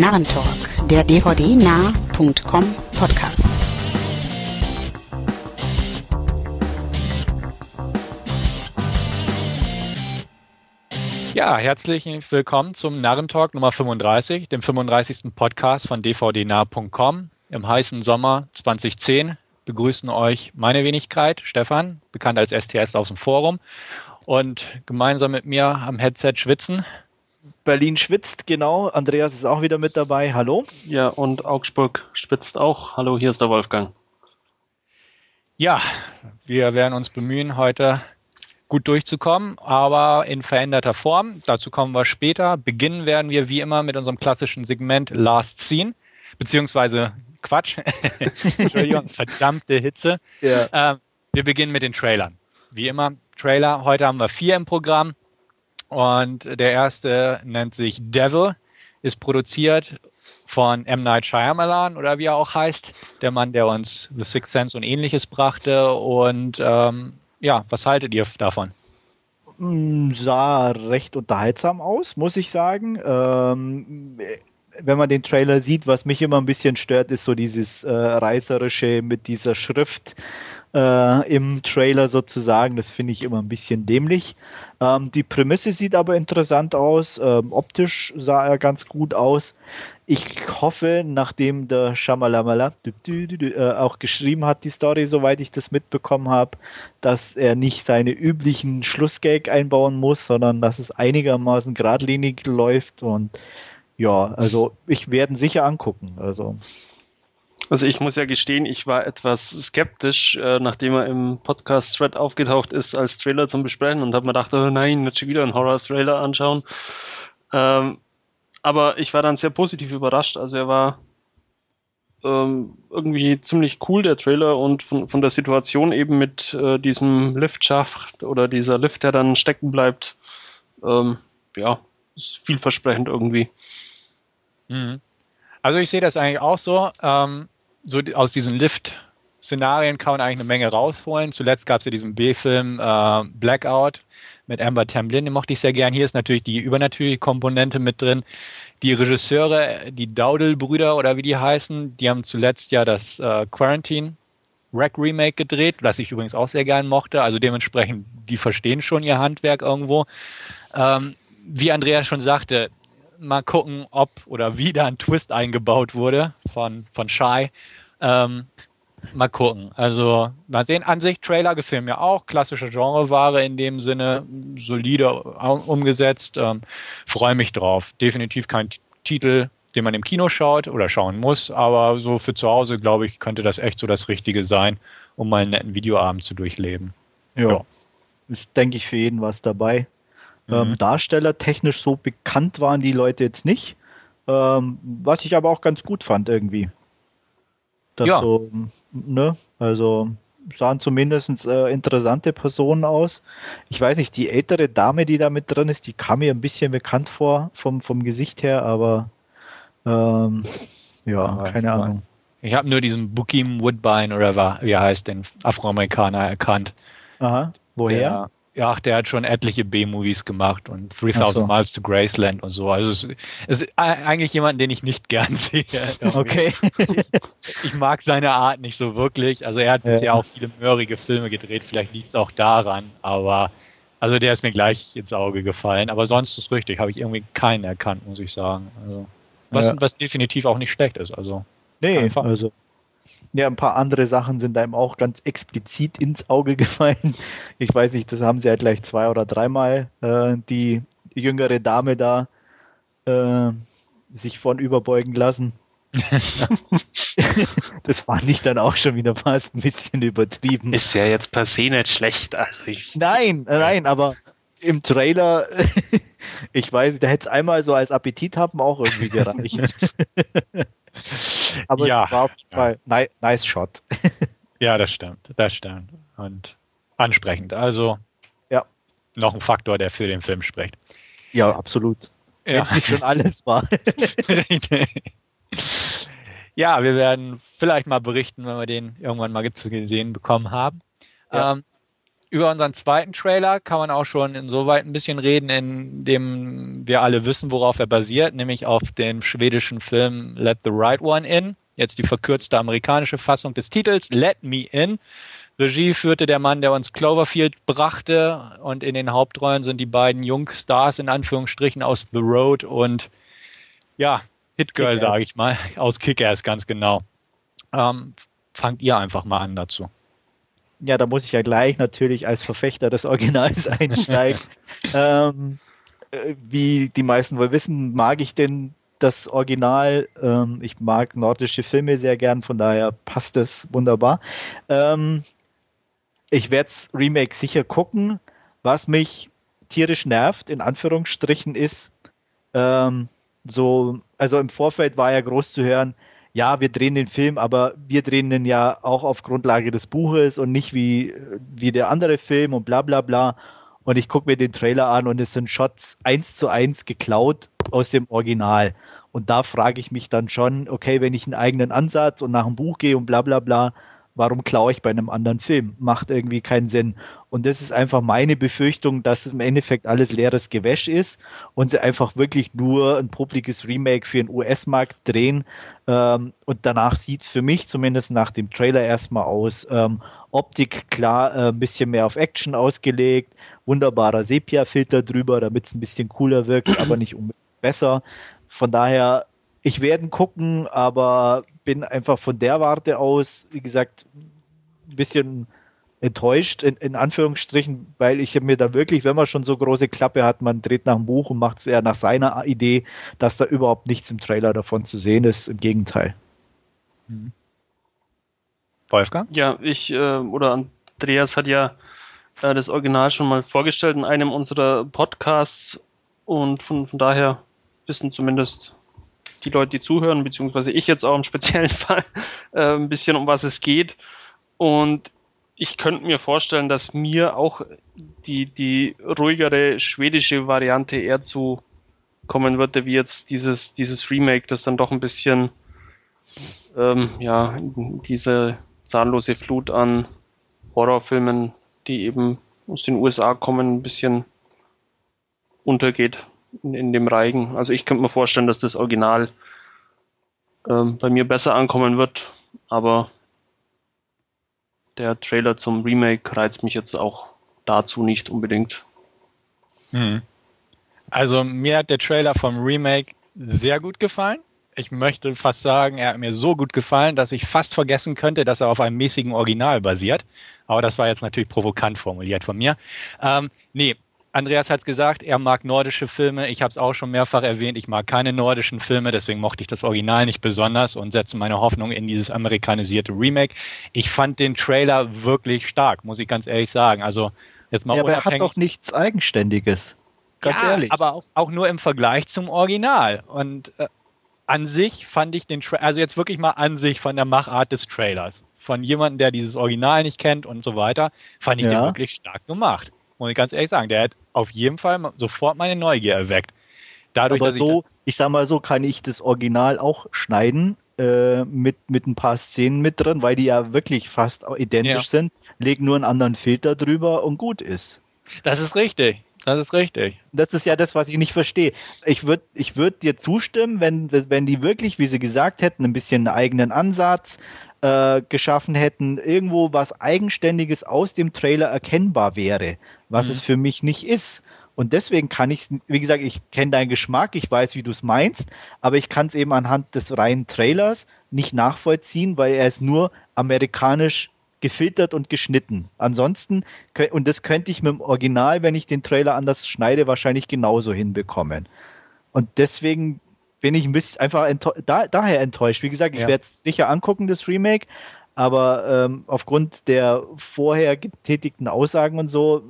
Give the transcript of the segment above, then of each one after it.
Narrentalk, der dvdnah.com Podcast. Ja, herzlich willkommen zum Narrentalk Nummer 35, dem 35. Podcast von dvdnah.com. Im heißen Sommer 2010 begrüßen euch meine Wenigkeit, Stefan, bekannt als STS aus dem Forum, und gemeinsam mit mir am Headset schwitzen. Berlin schwitzt, genau. Andreas ist auch wieder mit dabei. Hallo. Ja, und Augsburg schwitzt auch. Hallo, hier ist der Wolfgang. Ja, wir werden uns bemühen, heute gut durchzukommen, aber in veränderter Form. Dazu kommen wir später. Beginnen werden wir wie immer mit unserem klassischen Segment Last Scene, beziehungsweise Quatsch. Entschuldigung, verdammte Hitze. Ja. Ähm, wir beginnen mit den Trailern. Wie immer, Trailer. Heute haben wir vier im Programm. Und der erste nennt sich Devil, ist produziert von M. Night Shyamalan oder wie er auch heißt, der Mann, der uns The Sixth Sense und ähnliches brachte. Und ähm, ja, was haltet ihr davon? Mm, sah recht unterhaltsam aus, muss ich sagen. Ähm, wenn man den Trailer sieht, was mich immer ein bisschen stört, ist so dieses äh, reißerische mit dieser Schrift äh, im Trailer sozusagen. Das finde ich immer ein bisschen dämlich. Ähm, die Prämisse sieht aber interessant aus. Ähm, optisch sah er ganz gut aus. Ich hoffe, nachdem der Shamalamala äh, auch geschrieben hat, die Story, soweit ich das mitbekommen habe, dass er nicht seine üblichen Schlussgag einbauen muss, sondern dass es einigermaßen geradlinig läuft und ja, also ich werde sicher angucken. Also also ich muss ja gestehen, ich war etwas skeptisch, äh, nachdem er im Podcast-Thread aufgetaucht ist, als Trailer zum Besprechen und habe mir gedacht, oh nein, nicht schon wieder einen Horror-Trailer anschauen. Ähm, aber ich war dann sehr positiv überrascht. Also er war ähm, irgendwie ziemlich cool, der Trailer, und von, von der Situation eben mit äh, diesem Liftschacht oder dieser Lift, der dann stecken bleibt, ähm, ja, ist vielversprechend irgendwie. Mhm. Also ich sehe das eigentlich auch so. Ähm, so aus diesen Lift-Szenarien kann man eigentlich eine Menge rausholen. Zuletzt gab es ja diesen B-Film äh, Blackout mit Amber Tamblyn, den mochte ich sehr gern. Hier ist natürlich die übernatürliche Komponente mit drin. Die Regisseure, die Dowdle-Brüder oder wie die heißen, die haben zuletzt ja das äh, Quarantine Rack Remake gedreht, was ich übrigens auch sehr gern mochte. Also dementsprechend, die verstehen schon ihr Handwerk irgendwo. Ähm, wie Andreas schon sagte, mal gucken, ob oder wie da ein Twist eingebaut wurde von, von Shy. Ähm, mal gucken. Also, mal sehen. An sich, Trailer gefällt mir auch. Klassische Genreware in dem Sinne. Solide umgesetzt. Ähm, Freue mich drauf. Definitiv kein Titel, den man im Kino schaut oder schauen muss. Aber so für zu Hause, glaube ich, könnte das echt so das Richtige sein, um mal einen netten Videoabend zu durchleben. Ja. ja. Ist, denke ich, für jeden was dabei. Ähm, mhm. Darsteller technisch so bekannt waren die Leute jetzt nicht. Ähm, was ich aber auch ganz gut fand irgendwie. Das ja. so, ne, also sahen zumindest äh, interessante Personen aus. Ich weiß nicht, die ältere Dame, die da mit drin ist, die kam mir ein bisschen bekannt vor vom, vom Gesicht her, aber ähm, ja, ja keine Ahnung. Ich habe nur diesen Bookim Woodbine oder wie er heißt, den Afroamerikaner erkannt. Aha, woher? Der, ja, der hat schon etliche B-Movies gemacht und 3000 so. Miles to Graceland und so. Also es, ist eigentlich jemand, den ich nicht gern sehe. Okay. Ich, mag seine Art nicht so wirklich. Also er hat bisher ja. auch viele mörrige Filme gedreht. Vielleicht liegt es auch daran. Aber also der ist mir gleich ins Auge gefallen. Aber sonst ist es richtig. Habe ich irgendwie keinen erkannt, muss ich sagen. Also, was, ja. was definitiv auch nicht schlecht ist. Also nee, also ja, ein paar andere Sachen sind einem auch ganz explizit ins Auge gefallen. Ich weiß nicht, das haben sie halt gleich zwei oder dreimal äh, die jüngere Dame da äh, sich von überbeugen lassen. das fand ich dann auch schon wieder fast ein bisschen übertrieben. Ist ja jetzt per se nicht schlecht. Also ich nein, nein, aber im Trailer, ich weiß, da hätte es einmal so als Appetit haben auch irgendwie gereicht. Aber ja, es war auf jeden Fall ja. nice shot. ja, das stimmt. Das stimmt. Und ansprechend. Also ja. noch ein Faktor, der für den Film spricht. Ja, absolut. Ja. Wenn nicht schon alles war. ja, wir werden vielleicht mal berichten, wenn wir den irgendwann mal zu gesehen bekommen haben. Ja. Ähm, über unseren zweiten Trailer kann man auch schon insoweit ein bisschen reden, indem wir alle wissen, worauf er basiert, nämlich auf dem schwedischen Film Let the Right One In. Jetzt die verkürzte amerikanische Fassung des Titels Let Me In. Regie führte der Mann, der uns Cloverfield brachte und in den Hauptrollen sind die beiden Jungstars in Anführungsstrichen aus The Road und ja, Hit Girl, sage ich mal, aus Kick-Ass ganz genau. Ähm, fangt ihr einfach mal an dazu. Ja, da muss ich ja gleich natürlich als Verfechter des Originals einsteigen. ähm, äh, wie die meisten wohl wissen, mag ich denn das Original. Ähm, ich mag nordische Filme sehr gern, von daher passt es wunderbar. Ähm, ich werde es Remake sicher gucken. Was mich tierisch nervt, in Anführungsstrichen, ist, ähm, so, also im Vorfeld war ja groß zu hören, ja, wir drehen den Film, aber wir drehen den ja auch auf Grundlage des Buches und nicht wie, wie der andere Film und bla bla bla. Und ich gucke mir den Trailer an und es sind Shots eins zu eins geklaut aus dem Original. Und da frage ich mich dann schon, okay, wenn ich einen eigenen Ansatz und nach dem Buch gehe und bla bla bla, warum klaue ich bei einem anderen Film? Macht irgendwie keinen Sinn. Und das ist einfach meine Befürchtung, dass im Endeffekt alles leeres Gewäsch ist und sie einfach wirklich nur ein publikes Remake für den US-Markt drehen. Ähm, und danach sieht es für mich zumindest nach dem Trailer erstmal aus. Ähm, Optik klar, äh, ein bisschen mehr auf Action ausgelegt, wunderbarer Sepia-Filter drüber, damit es ein bisschen cooler wirkt, aber nicht unbedingt besser. Von daher ich werde gucken, aber bin einfach von der Warte aus, wie gesagt, ein bisschen enttäuscht, in, in Anführungsstrichen, weil ich mir da wirklich, wenn man schon so große Klappe hat, man dreht nach dem Buch und macht es eher nach seiner Idee, dass da überhaupt nichts im Trailer davon zu sehen ist. Im Gegenteil. Mhm. Wolfgang? Ja, ich äh, oder Andreas hat ja äh, das Original schon mal vorgestellt in einem unserer Podcasts und von, von daher wissen zumindest die Leute, die zuhören, beziehungsweise ich jetzt auch im speziellen Fall, äh, ein bisschen um was es geht. Und ich könnte mir vorstellen, dass mir auch die, die ruhigere schwedische Variante eher zu kommen würde, wie jetzt dieses, dieses Remake, das dann doch ein bisschen ähm, ja, diese zahnlose Flut an Horrorfilmen, die eben aus den USA kommen, ein bisschen untergeht in, in dem Reigen. Also ich könnte mir vorstellen, dass das Original ähm, bei mir besser ankommen wird, aber der Trailer zum Remake reizt mich jetzt auch dazu nicht unbedingt. Hm. Also mir hat der Trailer vom Remake sehr gut gefallen. Ich möchte fast sagen, er hat mir so gut gefallen, dass ich fast vergessen könnte, dass er auf einem mäßigen Original basiert. Aber das war jetzt natürlich provokant formuliert von mir. Ähm, nee, Andreas hat es gesagt, er mag nordische Filme. Ich habe es auch schon mehrfach erwähnt. Ich mag keine nordischen Filme, deswegen mochte ich das Original nicht besonders und setze meine Hoffnung in dieses amerikanisierte Remake. Ich fand den Trailer wirklich stark, muss ich ganz ehrlich sagen. Also jetzt mal ja, aber er hat doch nichts Eigenständiges. Ganz ja, ehrlich. Aber auch, auch, nur im Vergleich zum Original. Und äh, an sich fand ich den Trailer, also jetzt wirklich mal an sich von der Machart des Trailers, von jemandem, der dieses Original nicht kennt und so weiter, fand ich ja. den wirklich stark gemacht. Muss ich ganz ehrlich sagen, der hat auf jeden Fall sofort meine Neugier erweckt. Dadurch, Aber so, ich, ich sag mal so, kann ich das Original auch schneiden äh, mit, mit ein paar Szenen mit drin, weil die ja wirklich fast identisch ja. sind, leg nur einen anderen Filter drüber und gut ist. Das ist richtig. Das ist richtig. Das ist ja das, was ich nicht verstehe. Ich würde ich würd dir zustimmen, wenn, wenn die wirklich, wie sie gesagt hätten, ein bisschen einen eigenen Ansatz äh, geschaffen hätten, irgendwo was Eigenständiges aus dem Trailer erkennbar wäre was mhm. es für mich nicht ist. Und deswegen kann ich es, wie gesagt, ich kenne deinen Geschmack, ich weiß, wie du es meinst, aber ich kann es eben anhand des reinen Trailers nicht nachvollziehen, weil er ist nur amerikanisch gefiltert und geschnitten. Ansonsten, und das könnte ich mit dem Original, wenn ich den Trailer anders schneide, wahrscheinlich genauso hinbekommen. Und deswegen bin ich ein bisschen einfach enttäu da, daher enttäuscht. Wie gesagt, ich ja. werde es sicher angucken, das Remake, aber ähm, aufgrund der vorher getätigten Aussagen und so,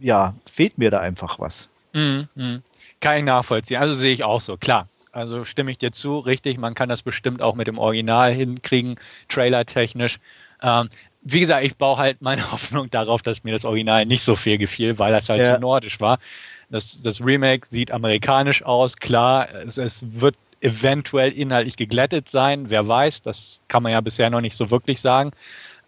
ja, fehlt mir da einfach was. Mhm, mh. Kann ich nachvollziehen. Also sehe ich auch so, klar. Also stimme ich dir zu, richtig, man kann das bestimmt auch mit dem Original hinkriegen, trailertechnisch. Ähm, wie gesagt, ich baue halt meine Hoffnung darauf, dass mir das Original nicht so viel gefiel, weil das halt ja. so nordisch war. Das, das Remake sieht amerikanisch aus, klar, es, es wird eventuell inhaltlich geglättet sein. Wer weiß, das kann man ja bisher noch nicht so wirklich sagen.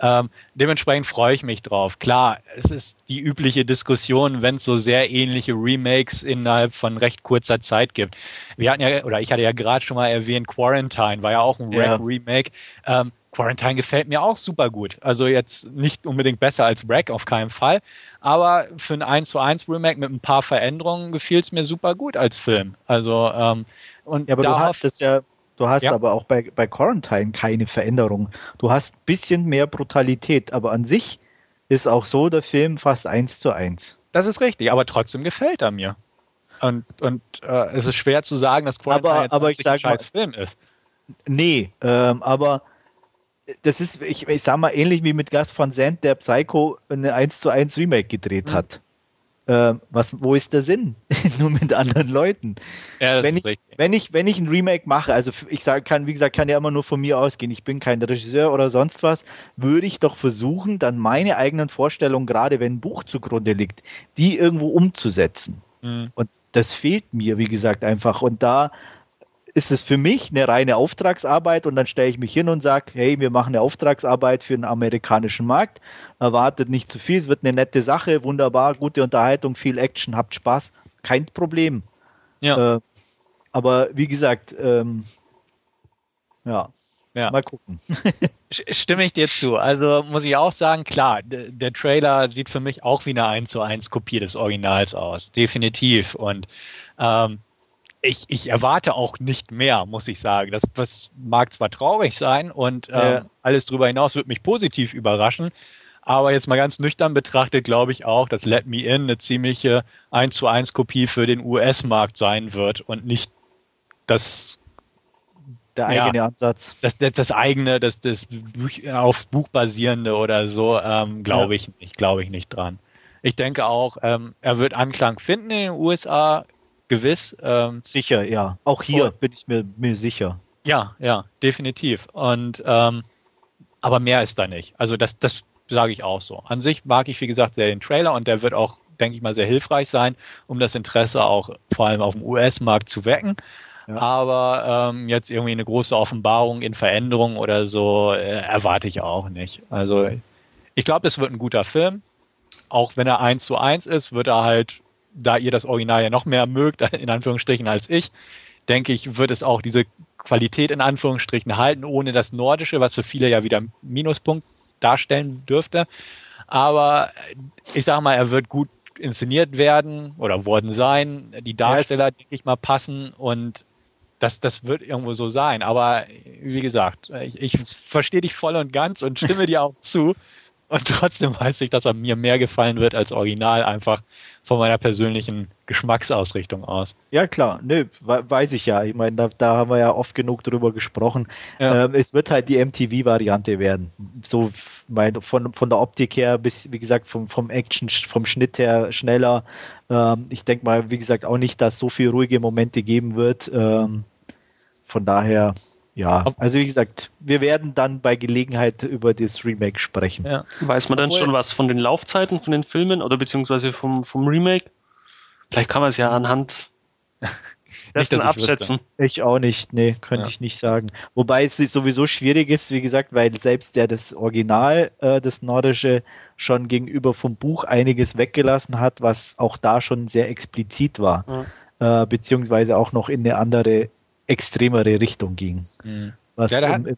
Ähm, dementsprechend freue ich mich drauf. Klar, es ist die übliche Diskussion, wenn es so sehr ähnliche Remakes innerhalb von recht kurzer Zeit gibt. Wir hatten ja, oder ich hatte ja gerade schon mal erwähnt, Quarantine war ja auch ein ja. Remake. Ähm, Quarantine gefällt mir auch super gut. Also jetzt nicht unbedingt besser als Wreck, auf keinen Fall. Aber für ein 1 zu 1 Remake mit ein paar Veränderungen gefiel es mir super gut als Film. Also, ähm, und ja, aber du hast es ja, du hast ja. aber auch bei, bei Quarantine keine Veränderung. Du hast ein bisschen mehr Brutalität, aber an sich ist auch so der Film fast 1 zu 1. Das ist richtig, aber trotzdem gefällt er mir. Und, und äh, es ist schwer zu sagen, dass Quarantine aber, aber ich ein scheiß Film ist. Nee, ähm, aber das ist, ich, ich sag mal, ähnlich wie mit Gas von Zandt, der Psycho eine 1 zu 1 Remake gedreht mhm. hat. Ähm, was, wo ist der Sinn? Nur mit anderen Leuten. Ja, wenn, ich, wenn, ich, wenn ich ein Remake mache, also ich sag, kann, wie gesagt, kann ja immer nur von mir ausgehen, ich bin kein Regisseur oder sonst was, würde ich doch versuchen, dann meine eigenen Vorstellungen, gerade wenn ein Buch zugrunde liegt, die irgendwo umzusetzen. Mhm. Und das fehlt mir, wie gesagt, einfach. Und da ist es für mich eine reine Auftragsarbeit und dann stelle ich mich hin und sage, hey, wir machen eine Auftragsarbeit für den amerikanischen Markt, erwartet nicht zu viel, es wird eine nette Sache, wunderbar, gute Unterhaltung, viel Action, habt Spaß, kein Problem. Ja. Äh, aber wie gesagt, ähm, ja. Ja. Mal gucken. Stimme ich dir zu. Also muss ich auch sagen, klar, der Trailer sieht für mich auch wie eine 1 zu 1 Kopie des Originals aus. Definitiv. Und ähm, ich, ich erwarte auch nicht mehr, muss ich sagen. Das, das mag zwar traurig sein und äh, ja. alles darüber hinaus wird mich positiv überraschen, aber jetzt mal ganz nüchtern betrachtet, glaube ich auch, dass Let Me In eine ziemliche 1 zu 1 Kopie für den US-Markt sein wird und nicht das der eigene ja, Ansatz. Das, das, das eigene, das, das Buch, aufs Buch basierende oder so, ähm, glaube ja. ich nicht, glaube ich nicht dran. Ich denke auch, ähm, er wird Anklang finden in den USA gewiss. Ähm, sicher, ja. Auch hier und, bin ich mir, mir sicher. Ja, ja, definitiv. Und ähm, aber mehr ist da nicht. Also das, das sage ich auch so. An sich mag ich, wie gesagt, sehr den Trailer und der wird auch, denke ich mal, sehr hilfreich sein, um das Interesse auch vor allem auf dem US-Markt zu wecken. Ja. Aber ähm, jetzt irgendwie eine große Offenbarung in Veränderung oder so äh, erwarte ich auch nicht. Also ich glaube, es wird ein guter Film. Auch wenn er eins zu eins ist, wird er halt da ihr das Original ja noch mehr mögt, in Anführungsstrichen, als ich, denke ich, wird es auch diese Qualität in Anführungsstrichen halten, ohne das Nordische, was für viele ja wieder Minuspunkt darstellen dürfte. Aber ich sage mal, er wird gut inszeniert werden oder worden sein. Die Darsteller, denke ich mal, passen und das, das wird irgendwo so sein. Aber wie gesagt, ich, ich verstehe dich voll und ganz und stimme dir auch zu. Und trotzdem weiß ich, dass er mir mehr gefallen wird als Original, einfach von meiner persönlichen Geschmacksausrichtung aus. Ja, klar, nö, weiß ich ja. Ich meine, da, da haben wir ja oft genug drüber gesprochen. Ja. Ähm, es wird halt die MTV-Variante werden. So mein, von, von der Optik her bis, wie gesagt, vom, vom Action, vom Schnitt her schneller. Ähm, ich denke mal, wie gesagt, auch nicht, dass es so viele ruhige Momente geben wird. Ähm, von daher, ja, also wie gesagt, wir werden dann bei Gelegenheit über das Remake sprechen. Ja. Weiß man dann schon was von den Laufzeiten von den Filmen oder beziehungsweise vom, vom Remake? Vielleicht kann man es ja anhand dessen ich abschätzen. Wüsste. Ich auch nicht, nee, könnte ja. ich nicht sagen. Wobei es sowieso schwierig ist, wie gesagt, weil selbst der das Original, äh, das Nordische, schon gegenüber vom Buch einiges weggelassen hat, was auch da schon sehr explizit war. Ja. Äh, beziehungsweise auch noch in eine andere extremere Richtung ging. Mhm. Was ja, da, hat, im,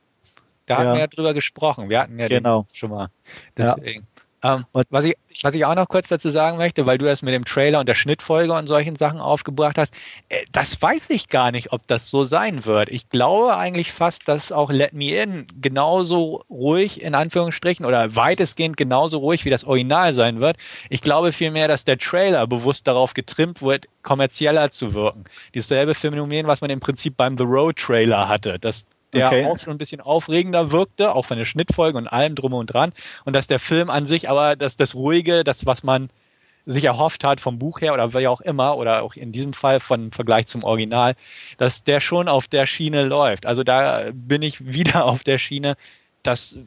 da ja. hatten wir ja drüber gesprochen. Wir hatten ja genau. schon mal. Deswegen. Ähm, was, ich, was ich auch noch kurz dazu sagen möchte, weil du das mit dem Trailer und der Schnittfolge und solchen Sachen aufgebracht hast, äh, das weiß ich gar nicht, ob das so sein wird. Ich glaube eigentlich fast, dass auch Let Me In genauso ruhig in Anführungsstrichen oder weitestgehend genauso ruhig wie das Original sein wird. Ich glaube vielmehr, dass der Trailer bewusst darauf getrimmt wird, kommerzieller zu wirken. Dieselbe Phänomen, was man im Prinzip beim The Road Trailer hatte, dass der okay. auch schon ein bisschen aufregender wirkte, auch von der Schnittfolge und allem drum und dran. Und dass der Film an sich aber, dass das Ruhige, das, was man sich erhofft hat vom Buch her oder wie auch immer, oder auch in diesem Fall von Vergleich zum Original, dass der schon auf der Schiene läuft. Also da bin ich wieder auf der Schiene, dass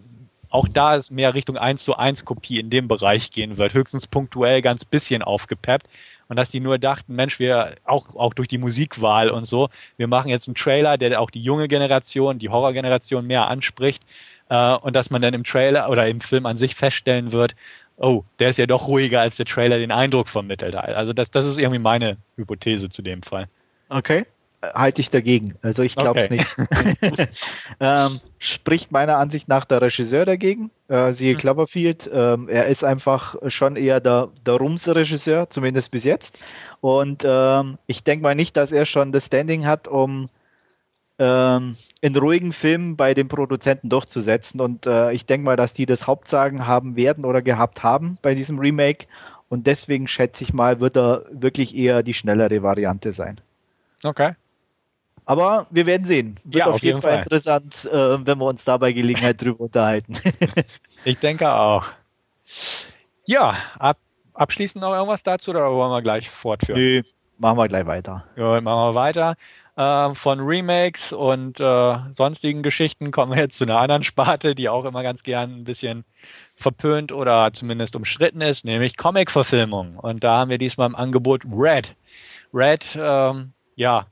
auch da es mehr Richtung 1 zu 1 Kopie in dem Bereich gehen wird, höchstens punktuell ganz bisschen aufgepeppt. Und dass die nur dachten, Mensch, wir auch, auch durch die Musikwahl und so, wir machen jetzt einen Trailer, der auch die junge Generation, die Horrorgeneration mehr anspricht äh, und dass man dann im Trailer oder im Film an sich feststellen wird, oh, der ist ja doch ruhiger, als der Trailer den Eindruck vermittelt. Also das, das ist irgendwie meine Hypothese zu dem Fall. Okay halte ich dagegen. Also ich glaube es okay. nicht. ähm, spricht meiner Ansicht nach der Regisseur dagegen, äh, siehe mhm. Cloverfield. Ähm, er ist einfach schon eher der, der Rums-Regisseur, zumindest bis jetzt. Und ähm, ich denke mal nicht, dass er schon das Standing hat, um ähm, in ruhigen Filmen bei den Produzenten durchzusetzen. Und äh, ich denke mal, dass die das Hauptsagen haben werden oder gehabt haben bei diesem Remake. Und deswegen schätze ich mal, wird er wirklich eher die schnellere Variante sein. Okay. Aber wir werden sehen. Wird ja, auf, auf jeden, jeden Fall, Fall, interessant, äh, wenn wir uns da bei Gelegenheit drüber unterhalten. ich denke auch. Ja, ab, abschließend noch irgendwas dazu oder wollen wir gleich fortführen? Nö, machen wir gleich weiter. Ja, machen wir weiter. Äh, von Remakes und äh, sonstigen Geschichten kommen wir jetzt zu einer anderen Sparte, die auch immer ganz gern ein bisschen verpönt oder zumindest umstritten ist, nämlich Comic-Verfilmung. Und da haben wir diesmal im Angebot Red. Red, ähm, ja,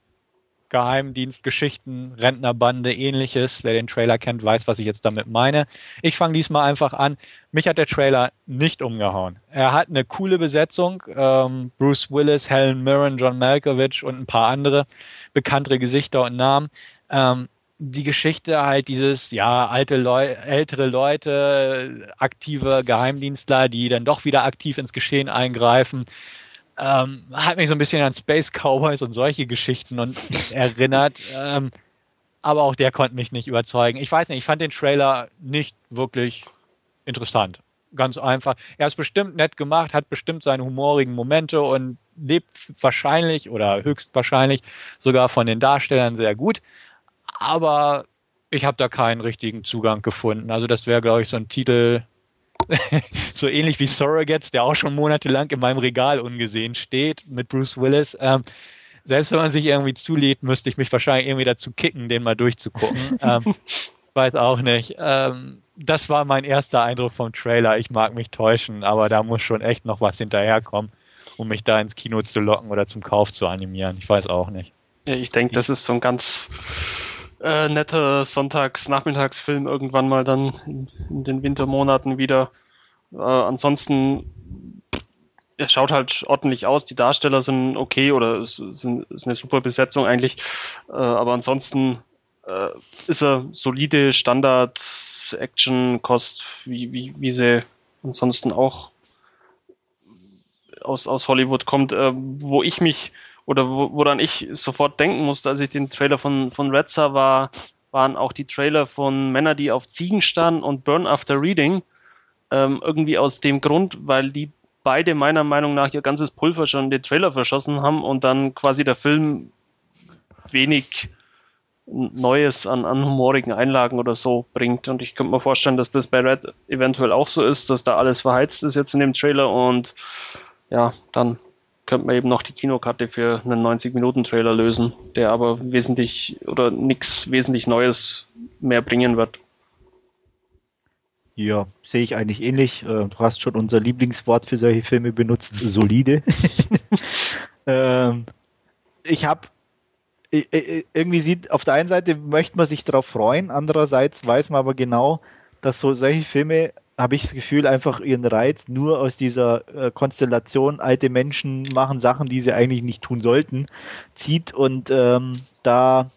Geheimdienstgeschichten, Rentnerbande, ähnliches. Wer den Trailer kennt, weiß, was ich jetzt damit meine. Ich fange diesmal einfach an. Mich hat der Trailer nicht umgehauen. Er hat eine coole Besetzung. Ähm, Bruce Willis, Helen Mirren, John Malkovich und ein paar andere bekanntere Gesichter und Namen. Ähm, die Geschichte halt dieses, ja, alte Leu ältere Leute, aktive Geheimdienstler, die dann doch wieder aktiv ins Geschehen eingreifen ähm, hat mich so ein bisschen an Space Cowboys und solche Geschichten und erinnert. Ähm, aber auch der konnte mich nicht überzeugen. Ich weiß nicht, ich fand den Trailer nicht wirklich interessant. Ganz einfach. Er ist bestimmt nett gemacht, hat bestimmt seine humorigen Momente und lebt wahrscheinlich oder höchstwahrscheinlich sogar von den Darstellern sehr gut. Aber ich habe da keinen richtigen Zugang gefunden. Also das wäre, glaube ich, so ein Titel, so ähnlich wie Surrogates, der auch schon monatelang in meinem Regal ungesehen steht mit Bruce Willis. Ähm, selbst wenn man sich irgendwie zulädt, müsste ich mich wahrscheinlich irgendwie dazu kicken, den mal durchzugucken. ähm, weiß auch nicht. Ähm, das war mein erster Eindruck vom Trailer. Ich mag mich täuschen, aber da muss schon echt noch was hinterherkommen, um mich da ins Kino zu locken oder zum Kauf zu animieren. Ich weiß auch nicht. Ja, ich denke, das ist so ein ganz äh, netter Sonntags-Nachmittagsfilm irgendwann mal dann in, in den Wintermonaten wieder. Äh, ansonsten, er schaut halt ordentlich aus, die Darsteller sind okay oder es sind, ist eine super Besetzung eigentlich, äh, aber ansonsten äh, ist er solide Standard-Action-Kost, wie, wie, wie sie ansonsten auch aus, aus Hollywood kommt, äh, wo ich mich oder wo, woran ich sofort denken musste, als ich den Trailer von, von Red sah, war, waren auch die Trailer von Männer, die auf Ziegen standen und Burn After Reading. Ähm, irgendwie aus dem Grund, weil die beide meiner Meinung nach ihr ganzes Pulver schon in den Trailer verschossen haben und dann quasi der Film wenig Neues an, an humorigen Einlagen oder so bringt. Und ich könnte mir vorstellen, dass das bei Red eventuell auch so ist, dass da alles verheizt ist jetzt in dem Trailer und ja, dann könnte man eben noch die Kinokarte für einen 90-Minuten-Trailer lösen, der aber wesentlich oder nichts wesentlich Neues mehr bringen wird. Ja, sehe ich eigentlich ähnlich. Äh, du hast schon unser Lieblingswort für solche Filme benutzt, solide. Ähm, ich habe irgendwie sieht, auf der einen Seite möchte man sich darauf freuen, andererseits weiß man aber genau, dass so solche Filme habe ich das Gefühl, einfach ihren Reiz nur aus dieser äh, Konstellation, alte Menschen machen Sachen, die sie eigentlich nicht tun sollten, zieht und ähm, da,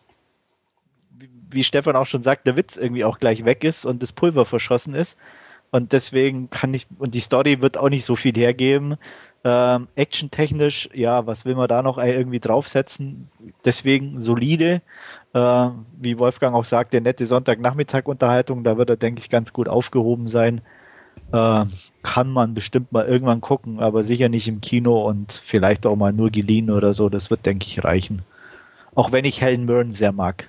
wie Stefan auch schon sagt, der Witz irgendwie auch gleich weg ist und das Pulver verschossen ist. Und deswegen kann ich, und die Story wird auch nicht so viel hergeben. Ähm, Action-technisch, ja, was will man da noch irgendwie draufsetzen? Deswegen solide. Äh, wie Wolfgang auch sagte, nette Sonntagnachmittag-Unterhaltung, da wird er, denke ich, ganz gut aufgehoben sein. Äh, kann man bestimmt mal irgendwann gucken, aber sicher nicht im Kino und vielleicht auch mal nur geliehen oder so. Das wird, denke ich, reichen. Auch wenn ich Helen Mirren sehr mag.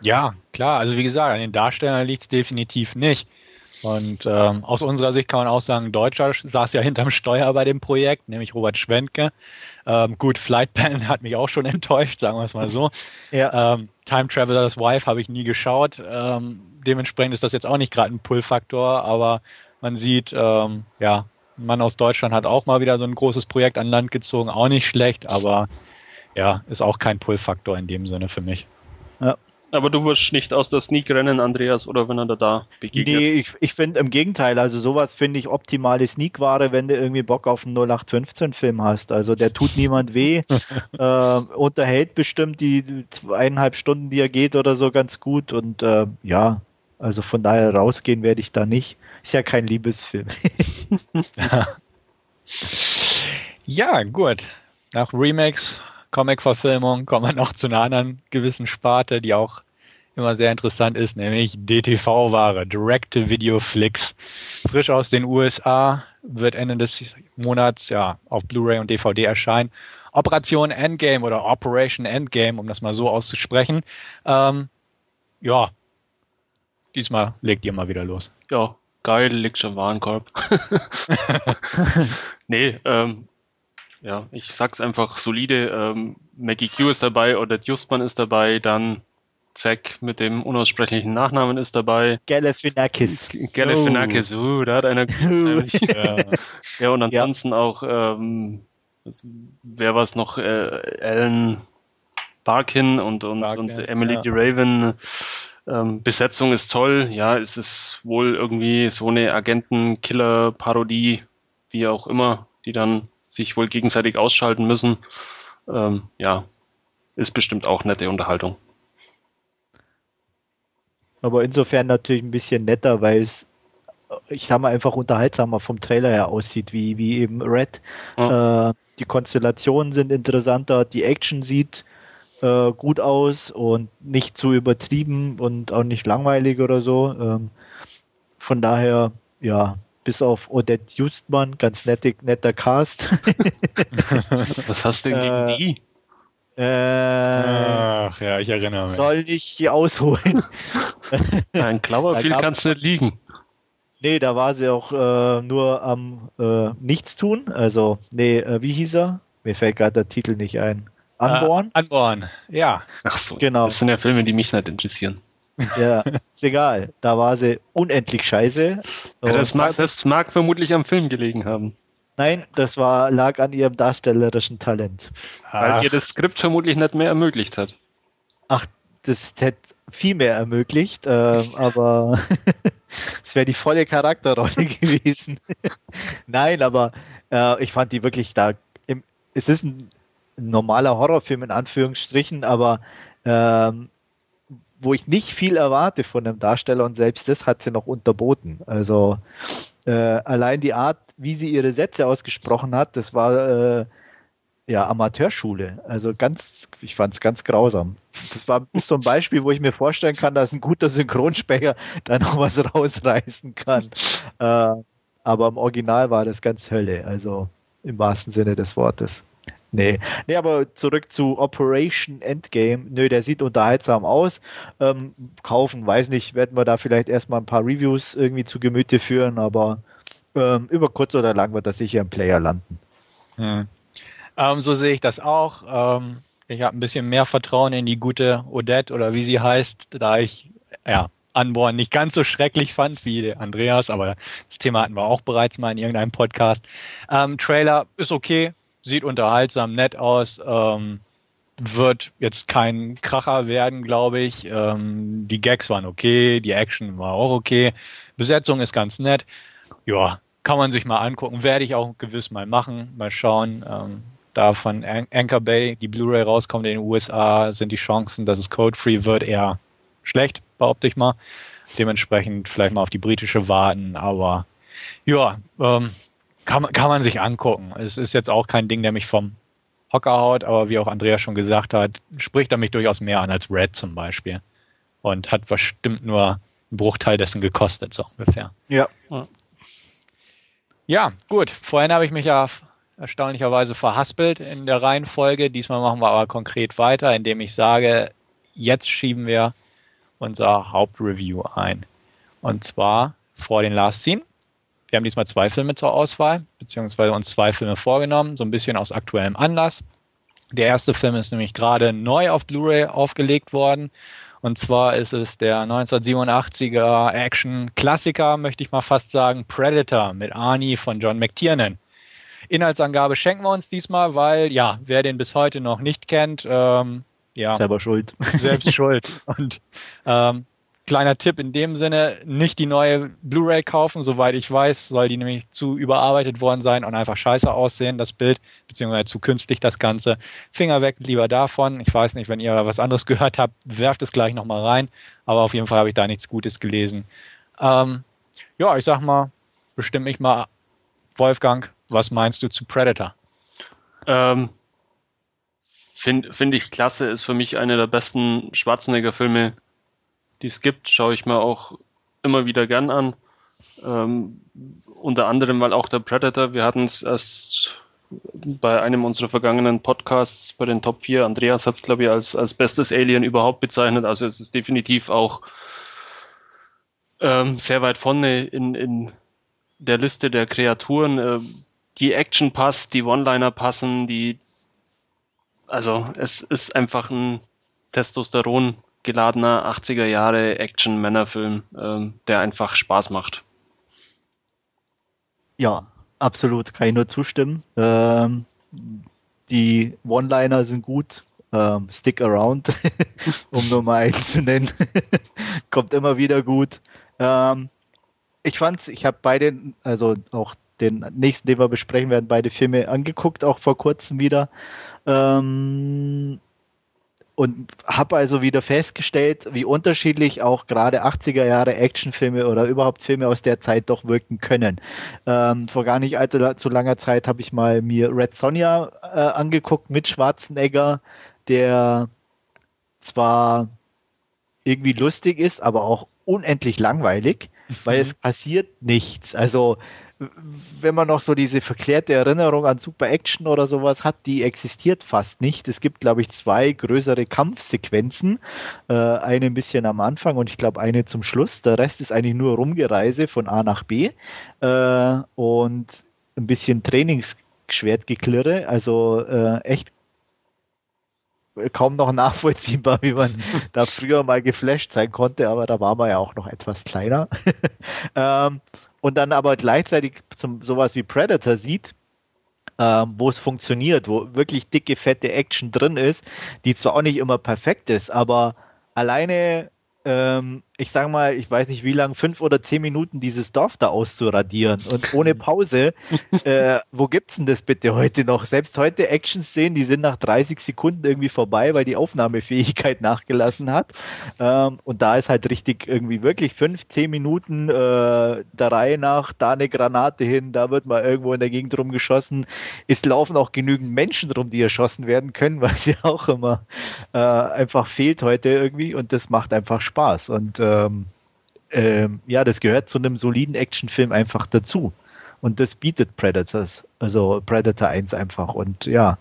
Ja, klar. Also wie gesagt, an den Darstellern liegt es definitiv nicht. Und ähm, aus unserer Sicht kann man auch sagen, Deutscher saß ja hinterm Steuer bei dem Projekt, nämlich Robert Schwentke. Ähm, gut, Flightpan hat mich auch schon enttäuscht, sagen wir es mal so. Ja. Ähm, Time Traveler's Wife habe ich nie geschaut. Ähm, dementsprechend ist das jetzt auch nicht gerade ein Pull-Faktor, aber man sieht, ähm, ja, Ein Mann aus Deutschland hat auch mal wieder so ein großes Projekt an Land gezogen, auch nicht schlecht, aber ja, ist auch kein Pull-Faktor in dem Sinne für mich. Ja. Aber du wirst nicht aus der Sneak rennen, Andreas, oder wenn er da, da begegnet? Nee, ich, ich finde im Gegenteil, also sowas finde ich optimale Sneak-Ware, wenn du irgendwie Bock auf einen 0815-Film hast. Also der tut niemand weh, äh, unterhält bestimmt die zweieinhalb Stunden, die er geht oder so ganz gut und äh, ja, also von daher rausgehen werde ich da nicht. Ist ja kein Liebesfilm. ja, gut. Nach Remakes Comic-Verfilmung kommen wir noch zu einer anderen gewissen Sparte, die auch immer sehr interessant ist, nämlich DTV-Ware, Direct-to-Video-Flicks. Frisch aus den USA, wird Ende des Monats ja auf Blu-ray und DVD erscheinen. Operation Endgame oder Operation Endgame, um das mal so auszusprechen. Ähm, ja, diesmal legt ihr mal wieder los. Ja, geil, liegt schon Warenkorb. nee, ähm, ja, ich sag's einfach solide. Ähm, Maggie Q ist dabei oder Justman ist dabei, dann Zack mit dem unaussprechlichen Nachnamen ist dabei. Galifianakis. Galifianakis, oh. uh, da hat einer ja. ja, und ansonsten ja. auch, ähm, das, wer war es noch, äh, Alan Barkin und, und, Barkin, und Emily ja. DeRaven. Ähm, Besetzung ist toll, ja, es ist wohl irgendwie so eine Agenten-Killer-Parodie, wie auch immer, die dann sich wohl gegenseitig ausschalten müssen. Ähm, ja, ist bestimmt auch nette Unterhaltung. Aber insofern natürlich ein bisschen netter, weil es, ich sag mal, einfach unterhaltsamer vom Trailer her aussieht, wie, wie eben Red. Ja. Äh, die Konstellationen sind interessanter, die Action sieht äh, gut aus und nicht zu übertrieben und auch nicht langweilig oder so. Ähm, von daher, ja, bis auf Odette Justmann, ganz netter, netter Cast. Was hast du denn gegen äh, die? Äh, Ach ja, ich erinnere mich. Soll ich ausholen? Ein Cloverfield kannst du nicht liegen. Nee, da war sie auch äh, nur am äh, Nichtstun. Also, nee, äh, wie hieß er? Mir fällt gerade der Titel nicht ein. Unborn? Uh, Unborn, ja. Ach so, genau. Das sind ja Filme, die mich nicht interessieren. Ja, ist egal. Da war sie unendlich scheiße. Ja, das, mag, das mag vermutlich am Film gelegen haben. Nein, das war, lag an ihrem darstellerischen Talent. Weil ihr das Skript vermutlich nicht mehr ermöglicht hat. Ach, das hätte viel mehr ermöglicht, äh, aber es wäre die volle Charakterrolle gewesen. Nein, aber äh, ich fand die wirklich da. Im, es ist ein normaler Horrorfilm in Anführungsstrichen, aber ähm, wo ich nicht viel erwarte von dem Darsteller und selbst das hat sie noch unterboten. Also äh, allein die Art, wie sie ihre Sätze ausgesprochen hat, das war äh, ja Amateurschule. Also ganz, ich fand es ganz grausam. Das war so ein Beispiel, wo ich mir vorstellen kann, dass ein guter Synchronsprecher da noch was rausreißen kann. Äh, aber im Original war das ganz Hölle, also im wahrsten Sinne des Wortes. Nee. nee, aber zurück zu Operation Endgame. Nö, der sieht unterhaltsam aus. Ähm, kaufen, weiß nicht, werden wir da vielleicht erstmal ein paar Reviews irgendwie zu Gemüte führen, aber ähm, über kurz oder lang wird das sicher im Player landen. Hm. Ähm, so sehe ich das auch. Ähm, ich habe ein bisschen mehr Vertrauen in die gute Odette oder wie sie heißt, da ich ja Unborn nicht ganz so schrecklich fand wie Andreas, aber das Thema hatten wir auch bereits mal in irgendeinem Podcast. Ähm, Trailer ist okay, sieht unterhaltsam, nett aus. Ähm, wird jetzt kein Kracher werden, glaube ich. Ähm, die Gags waren okay, die Action war auch okay. Besetzung ist ganz nett. Ja, kann man sich mal angucken. Werde ich auch gewiss mal machen. Mal schauen. Ähm, da von Anchor Bay die Blu-ray rauskommt in den USA, sind die Chancen, dass es code-free wird, eher schlecht, behaupte ich mal. Dementsprechend vielleicht mal auf die britische warten. Aber ja, ähm, kann, man, kann man sich angucken. Es ist jetzt auch kein Ding, der mich vom Hocker haut, aber wie auch Andrea schon gesagt hat, spricht er mich durchaus mehr an als Red zum Beispiel. Und hat bestimmt nur einen Bruchteil dessen gekostet, so ungefähr. Ja. Ja, gut. Vorhin habe ich mich ja erstaunlicherweise verhaspelt in der Reihenfolge. Diesmal machen wir aber konkret weiter, indem ich sage, jetzt schieben wir unser Hauptreview ein. Und zwar vor den Last Scene. Wir haben diesmal zwei Filme zur Auswahl, beziehungsweise uns zwei Filme vorgenommen, so ein bisschen aus aktuellem Anlass. Der erste Film ist nämlich gerade neu auf Blu-ray aufgelegt worden. Und zwar ist es der 1987er Action-Klassiker, möchte ich mal fast sagen, Predator mit Arnie von John McTiernan. Inhaltsangabe schenken wir uns diesmal, weil, ja, wer den bis heute noch nicht kennt, ähm, ja. Selber schuld. Selbst schuld. Und ähm, kleiner Tipp in dem Sinne, nicht die neue Blu-ray kaufen, soweit ich weiß, soll die nämlich zu überarbeitet worden sein und einfach scheiße aussehen, das Bild, beziehungsweise zu künstlich das Ganze. Finger weg, lieber davon. Ich weiß nicht, wenn ihr was anderes gehört habt, werft es gleich nochmal rein, aber auf jeden Fall habe ich da nichts Gutes gelesen. Ähm, ja, ich sag mal, bestimme mich mal, Wolfgang, was meinst du zu Predator? Ähm, Finde find ich klasse, ist für mich einer der besten Schwarzenegger-Filme, die es gibt. Schaue ich mir auch immer wieder gern an. Ähm, unter anderem, weil auch der Predator, wir hatten es erst bei einem unserer vergangenen Podcasts bei den Top 4, Andreas hat es, glaube ich, als, als bestes Alien überhaupt bezeichnet. Also es ist definitiv auch ähm, sehr weit vorne in, in der Liste der Kreaturen. Äh, die Action passt, die One-Liner passen, die also es ist einfach ein Testosteron geladener 80er Jahre Action-Männerfilm, ähm, der einfach Spaß macht. Ja, absolut, kann ich nur zustimmen. Ähm, die One-Liner sind gut. Ähm, Stick Around, um nur mal einen zu nennen, kommt immer wieder gut. Ähm, ich fand's, ich habe beide, also auch den nächsten, den wir besprechen werden, beide Filme angeguckt, auch vor kurzem wieder. Ähm, und habe also wieder festgestellt, wie unterschiedlich auch gerade 80er Jahre Actionfilme oder überhaupt Filme aus der Zeit doch wirken können. Ähm, vor gar nicht allzu zu langer Zeit habe ich mal mir Red Sonja äh, angeguckt mit Schwarzenegger, der zwar irgendwie lustig ist, aber auch unendlich langweilig, weil es passiert nichts. Also wenn man noch so diese verklärte Erinnerung an Super Action oder sowas hat, die existiert fast nicht. Es gibt, glaube ich, zwei größere Kampfsequenzen. Äh, eine ein bisschen am Anfang und ich glaube eine zum Schluss. Der Rest ist eigentlich nur Rumgereise von A nach B äh, und ein bisschen Trainingsschwertgeklirre. Also äh, echt kaum noch nachvollziehbar, wie man da früher mal geflasht sein konnte, aber da war man ja auch noch etwas kleiner. ähm, und dann aber gleichzeitig zum, sowas wie Predator sieht, ähm, wo es funktioniert, wo wirklich dicke, fette Action drin ist, die zwar auch nicht immer perfekt ist, aber alleine ähm, ich sage mal, ich weiß nicht wie lang, fünf oder zehn Minuten dieses Dorf da auszuradieren und ohne Pause. äh, wo gibt's denn das bitte heute noch? Selbst heute Action-Szenen, die sind nach 30 Sekunden irgendwie vorbei, weil die Aufnahmefähigkeit nachgelassen hat. Ähm, und da ist halt richtig irgendwie wirklich fünf, zehn Minuten äh, der Reihe nach, da eine Granate hin, da wird mal irgendwo in der Gegend rumgeschossen. Es laufen auch genügend Menschen rum, die erschossen werden können, weil sie auch immer äh, einfach fehlt heute irgendwie und das macht einfach Spaß. Und ähm, ähm, ja, das gehört zu einem soliden Actionfilm einfach dazu. Und das bietet Predators, also Predator 1 einfach. Und ja,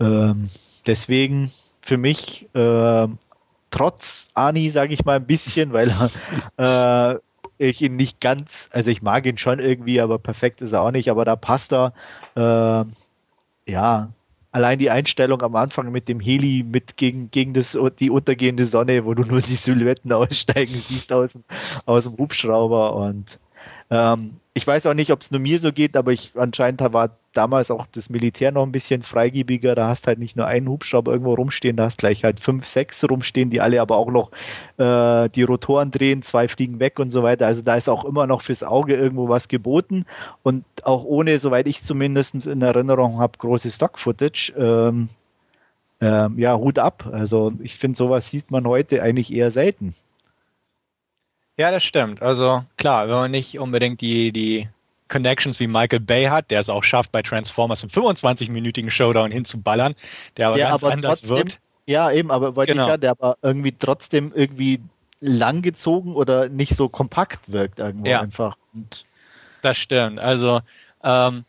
ähm, deswegen für mich, äh, trotz Ani, sage ich mal ein bisschen, weil äh, ich ihn nicht ganz, also ich mag ihn schon irgendwie, aber perfekt ist er auch nicht, aber da passt er. Äh, ja, allein die Einstellung am Anfang mit dem Heli mit gegen, gegen das, die untergehende Sonne, wo du nur die Silhouetten aussteigen siehst aus aus dem Hubschrauber und ähm, ich weiß auch nicht, ob es nur mir so geht, aber ich anscheinend war damals auch das Militär noch ein bisschen freigebiger. Da hast halt nicht nur einen Hubschrauber irgendwo rumstehen, da hast gleich halt fünf, sechs rumstehen, die alle aber auch noch äh, die Rotoren drehen, zwei fliegen weg und so weiter. Also da ist auch immer noch fürs Auge irgendwo was geboten und auch ohne, soweit ich zumindest in Erinnerung habe, große Stock-Footage. Ähm, ähm, ja, Hut ab. Also ich finde, sowas sieht man heute eigentlich eher selten. Ja, das stimmt. Also klar, wenn man nicht unbedingt die, die Connections wie Michael Bay hat, der es auch schafft, bei Transformers einen 25-minütigen Showdown hinzuballern, der aber ja, ganz aber anders trotzdem, wirkt. Ja, eben, aber wollte genau. ich ja, der aber irgendwie trotzdem irgendwie langgezogen oder nicht so kompakt wirkt irgendwo ja, einfach. Und das stimmt. Also ähm,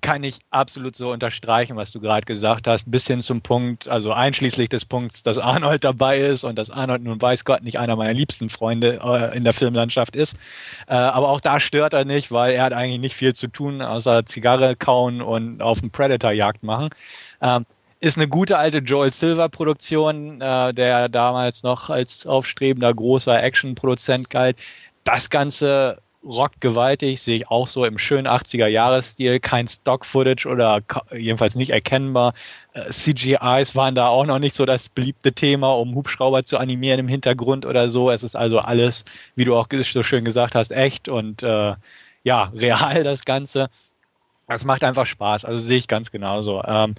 kann ich absolut so unterstreichen, was du gerade gesagt hast, bis hin zum Punkt, also einschließlich des Punkts, dass Arnold dabei ist und dass Arnold nun weiß Gott nicht einer meiner liebsten Freunde äh, in der Filmlandschaft ist. Äh, aber auch da stört er nicht, weil er hat eigentlich nicht viel zu tun, außer Zigarre kauen und auf den Predator-Jagd machen. Ähm, ist eine gute alte Joel Silver Produktion, äh, der damals noch als aufstrebender großer Action-Produzent galt. Das Ganze rockt gewaltig, sehe ich auch so im schönen 80er-Jahres-Stil, kein Stock-Footage oder jedenfalls nicht erkennbar. Äh, CGIs waren da auch noch nicht so das beliebte Thema, um Hubschrauber zu animieren im Hintergrund oder so. Es ist also alles, wie du auch so schön gesagt hast, echt und äh, ja, real das Ganze. Das macht einfach Spaß, also sehe ich ganz genauso. Ähm,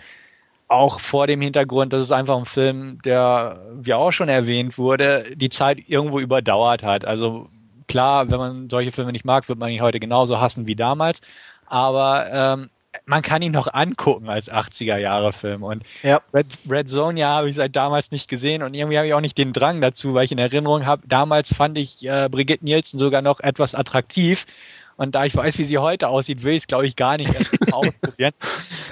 auch vor dem Hintergrund, dass es einfach ein Film, der, wie auch schon erwähnt wurde, die Zeit irgendwo überdauert hat. Also klar, wenn man solche Filme nicht mag, wird man ihn heute genauso hassen wie damals. Aber ähm, man kann ihn noch angucken als 80er-Jahre-Film. Und ja. Red, Red Zone, ja, habe ich seit damals nicht gesehen und irgendwie habe ich auch nicht den Drang dazu, weil ich in Erinnerung habe, damals fand ich äh, Brigitte Nielsen sogar noch etwas attraktiv. Und da ich weiß, wie sie heute aussieht, will ich es, glaube ich, gar nicht ausprobieren.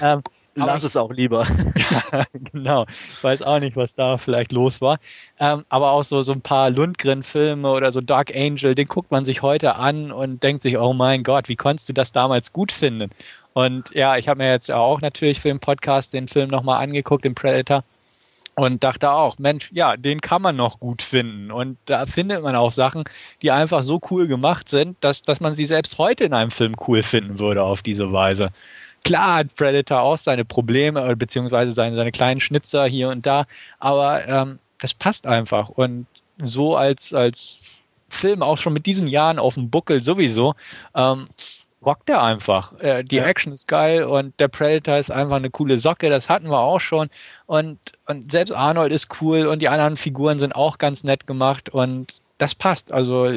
Ähm, Lass es auch lieber. genau. Ich weiß auch nicht, was da vielleicht los war. Ähm, aber auch so, so ein paar Lundgren-Filme oder so Dark Angel, den guckt man sich heute an und denkt sich, oh mein Gott, wie konntest du das damals gut finden? Und ja, ich habe mir jetzt auch natürlich für den Podcast den Film nochmal angeguckt, den Predator. Und dachte auch, Mensch, ja, den kann man noch gut finden. Und da findet man auch Sachen, die einfach so cool gemacht sind, dass, dass man sie selbst heute in einem Film cool finden würde auf diese Weise. Klar hat Predator auch seine Probleme, beziehungsweise seine, seine kleinen Schnitzer hier und da, aber ähm, das passt einfach. Und so als, als Film auch schon mit diesen Jahren auf dem Buckel sowieso, ähm, rockt er einfach. Äh, die ja. Action ist geil und der Predator ist einfach eine coole Socke, das hatten wir auch schon. Und, und selbst Arnold ist cool und die anderen Figuren sind auch ganz nett gemacht und das passt. Also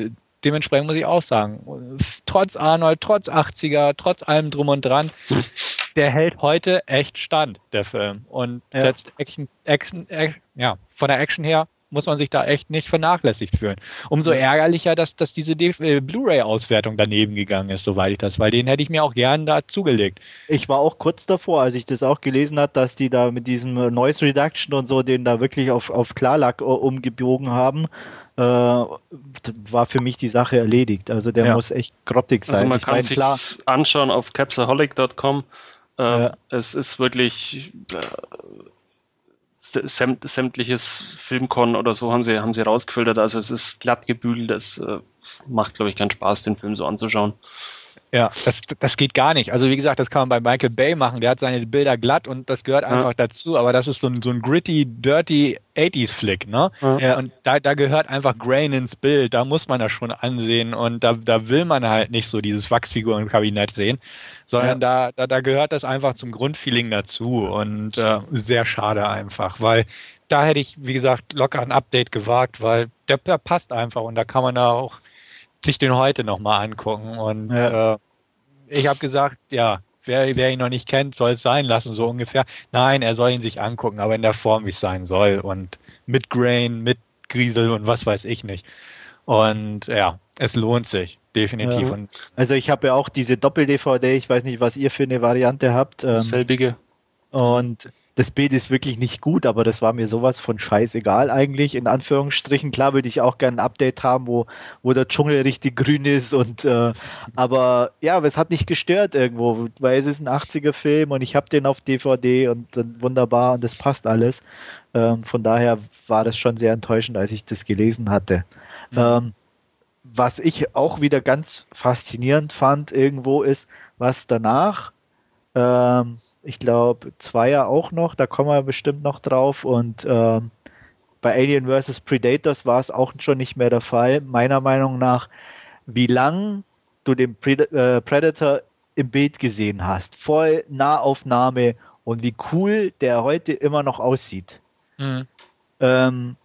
dementsprechend muss ich auch sagen, trotz Arnold, trotz 80er, trotz allem drum und dran, der hält heute echt stand, der Film. Und ja. setzt Action, Action, Action, ja, von der Action her muss man sich da echt nicht vernachlässigt fühlen. Umso ärgerlicher, dass, dass diese äh, Blu-ray-Auswertung daneben gegangen ist, soweit ich das, weil den hätte ich mir auch gern da zugelegt. Ich war auch kurz davor, als ich das auch gelesen habe, dass die da mit diesem Noise Reduction und so den da wirklich auf, auf Klarlack äh, umgebogen haben äh, war für mich die Sache erledigt. Also der ja. muss echt grottig sein. Also man ich kann sich anschauen auf capsaholic.com. Ähm, ja. Es ist wirklich äh, sämtliches Filmcon oder so haben sie, haben sie rausgefiltert. Also es ist glatt gebügelt. Es äh, macht, glaube ich, keinen Spaß, den Film so anzuschauen. Ja, das, das geht gar nicht. Also wie gesagt, das kann man bei Michael Bay machen. Der hat seine Bilder glatt und das gehört einfach ja. dazu. Aber das ist so ein, so ein gritty, dirty 80s-Flick, ne? Ja. Und da, da gehört einfach Grain ins Bild. Da muss man das schon ansehen. Und da, da will man halt nicht so dieses Wachsfigurenkabinett sehen, sondern ja. da, da, da gehört das einfach zum Grundfeeling dazu. Und äh, sehr schade einfach, weil da hätte ich, wie gesagt, locker ein Update gewagt, weil der, der passt einfach und da kann man da auch sich den heute nochmal angucken. Und ja. äh, ich habe gesagt, ja, wer, wer ihn noch nicht kennt, soll es sein lassen, so ungefähr. Nein, er soll ihn sich angucken, aber in der Form, wie es sein soll. Und mit Grain, mit Griesel und was weiß ich nicht. Und ja, es lohnt sich, definitiv. Ja. Also ich habe ja auch diese Doppel-DVD, ich weiß nicht, was ihr für eine Variante habt. Ähm, Selbige. Und das Bild ist wirklich nicht gut, aber das war mir sowas von scheißegal eigentlich, in Anführungsstrichen. Klar würde ich auch gerne ein Update haben, wo, wo der Dschungel richtig grün ist und äh, aber ja, aber es hat nicht gestört irgendwo, weil es ist ein 80er-Film und ich habe den auf DVD und äh, wunderbar und das passt alles. Ähm, von daher war das schon sehr enttäuschend, als ich das gelesen hatte. Mhm. Ähm, was ich auch wieder ganz faszinierend fand irgendwo ist, was danach ähm, ich glaube, Zweier auch noch, da kommen wir bestimmt noch drauf. Und ähm, bei Alien vs. Predators war es auch schon nicht mehr der Fall. Meiner Meinung nach, wie lang du den Pred äh, Predator im Bild gesehen hast. Voll Nahaufnahme und wie cool der heute immer noch aussieht. Mhm. Ähm,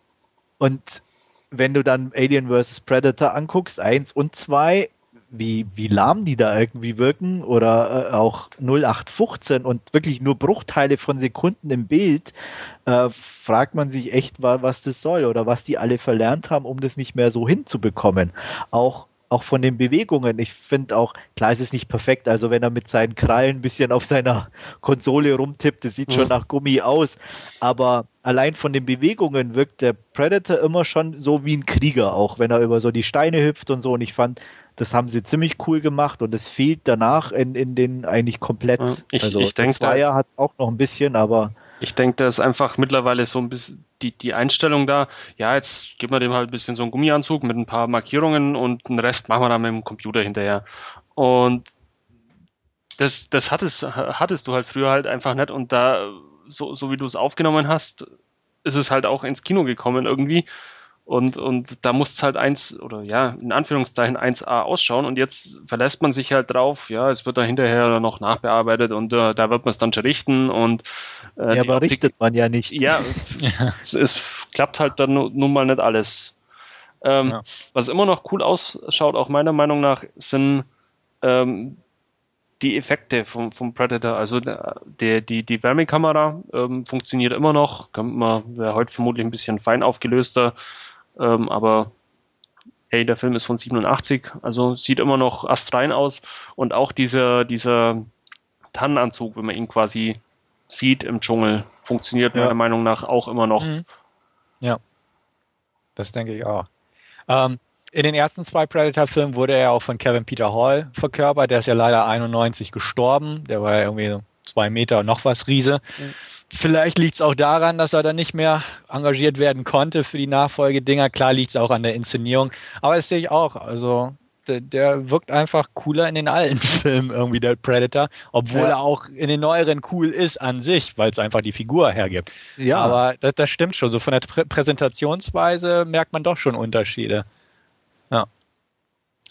und wenn du dann Alien vs. Predator anguckst, eins und zwei, wie, wie lahm die da irgendwie wirken oder äh, auch 0815 und wirklich nur Bruchteile von Sekunden im Bild, äh, fragt man sich echt, was das soll oder was die alle verlernt haben, um das nicht mehr so hinzubekommen. Auch auch von den Bewegungen. Ich finde auch, klar, es ist nicht perfekt. Also wenn er mit seinen Krallen ein bisschen auf seiner Konsole rumtippt, das sieht schon mhm. nach Gummi aus. Aber allein von den Bewegungen wirkt der Predator immer schon so wie ein Krieger, auch wenn er über so die Steine hüpft und so. Und ich fand, das haben sie ziemlich cool gemacht und es fehlt danach in, in den eigentlich komplett. Ich, also ich denke, Zweier hat es auch noch ein bisschen, aber Ich denke, da ist einfach mittlerweile so ein bisschen die, die Einstellung da, ja, jetzt geben wir dem halt ein bisschen so einen Gummianzug mit ein paar Markierungen und den Rest machen wir dann mit dem Computer hinterher. Und das, das hattest, hattest du halt früher halt einfach nicht und da, so, so wie du es aufgenommen hast, ist es halt auch ins Kino gekommen irgendwie. Und, und da muss es halt eins, oder ja, in Anführungszeichen 1A ausschauen. Und jetzt verlässt man sich halt drauf, ja, es wird da hinterher noch nachbearbeitet und uh, da wird man es dann schon richten. Und, äh, ja, aber Optik, richtet man ja nicht. Ja, es, es, klappt halt dann nun mal nicht alles. Ähm, ja. Was immer noch cool ausschaut, auch meiner Meinung nach, sind ähm, die Effekte vom, vom Predator. Also der, die, die Wärmekamera ähm, funktioniert immer noch. Wäre heute vermutlich ein bisschen fein aufgelöster. Ähm, aber hey, der Film ist von 87, also sieht immer noch astrein aus. Und auch dieser, dieser Tannenanzug, wenn man ihn quasi sieht im Dschungel, funktioniert ja. meiner Meinung nach auch immer noch. Mhm. Ja, das denke ich auch. Ähm, in den ersten zwei Predator-Filmen wurde er auch von Kevin Peter Hall verkörpert. Der ist ja leider 91 gestorben. Der war ja irgendwie zwei Meter und noch was Riese. Mhm. Vielleicht liegt es auch daran, dass er dann nicht mehr engagiert werden konnte für die Nachfolgedinger. Klar liegt es auch an der Inszenierung. Aber das sehe ich auch. Also der, der, wirkt einfach cooler in den alten Filmen irgendwie, der Predator, obwohl ja. er auch in den neueren cool ist an sich, weil es einfach die Figur hergibt. Ja. Aber das, das stimmt schon. So von der Prä Präsentationsweise merkt man doch schon Unterschiede. Ja.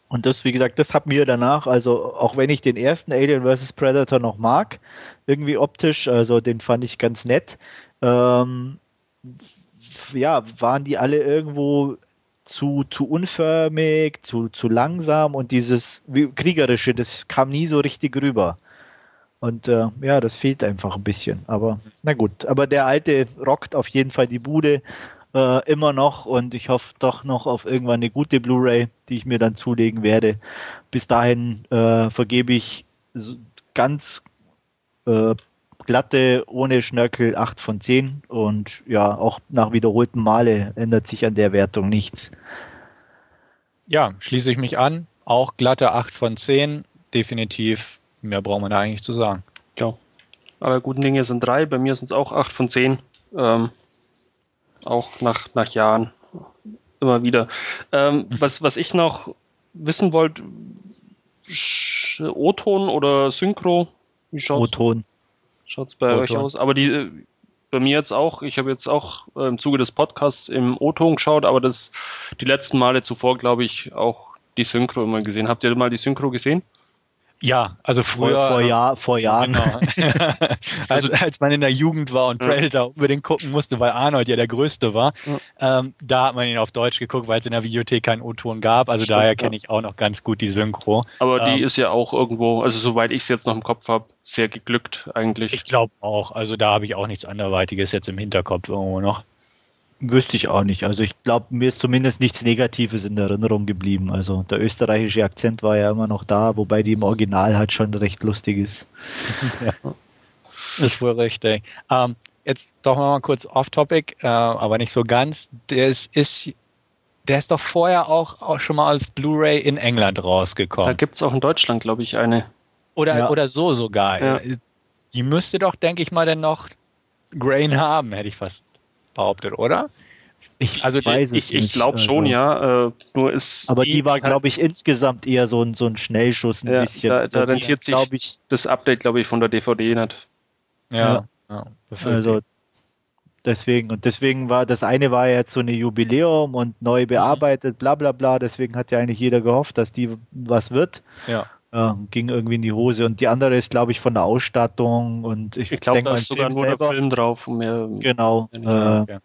Und das, wie gesagt, das hat mir danach, also auch wenn ich den ersten Alien vs. Predator noch mag, irgendwie optisch, also den fand ich ganz nett, ähm, ja, waren die alle irgendwo zu, zu unförmig, zu, zu langsam und dieses Kriegerische, das kam nie so richtig rüber. Und äh, ja, das fehlt einfach ein bisschen. Aber na gut, aber der alte rockt auf jeden Fall die Bude äh, immer noch und ich hoffe doch noch auf irgendwann eine gute Blu-ray, die ich mir dann zulegen werde. Bis dahin äh, vergebe ich ganz äh, glatte, ohne Schnörkel 8 von 10 und ja, auch nach wiederholten Male ändert sich an der Wertung nichts. Ja, schließe ich mich an. Auch glatte 8 von 10, definitiv. Mehr braucht man da eigentlich zu sagen. Ja. Aber guten Dinge sind drei, bei mir sind es auch 8 von 10. Ähm, auch nach, nach Jahren immer wieder. Ähm, mhm. was, was ich noch wissen wollte, O-Ton oder Synchro? Wie schaut's, O-Ton. Schaut's bei euch aus? Aber die, äh, bei mir jetzt auch, ich habe jetzt auch äh, im Zuge des Podcasts im O-Ton geschaut, aber das die letzten Male zuvor, glaube ich, auch die Synchro immer gesehen. Habt ihr mal die Synchro gesehen? Ja, also früher. Vor, vor, Jahr, vor Jahren. Genau. als, als man in der Jugend war und Predator ja. unbedingt gucken musste, weil Arnold ja der Größte war, ja. ähm, da hat man ihn auf Deutsch geguckt, weil es in der Videothek keinen O-Ton gab. Also Stimmt, daher kenne ich auch noch ganz gut die Synchro. Aber ähm, die ist ja auch irgendwo, also soweit ich es jetzt noch im Kopf habe, sehr geglückt eigentlich. Ich glaube auch. Also da habe ich auch nichts anderweitiges jetzt im Hinterkopf irgendwo noch. Wüsste ich auch nicht. Also ich glaube, mir ist zumindest nichts Negatives in Erinnerung geblieben. Also der österreichische Akzent war ja immer noch da, wobei die im Original halt schon recht lustig ist. ja. Ist wohl richtig. Ähm, jetzt doch mal kurz off-topic, äh, aber nicht so ganz. Das ist, der ist doch vorher auch, auch schon mal als Blu-ray in England rausgekommen. Da gibt es auch in Deutschland, glaube ich, eine. Oder, ja. oder so sogar. Ja. Die müsste doch, denke ich mal, dann noch Grain haben, hätte ich fast behauptet, oder? Ich also weiß ich, es ich, ich glaube schon, also. ja. Äh, nur ist aber die, die war, glaube ich, insgesamt eher so ein, so ein Schnellschuss ein ja, bisschen. Da, da rentiert sich ich, das Update, glaube ich, von der DVD nicht. Ja, ja. also deswegen und deswegen war das eine war jetzt so eine Jubiläum und neu bearbeitet, bla bla bla. Deswegen hat ja eigentlich jeder gehofft, dass die was wird. Ja. Ja, ging irgendwie in die Hose. Und die andere ist, glaube ich, von der Ausstattung. Und ich, ich glaube, da ist sogar nur selber, der Film drauf. Um mehr, genau. Äh, okay.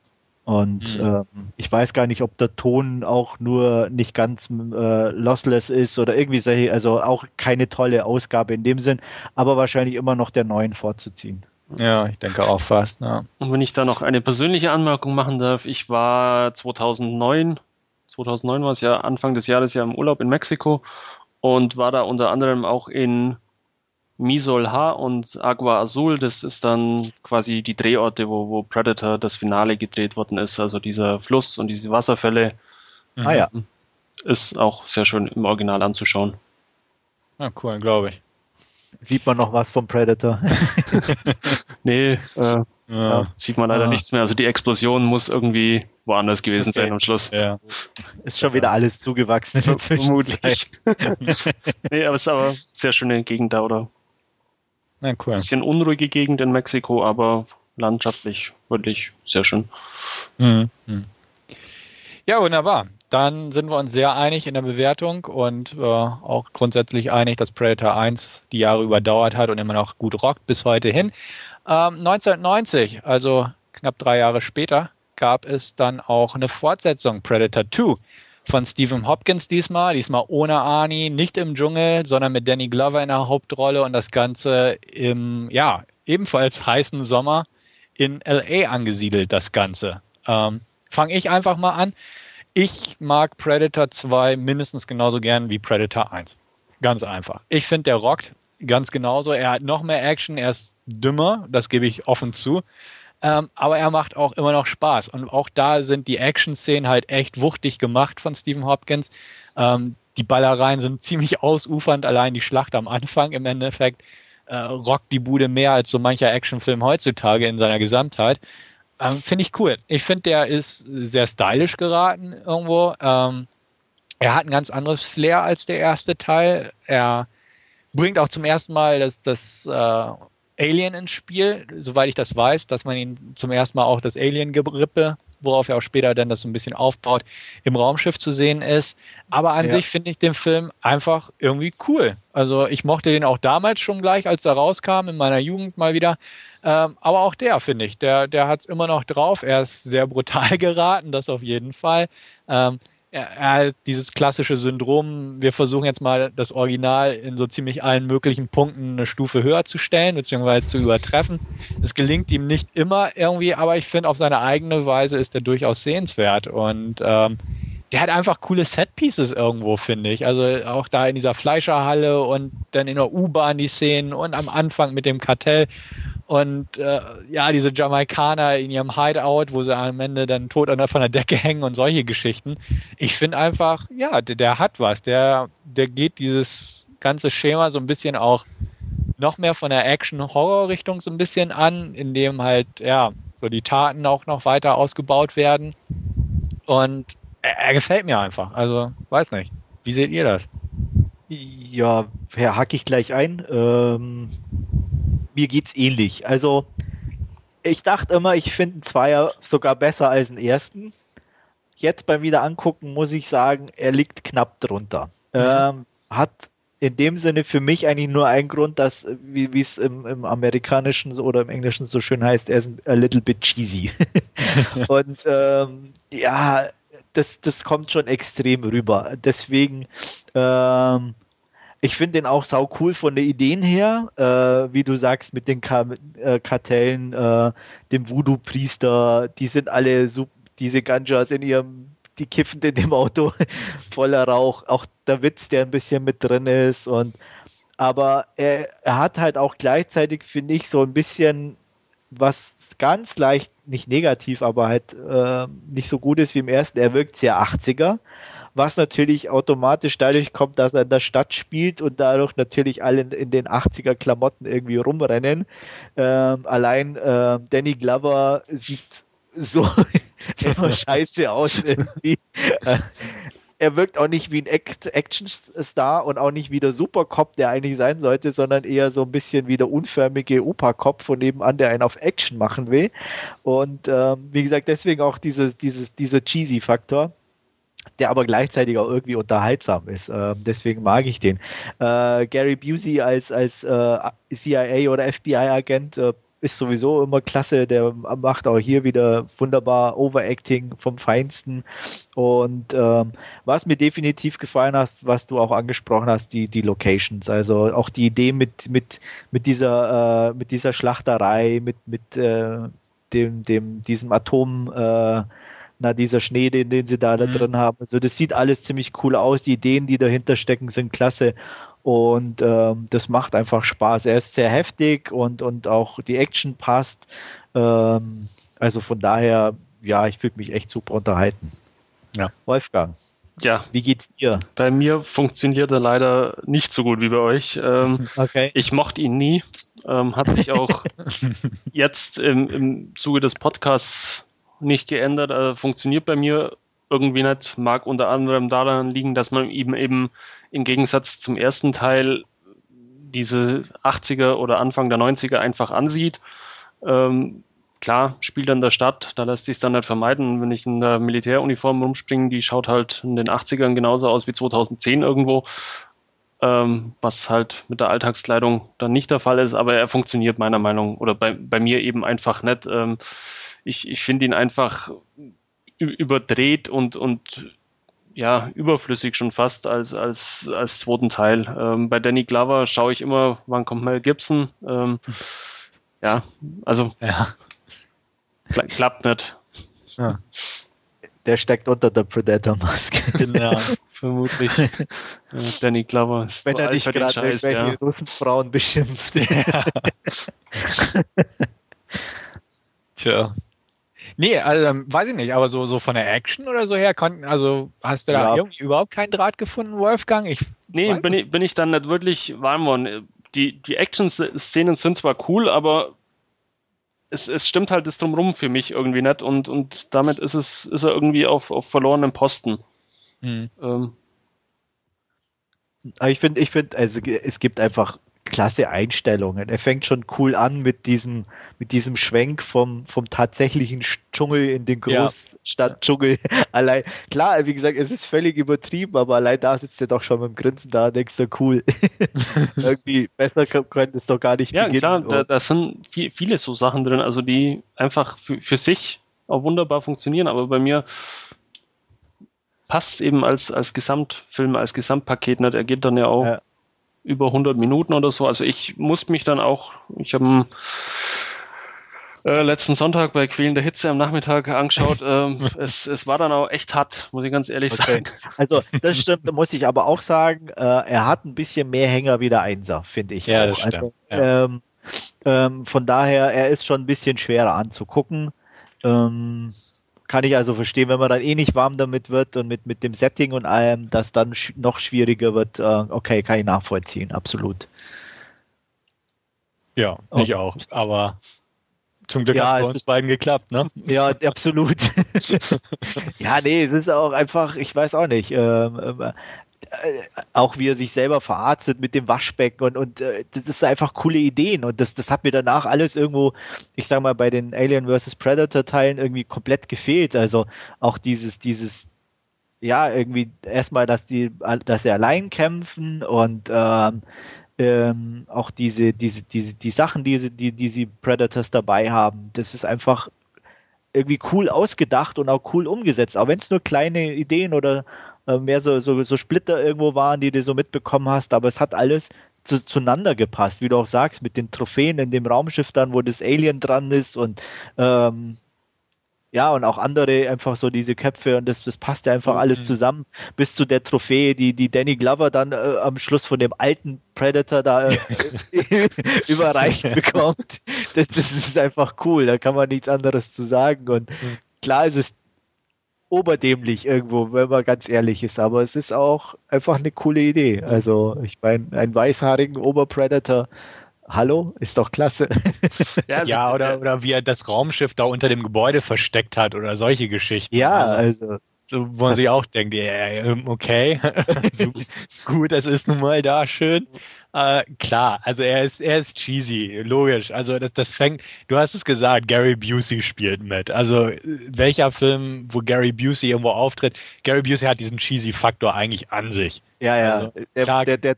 Und mhm. äh, ich weiß gar nicht, ob der Ton auch nur nicht ganz äh, lossless ist oder irgendwie solche, also auch keine tolle Ausgabe in dem Sinn, aber wahrscheinlich immer noch der neuen vorzuziehen. Ja, ich denke auch fast. Ja. Und wenn ich da noch eine persönliche Anmerkung machen darf, ich war 2009, 2009 war es ja Anfang des Jahres ja im Urlaub in Mexiko und war da unter anderem auch in Misolha und Agua Azul. Das ist dann quasi die Drehorte, wo, wo Predator das Finale gedreht worden ist. Also dieser Fluss und diese Wasserfälle. Ah ja. Ist auch sehr schön im Original anzuschauen. Ja, cool, glaube ich. Sieht man noch was vom Predator? nee, äh, ja. sieht man leider ah. nichts mehr. Also die Explosion muss irgendwie woanders gewesen okay. sein am Schluss. Ja. Ist schon wieder alles zugewachsen in der Zwischenzeit. nee, aber es ist aber sehr schöne Gegend da, oder? Ja, cool. Bisschen unruhige Gegend in Mexiko, aber landschaftlich wirklich sehr schön. Mhm. mhm. Ja, wunderbar. Dann sind wir uns sehr einig in der Bewertung und äh, auch grundsätzlich einig, dass Predator 1 die Jahre überdauert hat und immer noch gut rockt bis heute hin. Ähm, 1990, also knapp drei Jahre später, gab es dann auch eine Fortsetzung, Predator 2 von Stephen Hopkins diesmal, diesmal ohne Arnie, nicht im Dschungel, sondern mit Danny Glover in der Hauptrolle und das Ganze im, ja, ebenfalls heißen Sommer in LA angesiedelt, das Ganze. Ähm, Fange ich einfach mal an. Ich mag Predator 2 mindestens genauso gern wie Predator 1. Ganz einfach. Ich finde, der rockt ganz genauso. Er hat noch mehr Action, er ist dümmer, das gebe ich offen zu. Ähm, aber er macht auch immer noch Spaß. Und auch da sind die Action-Szenen halt echt wuchtig gemacht von Stephen Hopkins. Ähm, die Ballereien sind ziemlich ausufernd, allein die Schlacht am Anfang im Endeffekt äh, rockt die Bude mehr als so mancher Actionfilm heutzutage in seiner Gesamtheit. Ähm, finde ich cool. Ich finde, der ist sehr stylisch geraten irgendwo. Ähm, er hat ein ganz anderes Flair als der erste Teil. Er bringt auch zum ersten Mal das, das äh, Alien ins Spiel, soweit ich das weiß, dass man ihn zum ersten Mal auch das Alien-Gerippe, worauf er auch später dann das so ein bisschen aufbaut, im Raumschiff zu sehen ist. Aber an ja. sich finde ich den Film einfach irgendwie cool. Also ich mochte den auch damals schon gleich, als er rauskam, in meiner Jugend mal wieder. Ähm, aber auch der, finde ich, der, der hat es immer noch drauf. Er ist sehr brutal geraten, das auf jeden Fall. Ähm, er, hat dieses klassische Syndrom, wir versuchen jetzt mal das Original in so ziemlich allen möglichen Punkten eine Stufe höher zu stellen, beziehungsweise zu übertreffen. Es gelingt ihm nicht immer irgendwie, aber ich finde, auf seine eigene Weise ist er durchaus sehenswert und ähm, der hat einfach coole Setpieces irgendwo, finde ich. Also auch da in dieser Fleischerhalle und dann in der U-Bahn die Szenen und am Anfang mit dem Kartell. Und äh, ja, diese Jamaikaner in ihrem Hideout, wo sie am Ende dann tot von der Decke hängen und solche Geschichten. Ich finde einfach, ja, der, der, hat was. Der, der geht dieses ganze Schema so ein bisschen auch noch mehr von der Action-Horror-Richtung so ein bisschen an, indem halt, ja, so die Taten auch noch weiter ausgebaut werden. Und er, er gefällt mir einfach. Also, weiß nicht. Wie seht ihr das? Ja, hack ich gleich ein. Ähm, mir geht's ähnlich. Also ich dachte immer, ich finde einen Zweier sogar besser als einen ersten. Jetzt beim wieder angucken muss ich sagen, er liegt knapp drunter. Mhm. Ähm, hat in dem Sinne für mich eigentlich nur einen Grund, dass, wie es im, im, Amerikanischen oder im Englischen so schön heißt, er ist a little bit cheesy. Und ähm, ja, das, das kommt schon extrem rüber. Deswegen ähm, ich finde den auch sau cool von den Ideen her, äh, wie du sagst, mit den Ka äh, Kartellen, äh, dem Voodoo-Priester, die sind alle so, diese Ganjas in ihrem, die kiffen in dem Auto voller Rauch, auch der Witz, der ein bisschen mit drin ist und aber er, er hat halt auch gleichzeitig, finde ich, so ein bisschen was ganz leicht, nicht negativ, aber halt äh, nicht so gut ist wie im ersten. Er wirkt sehr 80er was natürlich automatisch dadurch kommt, dass er in der Stadt spielt und dadurch natürlich alle in, in den 80er Klamotten irgendwie rumrennen. Ähm, allein äh, Danny Glover sieht so immer scheiße aus irgendwie. Er wirkt auch nicht wie ein Action-Star und auch nicht wie der Supercop, der eigentlich sein sollte, sondern eher so ein bisschen wie der unförmige Opa-Cop von nebenan, der einen auf Action machen will. Und ähm, wie gesagt, deswegen auch dieses, dieses, dieser Cheesy-Faktor der aber gleichzeitig auch irgendwie unterhaltsam ist. Äh, deswegen mag ich den. Äh, Gary Busey als, als äh, CIA oder FBI-Agent äh, ist sowieso immer klasse. Der macht auch hier wieder wunderbar Overacting vom Feinsten. Und ähm, was mir definitiv gefallen hat, was du auch angesprochen hast, die, die Locations. Also auch die Idee mit, mit, mit, dieser, äh, mit dieser Schlachterei, mit, mit äh, dem, dem, diesem Atom na, dieser Schnee, den, den sie da, da mhm. drin haben. Also das sieht alles ziemlich cool aus. Die Ideen, die dahinter stecken, sind klasse. Und ähm, das macht einfach Spaß. Er ist sehr heftig und, und auch die Action passt. Ähm, also von daher, ja, ich fühle mich echt super unterhalten. Ja. Wolfgang. Ja, Wie geht's dir? bei mir funktioniert er leider nicht so gut wie bei euch. Ähm, Okay. ich mochte ihn nie. Ähm, hat sich auch jetzt im, im Zuge des Podcasts nicht geändert. Äh, funktioniert bei mir irgendwie nicht. Mag unter anderem daran liegen, dass man eben eben im Gegensatz zum ersten Teil diese 80er oder Anfang der 90er einfach ansieht. Ähm, klar, spielt an der Stadt, da lässt sich dann nicht vermeiden. Wenn ich in der Militäruniform rumspringe, die schaut halt in den 80ern genauso aus wie 2010 irgendwo ähm, was halt mit der Alltagskleidung dann nicht der Fall ist, aber er funktioniert meiner Meinung oder bei, bei mir eben einfach nicht. Ähm, ich ich finde ihn einfach überdreht und, und ja, überflüssig schon fast als, als, als zweiten Teil. Ähm, bei Danny Glover schaue ich immer, wann kommt Mel Gibson. Ähm, ja, also Ja. kla klappt nicht. Der steckt unter der Predator-Maske. Genau. Vermutlich. ja, Danny Glover ist Wenn zu er alt nicht für den gerade Scheiß, irgendwelche ja. Russenfrauen beschimpft. Tja. Nee, also ähm, weiß ich nicht, aber so, so von der Action oder so her, konnten, also hast du da Ja. irgendwie überhaupt keinen Draht gefunden, Wolfgang? Ich Nee, bin ich, bin ich dann nicht wirklich warm worden. Die, die Action-Szenen sind zwar cool, aber es, es stimmt halt das drumrum für mich irgendwie nicht und, und damit ist es ist er irgendwie auf, auf verlorenem Posten. Hm. Ähm, Aber ich finde, ich finde, also es gibt einfach klasse Einstellungen. Er fängt schon cool an mit diesem, mit diesem Schwenk vom, vom tatsächlichen Sch- Dschungel in den Ja. Großstadtdschungel. Allein, klar, wie gesagt, es ist völlig übertrieben, aber allein da sitzt er doch schon mit dem Grinsen da und denkst du, cool. Irgendwie besser könnte es doch gar nicht ja, beginnen. klar, da, da sind viel, viele so Sachen drin, also die einfach für, für sich auch wunderbar funktionieren, aber bei mir passt es eben als, als Gesamtfilm, als Gesamtpaket nicht. Er geht dann ja auch Ja. Über 100 Minuten oder so. Also ich muss mich dann auch, ich habe äh, letzten Sonntag bei Quälen der Hitze am Nachmittag angeschaut. ähm, es, es war dann auch echt hart, muss ich ganz ehrlich Okay. sagen. Also, das stimmt, da muss ich aber auch sagen, äh, er hat ein bisschen mehr Hänger wie der Einser, finde ich. Ja, auch. das stimmt, Also, ja. ähm, ähm, von daher, er ist schon ein bisschen schwerer anzugucken. Ähm, kann ich also verstehen, wenn man dann eh nicht warm damit wird und mit, mit dem Setting und allem, dass dann sch noch schwieriger wird. Äh, okay, kann ich nachvollziehen, absolut. Ja, Oh. ich auch. Aber zum Glück Ja, hat es bei uns beiden geklappt, ne? Ja, absolut. ja, nee, es ist auch einfach, ich weiß auch nicht, ähm, ähm, äh, auch wie er sich selber verarztet mit dem Waschbecken und, und äh, das ist einfach coole Ideen und das, das hat mir danach alles irgendwo, ich sag mal, bei den Alien vs. Predator Teilen irgendwie komplett gefehlt. Also auch dieses, dieses, ja, irgendwie erstmal, dass die, dass sie allein kämpfen und ähm, ähm, auch diese, diese, diese, die Sachen, die, die, die sie Predators dabei haben, das ist einfach irgendwie cool ausgedacht und auch cool umgesetzt, auch wenn es nur kleine Ideen oder äh, mehr so, so, so Splitter irgendwo waren, die du so mitbekommen hast, aber es hat alles zu, zueinander gepasst, wie du auch sagst, mit den Trophäen in dem Raumschiff dann, wo das Alien dran ist und ähm, ja, und auch andere einfach so diese Köpfe und das, das passt ja einfach alles zusammen bis zu der Trophäe, die, die Danny Glover dann äh, am Schluss von dem alten Predator da äh, überreicht bekommt. Das, das ist einfach cool, da kann man nichts anderes zu sagen. Und klar ist es oberdämlich irgendwo, wenn man ganz ehrlich ist, aber es ist auch einfach eine coole Idee. Also, ich meine, einen weißhaarigen Oberpredator, hallo, ist doch klasse. also ja, der- oder, oder wie er das Raumschiff da unter dem Gebäude versteckt hat oder solche Geschichten. ja, Also, also, so, wo man sich auch denkt, ja, ähm, okay, gut, das ist nun mal da schön. Äh, klar, also er ist, er ist cheesy, logisch. Also das, das fängt, du hast es gesagt, Gary Busey spielt mit. Also äh, welcher Film, wo Gary Busey irgendwo auftritt, Gary Busey hat diesen cheesy Faktor eigentlich an sich. ja, ja, Also, der, klar- der, der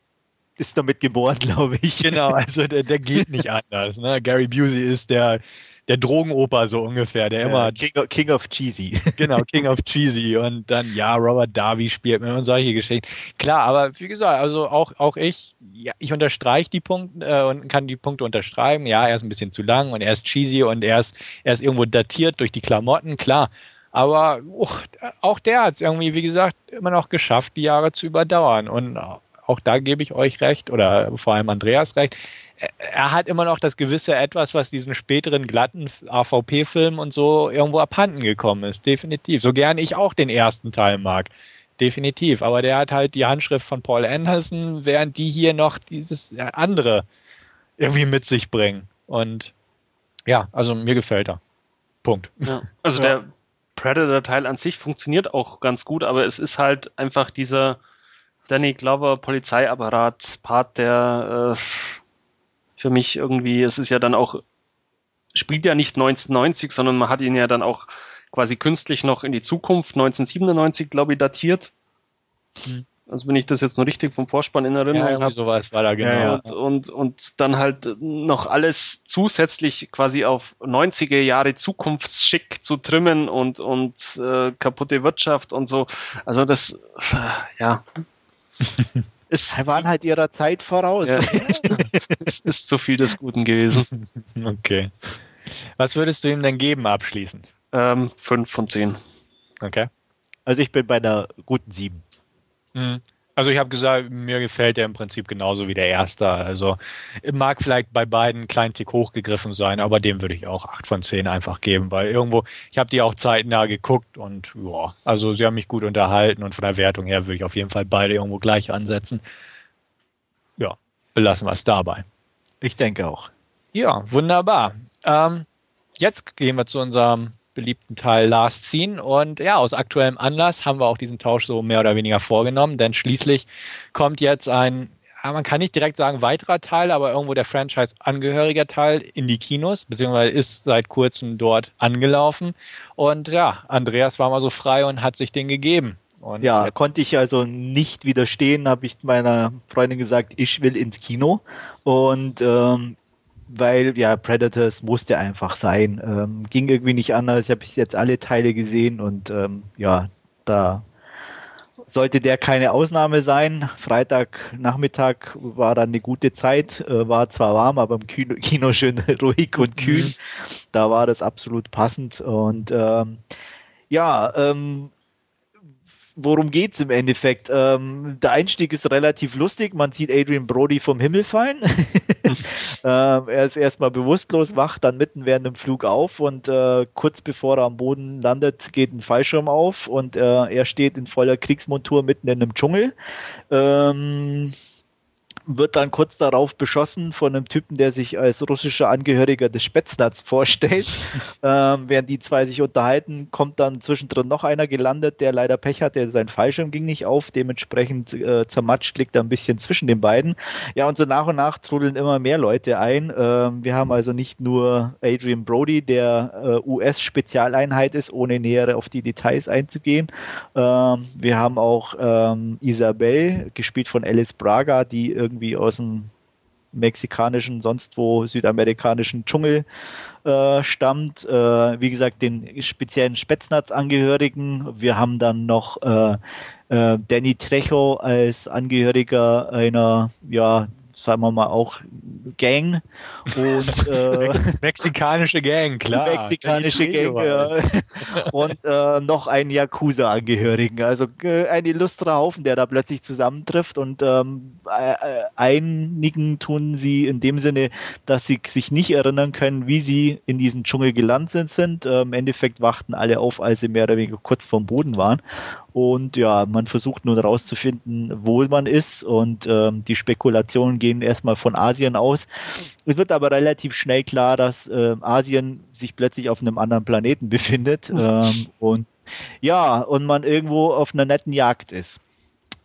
ist damit geboren, glaube ich. Genau, also der, der geht nicht anders. Ne? Gary Busey ist der, der Drogenoper so ungefähr, der immer Ja, King, of, King of Cheesy. genau, King of Cheesy und dann, ja, Robert Darby spielt mit und solche Geschichten. Klar, aber wie gesagt, also auch, auch ich, ja, ich unterstreiche die Punkte äh, und kann die Punkte unterschreiben. Ja, er ist ein bisschen zu lang und er ist cheesy und er ist, er ist irgendwo datiert durch die Klamotten, klar. Aber uch, auch der hat es irgendwie, wie gesagt, immer noch geschafft, die Jahre zu überdauern. Und auch da gebe ich euch recht, oder vor allem Andreas recht. Er- hat immer noch das gewisse Etwas, was diesen späteren glatten AVP-Filmen und so irgendwo abhanden gekommen ist. Definitiv. So gern ich auch den ersten Teil mag. definitiv. Aber der hat halt die Handschrift von Paul Anderson, während die hier noch dieses andere irgendwie mit sich bringen. Und ja, also mir gefällt er. Punkt. Ja. Also ja. der Predator-Teil an sich funktioniert auch ganz gut, aber es ist halt einfach dieser Danny Glover Polizeiapparat-Part, der äh, für mich irgendwie, es ist ja dann auch, spielt ja nicht 1990, sondern man hat ihn ja dann auch quasi künstlich noch in die Zukunft 1997, glaube ich, datiert. Hm. Also wenn ich das jetzt noch richtig vom Vorspann in Erinnerung ja, habe. sowas war da genau. Und, und, und dann halt noch alles zusätzlich quasi auf 90er Jahre Zukunftsschick zu trimmen und, und äh, kaputte Wirtschaft und so. Also das, ja. ist, Sie waren halt ihrer Zeit voraus. Ja. es ist zu viel des Guten gewesen. Okay. Was würdest du ihm denn geben abschließend? Ähm, fünf von zehn. Okay. Also ich bin bei einer guten sieben. Mhm. Also ich habe gesagt, mir gefällt er im Prinzip genauso wie der erste. Also mag vielleicht bei beiden ein kleinen Tick hochgegriffen sein, aber dem würde ich auch acht von zehn einfach geben, weil irgendwo, ich habe die auch zeitnah geguckt und ja, also sie haben mich gut unterhalten und von der Wertung her würde ich auf jeden Fall beide irgendwo gleich ansetzen. Ja, belassen wir es dabei. Ich denke auch. Ja, wunderbar. Ähm, jetzt gehen wir zu unserem beliebten Teil Last Scene. Und ja, aus aktuellem Anlass haben wir auch diesen Tausch so mehr oder weniger vorgenommen, denn schließlich kommt jetzt ein, ja, man kann nicht direkt sagen weiterer Teil, aber irgendwo der Franchise-angehöriger Teil in die Kinos, beziehungsweise ist seit kurzem dort angelaufen. Und ja, Andreas war mal so frei und hat sich den gegeben. Und ja, konnte ich also nicht widerstehen, habe ich meiner Freundin gesagt, ich will ins Kino. Und ähm, weil ja, Predators musste einfach sein. Ähm, ging irgendwie nicht anders. Ich habe jetzt alle Teile gesehen und ähm, ja, da sollte der keine Ausnahme sein. Freitagnachmittag war dann eine gute Zeit, äh, war zwar warm, aber im Kino, Kino schön ruhig und kühl. Mhm. Da war das absolut passend und ähm, ja, ähm, worum geht's im Endeffekt? Ähm, der Einstieg ist relativ lustig. Man sieht Adrian Brody vom Himmel fallen. ähm, er ist erstmal bewusstlos, wacht dann mitten während dem Flug auf und äh, kurz bevor er am Boden landet, geht ein Fallschirm auf und äh, er steht in voller Kriegsmontur mitten in einem Dschungel. Ähm, wird dann kurz darauf beschossen von einem Typen, der sich als russischer Angehöriger des Spätznats vorstellt. ähm, während die zwei sich unterhalten, kommt dann zwischendrin noch einer gelandet, der leider Pech hatte, sein Fallschirm ging nicht auf, dementsprechend äh, zermatscht liegt er ein bisschen zwischen den beiden. Ja, und so nach und nach trudeln immer mehr Leute ein. Ähm, wir haben also nicht nur Adrian Brody, der äh, US-Spezialeinheit ist, ohne nähere auf die Details einzugehen. Ähm, wir haben auch ähm, Isabel, gespielt von Alice Braga, die irgendwie irgendwie aus dem mexikanischen, sonst wo südamerikanischen Dschungel äh, stammt. Äh, wie gesagt, den speziellen Spätznaz-Angehörigen. Wir haben dann noch äh, äh Danny Trejo als Angehöriger einer ja, sagen wir mal auch Gang und äh, mexikanische Gang, klar. Mexikanische Gang ja. und äh, noch einen Yakuza-Angehörigen. Also äh, ein illustrer Haufen, der da plötzlich zusammentrifft und ähm, äh, einigen tun sie in dem Sinne, dass sie sich nicht erinnern können, wie sie in diesen Dschungel gelandet sind. Äh, Im Endeffekt wachten alle auf, als sie mehr oder weniger kurz vom Boden waren und ja, man versucht nun herauszufinden, wo man ist. Und ähm, die Spekulationen gehen erstmal von Asien aus. Es wird aber relativ schnell klar, dass äh, Asien sich plötzlich auf einem anderen Planeten befindet. Ähm, und ja, und man irgendwo auf einer netten Jagd ist.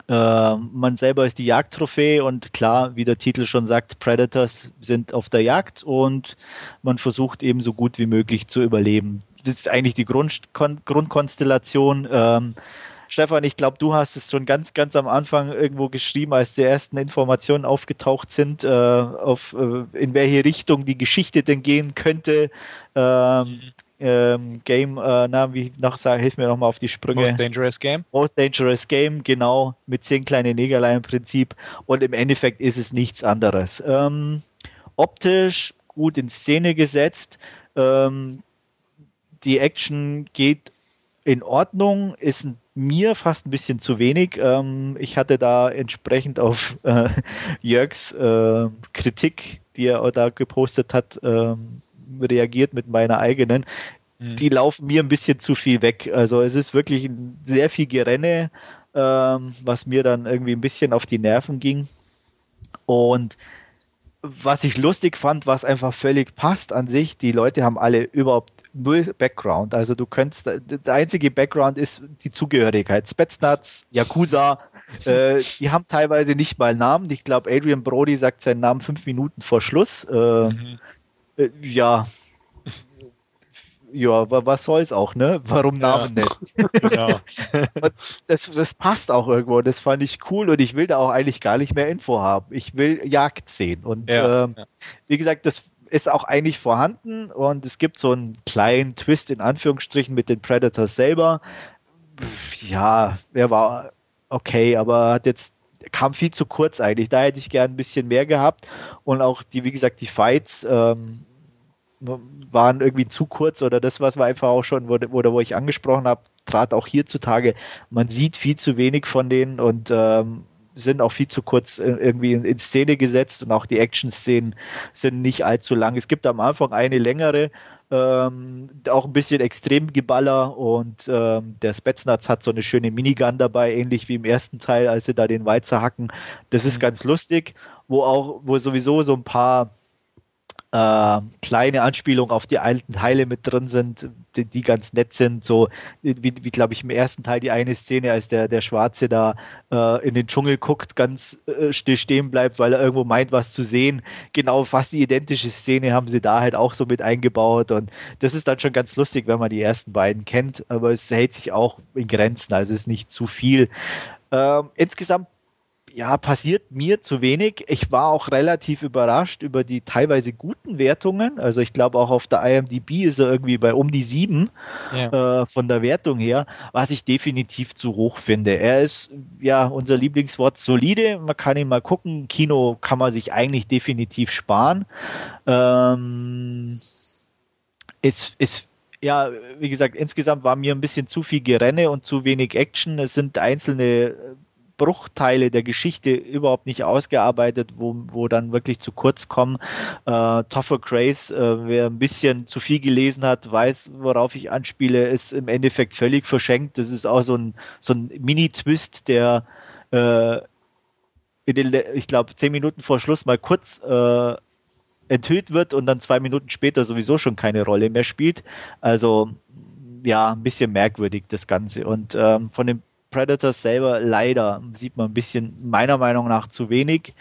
Äh, man selber ist die Jagdtrophäe und klar, wie der Titel schon sagt, Predators sind auf der Jagd und man versucht eben so gut wie möglich zu überleben. Das ist eigentlich die Grundkon Grundkonstellation. Ähm, Stefan, ich glaube, du hast es schon ganz, ganz am Anfang irgendwo geschrieben, als die ersten Informationen aufgetaucht sind, äh, auf äh, in welche Richtung die Geschichte denn gehen könnte. Ähm, ähm, Game, äh, na, wie noch sag, hilf mir nochmal auf die Sprünge. Most Dangerous Game. Most Dangerous Game, genau, mit zehn kleinen Negerlein im Prinzip. Und im Endeffekt ist es nichts anderes. Ähm, optisch gut in Szene gesetzt. Ähm, die Action geht in Ordnung, ist mir fast ein bisschen zu wenig. Ähm, ich hatte da entsprechend auf äh, Jörgs äh, Kritik, die er da gepostet hat, ähm, reagiert mit meiner eigenen. Mhm. Die laufen mir ein bisschen zu viel weg. Also es ist wirklich sehr viel Gerenne, ähm, was mir dann irgendwie ein bisschen auf die Nerven ging. Und was ich lustig fand, was einfach völlig passt an sich, die Leute haben alle überhaupt null Background. Also du könntest, der einzige Background ist die Zugehörigkeit. Spetsnaz, Yakuza, äh, die haben teilweise nicht mal Namen. Ich glaube, Adrian Brody sagt seinen Namen fünf Minuten vor Schluss. Äh, mhm. äh, ja, ja, was soll's auch, ne? Warum Namen ja. nicht? Genau. das, das passt auch irgendwo. Das fand ich cool und ich will da auch eigentlich gar nicht mehr Info haben. Ich will Jagd sehen. Und ja, ähm, ja. wie gesagt, das ist auch eigentlich vorhanden und es gibt so einen kleinen Twist in Anführungsstrichen mit den Predators selber. Ja, er war okay, aber hat jetzt kam viel zu kurz eigentlich. Da hätte ich gern ein bisschen mehr gehabt und auch die, wie gesagt, die Fights ähm, waren irgendwie zu kurz oder das, was wir einfach auch schon, wo, wo ich angesprochen habe, trat auch hierzutage. Man sieht viel zu wenig von denen und ähm, sind auch viel zu kurz irgendwie in, in Szene gesetzt und auch die Action-Szenen sind nicht allzu lang. Es gibt am Anfang eine längere, ähm, auch ein bisschen Extremgeballer und ähm, der Spetsnaz hat so eine schöne Minigun dabei, ähnlich wie im ersten Teil, als sie da den Weizer hacken. Das ist mhm. ganz lustig, wo auch, wo sowieso so ein paar äh, kleine Anspielungen auf die alten Teile mit drin sind, die, die ganz nett sind. So wie, wie glaube ich, im ersten Teil die eine Szene, als der, der Schwarze da äh, in den Dschungel guckt, ganz äh, still stehen bleibt, weil er irgendwo meint, was zu sehen. Genau, fast die identische Szene haben sie da halt auch so mit eingebaut. Und das ist dann schon ganz lustig, wenn man die ersten beiden kennt, aber es hält sich auch in Grenzen, also es ist nicht zu viel. Ähm, insgesamt ja, passiert mir zu wenig. Ich war auch relativ überrascht über die teilweise guten Wertungen. Also ich glaube auch auf der IMDb ist er irgendwie bei um die sieben ja. äh, von der Wertung her, was ich definitiv zu hoch finde. Er ist ja unser Lieblingswort solide. Man kann ihn mal gucken. Kino kann man sich eigentlich definitiv sparen. Ähm, es ist ja, wie gesagt, insgesamt war mir ein bisschen zu viel Gerenne und zu wenig Action. Es sind einzelne Bruchteile der Geschichte überhaupt nicht ausgearbeitet, wo, wo dann wirklich zu kurz kommen. Äh, Toffer Grace, äh, wer ein bisschen zu viel gelesen hat, weiß, worauf ich anspiele, ist im Endeffekt völlig verschenkt. Das ist auch so ein, so ein Mini-Twist, der äh, den, ich glaube, zehn Minuten vor Schluss mal kurz äh, enthüllt wird und dann zwei Minuten später sowieso schon keine Rolle mehr spielt. Also ja, ein bisschen merkwürdig das Ganze. Und ähm, von den Predators selber leider sieht man ein bisschen meiner Meinung nach zu wenig.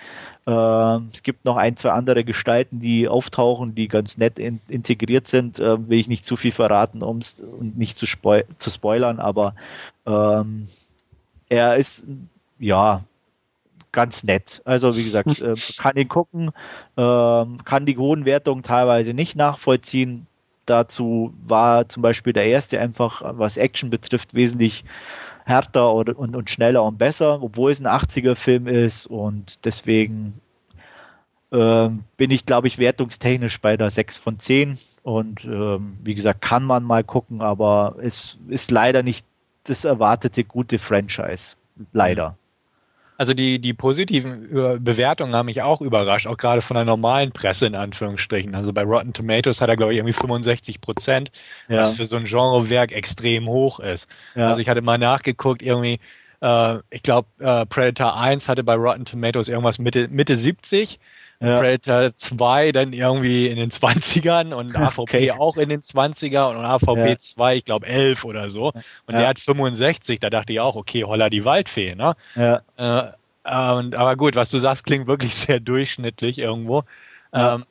Äh, es gibt noch ein, zwei andere Gestalten, die auftauchen, die ganz nett in, integriert sind. Äh, will ich nicht zu viel verraten, um und nicht zu, spoil zu spoilern, aber ähm, er ist ja ganz nett. Also wie gesagt, äh, kann ihn gucken, ähm, kann die hohen Wertungen teilweise nicht nachvollziehen. Dazu war zum Beispiel der erste einfach, was Action betrifft, wesentlich härter und, und, und schneller und besser, obwohl es ein 80er-Film ist und deswegen ähm, bin ich, glaube ich, wertungstechnisch bei der 6 von 10 und ähm, wie gesagt, kann man mal gucken, aber es ist leider nicht das erwartete gute Franchise. Leider. Also die, die positiven Bewertungen haben mich auch überrascht, auch gerade von der normalen Presse in Anführungsstrichen. Also bei Rotten Tomatoes hat er, glaube ich, irgendwie 65 Prozent, ja. was für so ein Genrewerk extrem hoch ist. Ja. Also ich hatte mal nachgeguckt, irgendwie, äh, ich glaube, äh, Predator 1 hatte bei Rotten Tomatoes irgendwas Mitte, Mitte 70. Ja. Predator 2 dann irgendwie in den 20ern und AVP okay. auch in den 20er und AVP ja. 2, ich glaube 11 oder so. Und ja. der hat 65, da dachte ich auch, okay, holla die Waldfee, ne? Ja. Äh, und, aber gut, was du sagst, klingt wirklich sehr durchschnittlich irgendwo. Ähm,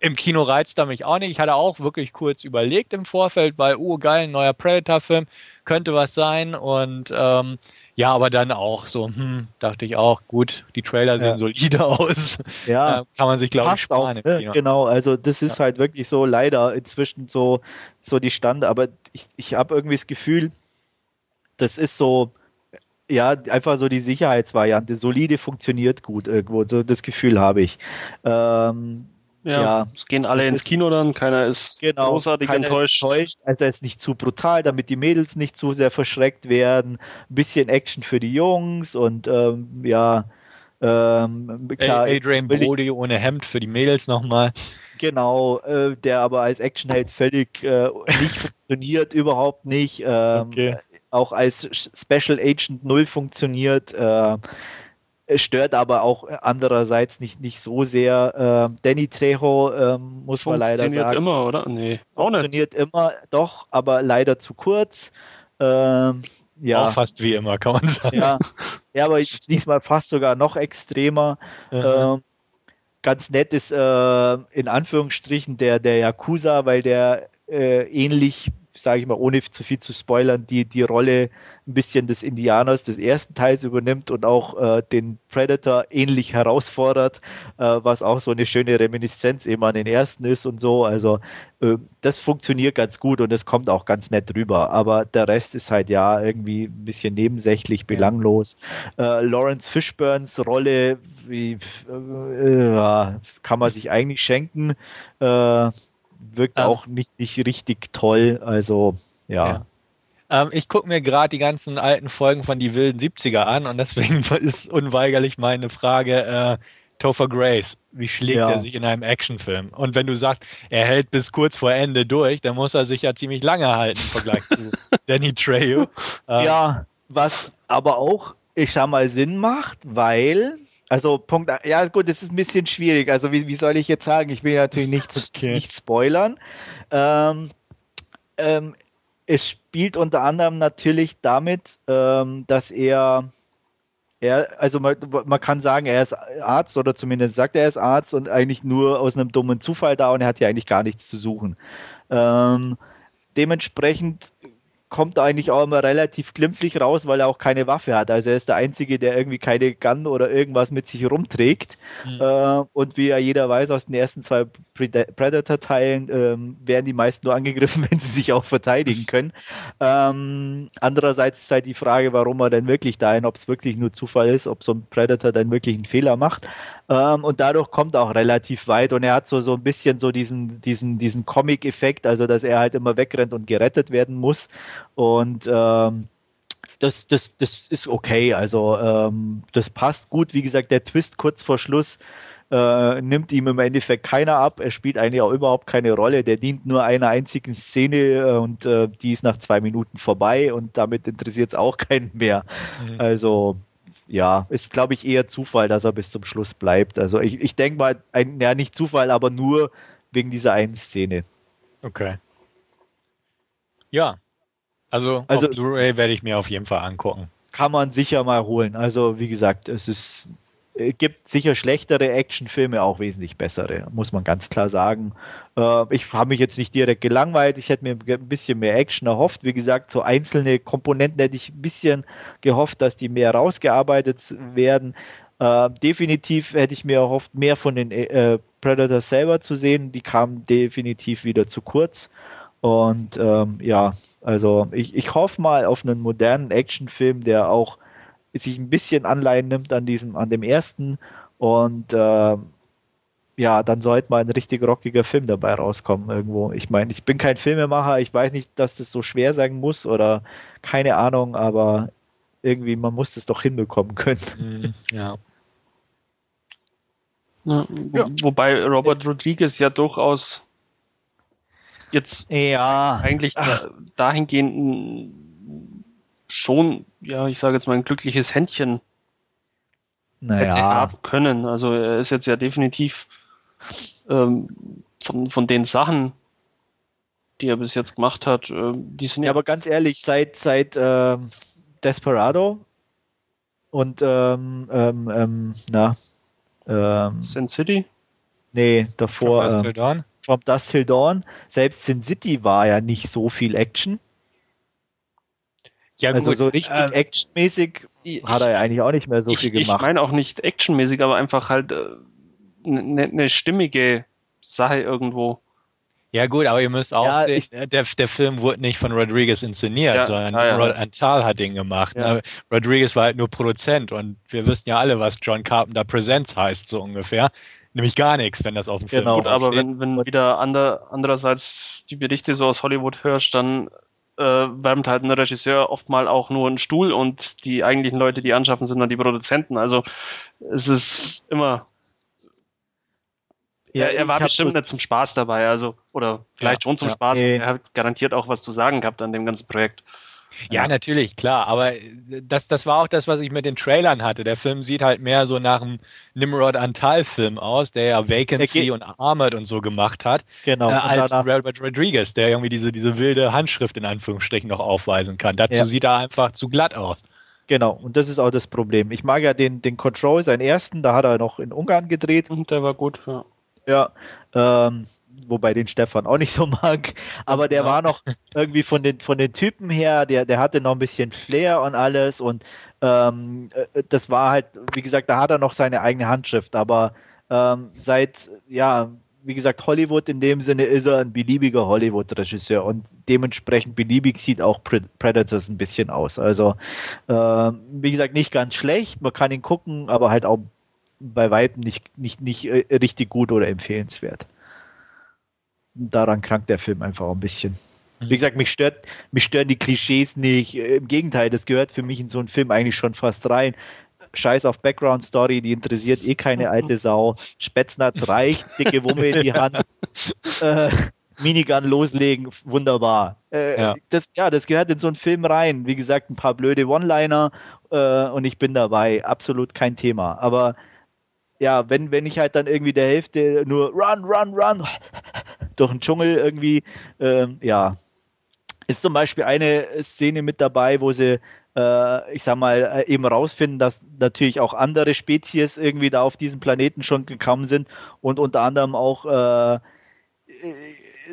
Im Kino reizt er mich auch nicht. Ich hatte auch wirklich kurz überlegt im Vorfeld, weil, oh geil, ein neuer Predator-Film, könnte was sein. Und ähm, ja, aber dann auch so, hm, dachte ich auch, gut, die Trailer sehen ja. solide aus. Ja, kann man sich, glaube ich, sparen. Auch, ne? Genau, also das ist ja. halt wirklich so leider inzwischen so, so die Stand, aber ich, ich habe irgendwie das Gefühl, das ist so, ja, einfach so die Sicherheitsvariante, solide funktioniert gut irgendwo, so das Gefühl habe ich. Ähm, ja, ja, es gehen alle ins Kino dann, keiner ist genau, großartig keiner enttäuscht. Ist enttäuscht. Also er ist nicht zu brutal, damit die Mädels nicht zu sehr verschreckt werden. Ein bisschen Action für die Jungs und ähm, ja, ähm, klar, Adrian Brody ohne Hemd für die Mädels nochmal. Genau, äh, der aber als Actionheld völlig äh, nicht funktioniert, überhaupt nicht. Ähm, okay auch als Special Agent 0 funktioniert. Äh, stört aber auch andererseits nicht, nicht so sehr. Äh, Danny Trejo äh, muss man leider sagen. Funktioniert immer, oder? Nee. Auch funktioniert nicht. immer, doch, aber leider zu kurz. Ähm, ja. Auch fast wie immer, kann man sagen. Ja, ja aber diesmal fast sogar noch extremer. Mhm. Ähm, ganz nett ist äh, in Anführungsstrichen der, der Yakuza, weil der äh, ähnlich sage ich mal, ohne zu viel zu spoilern, die, die Rolle ein bisschen des Indianers des ersten Teils übernimmt und auch äh, den Predator ähnlich herausfordert, äh, was auch so eine schöne Reminiszenz eben an den ersten ist und so. Also äh, das funktioniert ganz gut und es kommt auch ganz nett rüber. Aber der Rest ist halt ja irgendwie ein bisschen nebensächlich, belanglos. Äh, Lawrence Fishburns Rolle wie, äh, kann man sich eigentlich schenken. Wirkt ähm, auch nicht, nicht richtig toll. Also, ja. ja. Ähm, ich gucke mir gerade die ganzen alten Folgen von die wilden 70er an und deswegen ist unweigerlich meine Frage, äh, Topher Grace, wie schlägt ja. er sich in einem Actionfilm? Und wenn du sagst, er hält bis kurz vor Ende durch, dann muss er sich ja ziemlich lange halten im Vergleich zu Danny Trejo. Ähm, ja, was aber auch, ich schau mal, Sinn macht, weil also Punkt, ja gut, das ist ein bisschen schwierig. Also wie, wie soll ich jetzt sagen? Ich will natürlich nicht, okay. nicht spoilern. Ähm, ähm, es spielt unter anderem natürlich damit, ähm, dass er, er also man, man, kann sagen, er ist Arzt oder zumindest sagt er, er ist Arzt und eigentlich nur aus einem dummen Zufall da und er hat ja eigentlich gar nichts zu suchen. Ähm, dementsprechend kommt eigentlich auch immer relativ glimpflich raus, weil er auch keine Waffe hat. Also er ist der Einzige, der irgendwie keine Gun oder irgendwas mit sich rumträgt. Mhm. Äh, und wie ja jeder weiß aus den ersten zwei Predator-Teilen, ähm, werden die meisten nur angegriffen, wenn sie sich auch verteidigen können. Ähm, andererseits ist halt die Frage, warum er denn wirklich da ob es wirklich nur Zufall ist, ob so ein Predator dann wirklich einen Fehler macht. Ähm, und dadurch kommt er auch relativ weit und er hat so, so ein bisschen so diesen, diesen, diesen Comic-Effekt, also dass er halt immer wegrennt und gerettet werden muss. Und ähm, das, das, das ist okay. Also ähm, das passt gut. Wie gesagt, der Twist kurz vor Schluss äh, nimmt ihm im Endeffekt keiner ab. Er spielt eigentlich auch überhaupt keine Rolle. Der dient nur einer einzigen Szene äh, und äh, die ist nach zwei Minuten vorbei und damit interessiert es auch keinen mehr. Mhm. Also ja, ist, glaube ich, eher Zufall, dass er bis zum Schluss bleibt. Also ich, ich denke mal, ein, ja, nicht Zufall, aber nur wegen dieser einen Szene. Okay. Ja. Also, also Blu-ray werde ich mir auf jeden Fall angucken. Kann man sicher mal holen. Also, wie gesagt, es ist gibt sicher schlechtere Actionfilme, auch wesentlich bessere, muss man ganz klar sagen. Äh, ich habe mich jetzt nicht direkt gelangweilt, ich hätte mir ein bisschen mehr Action erhofft. Wie gesagt, so einzelne Komponenten hätte ich ein bisschen gehofft, dass die mehr rausgearbeitet werden. Äh, definitiv hätte ich mir erhofft, mehr von den äh, Predators selber zu sehen. Die kamen definitiv wieder zu kurz. Und ähm, ja, also ich, ich hoffe mal auf einen modernen Actionfilm, der auch sich ein bisschen Anleihen nimmt an diesem, an dem ersten und äh, ja, dann sollte mal ein richtig rockiger Film dabei rauskommen irgendwo. Ich meine, ich bin kein Filmemacher, ich weiß nicht, dass das so schwer sein muss oder keine Ahnung, aber irgendwie, man muss das doch hinbekommen können. Mhm, ja. Ja, wo, ja. Wobei Robert Rodriguez ja durchaus jetzt ja. eigentlich da, dahingehend schon, ja, ich sage jetzt mal ein glückliches Händchen naja. hätte haben können. Also er ist jetzt ja definitiv ähm, von, von den Sachen, die er bis jetzt gemacht hat, äh, die sind ja. aber ganz ehrlich, seit, seit äh, Desperado und ähm, ähm, ähm na ähm, Sin City? Nee, davor. From Dust Till Dawn? From Dust Till Dawn. Selbst Sin City war ja nicht so viel Action. Ja, also gut. so richtig äh, actionmäßig hat er ja eigentlich auch nicht mehr so ich, viel gemacht. Ich meine auch nicht actionmäßig, aber einfach halt eine äh, ne stimmige Sache irgendwo. Ja gut, aber ihr müsst auch ja, sehen, der, der Film wurde nicht von Rodriguez inszeniert, ja, sondern ja, ja. Rod Antal hat ihn gemacht. Ne? Rodriguez war halt nur Produzent und wir wissen ja alle, was John Carpenter Presents heißt, so ungefähr. Nämlich gar nichts, wenn das auf dem Film Genau, gut, aber wenn, wenn wieder ander, andererseits die Berichte so aus Hollywood hörst, dann äh, wärmt halt ein Regisseur oft mal auch nur einen Stuhl und die eigentlichen Leute, die anschaffen, sind dann die Produzenten. Also es ist immer. Ja, er, er war bestimmt nicht zum Spaß dabei, also oder vielleicht ja, schon zum ja, Spaß. Nee. Er hat garantiert auch was zu sagen gehabt an dem ganzen Projekt. Ja, ja, natürlich, klar. Aber das, das war auch das, was ich mit den Trailern hatte. Der Film sieht halt mehr so nach einem Nimrod Antal-Film aus, der ja Vacancy und Armored und so gemacht hat, genau. äh, als Robert Rodriguez, der irgendwie diese, diese wilde Handschrift in Anführungsstrichen noch aufweisen kann. Dazu ja. sieht er einfach zu glatt aus. Genau, und das ist auch das Problem. Ich mag ja den, den Control, seinen ersten, da hat er noch in Ungarn gedreht. Und der war gut, ja. Ja, ähm, wobei den Stefan auch nicht so mag, aber der ja. war noch irgendwie von den, von den Typen her, der, der hatte noch ein bisschen Flair und alles und ähm, äh, das war halt, wie gesagt, da hat er noch seine eigene Handschrift, aber ähm, seit, ja, wie gesagt, Hollywood in dem Sinne ist er ein beliebiger Hollywood-Regisseur und dementsprechend beliebig sieht auch Predators ein bisschen aus. Also, äh, wie gesagt, nicht ganz schlecht, man kann ihn gucken, aber halt auch bei weitem nicht, nicht, nicht äh, richtig gut oder empfehlenswert. Daran krankt der Film einfach ein bisschen. Wie gesagt, mich stört, mich stören die Klischees nicht. Im Gegenteil, das gehört für mich in so einen Film eigentlich schon fast rein. Scheiß auf Background Story, die interessiert eh keine alte Sau. Spätznatz reicht, dicke Wumme in die Hand. Äh, Minigun loslegen, wunderbar. Äh, ja. Das, ja, das gehört in so einen Film rein. Wie gesagt, ein paar blöde One-Liner äh, und ich bin dabei. Absolut kein Thema. Aber ja, wenn, wenn ich halt dann irgendwie der Hälfte nur run, run, run durch den Dschungel irgendwie, äh, ja, ist zum Beispiel eine Szene mit dabei, wo sie, äh, ich sag mal, äh, eben rausfinden, dass natürlich auch andere Spezies irgendwie da auf diesem Planeten schon gekommen sind und unter anderem auch äh,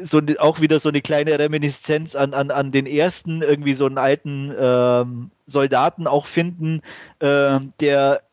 so auch wieder so eine kleine Reminiszenz an, an, an den ersten, irgendwie so einen alten ähm, Soldaten auch finden, äh, der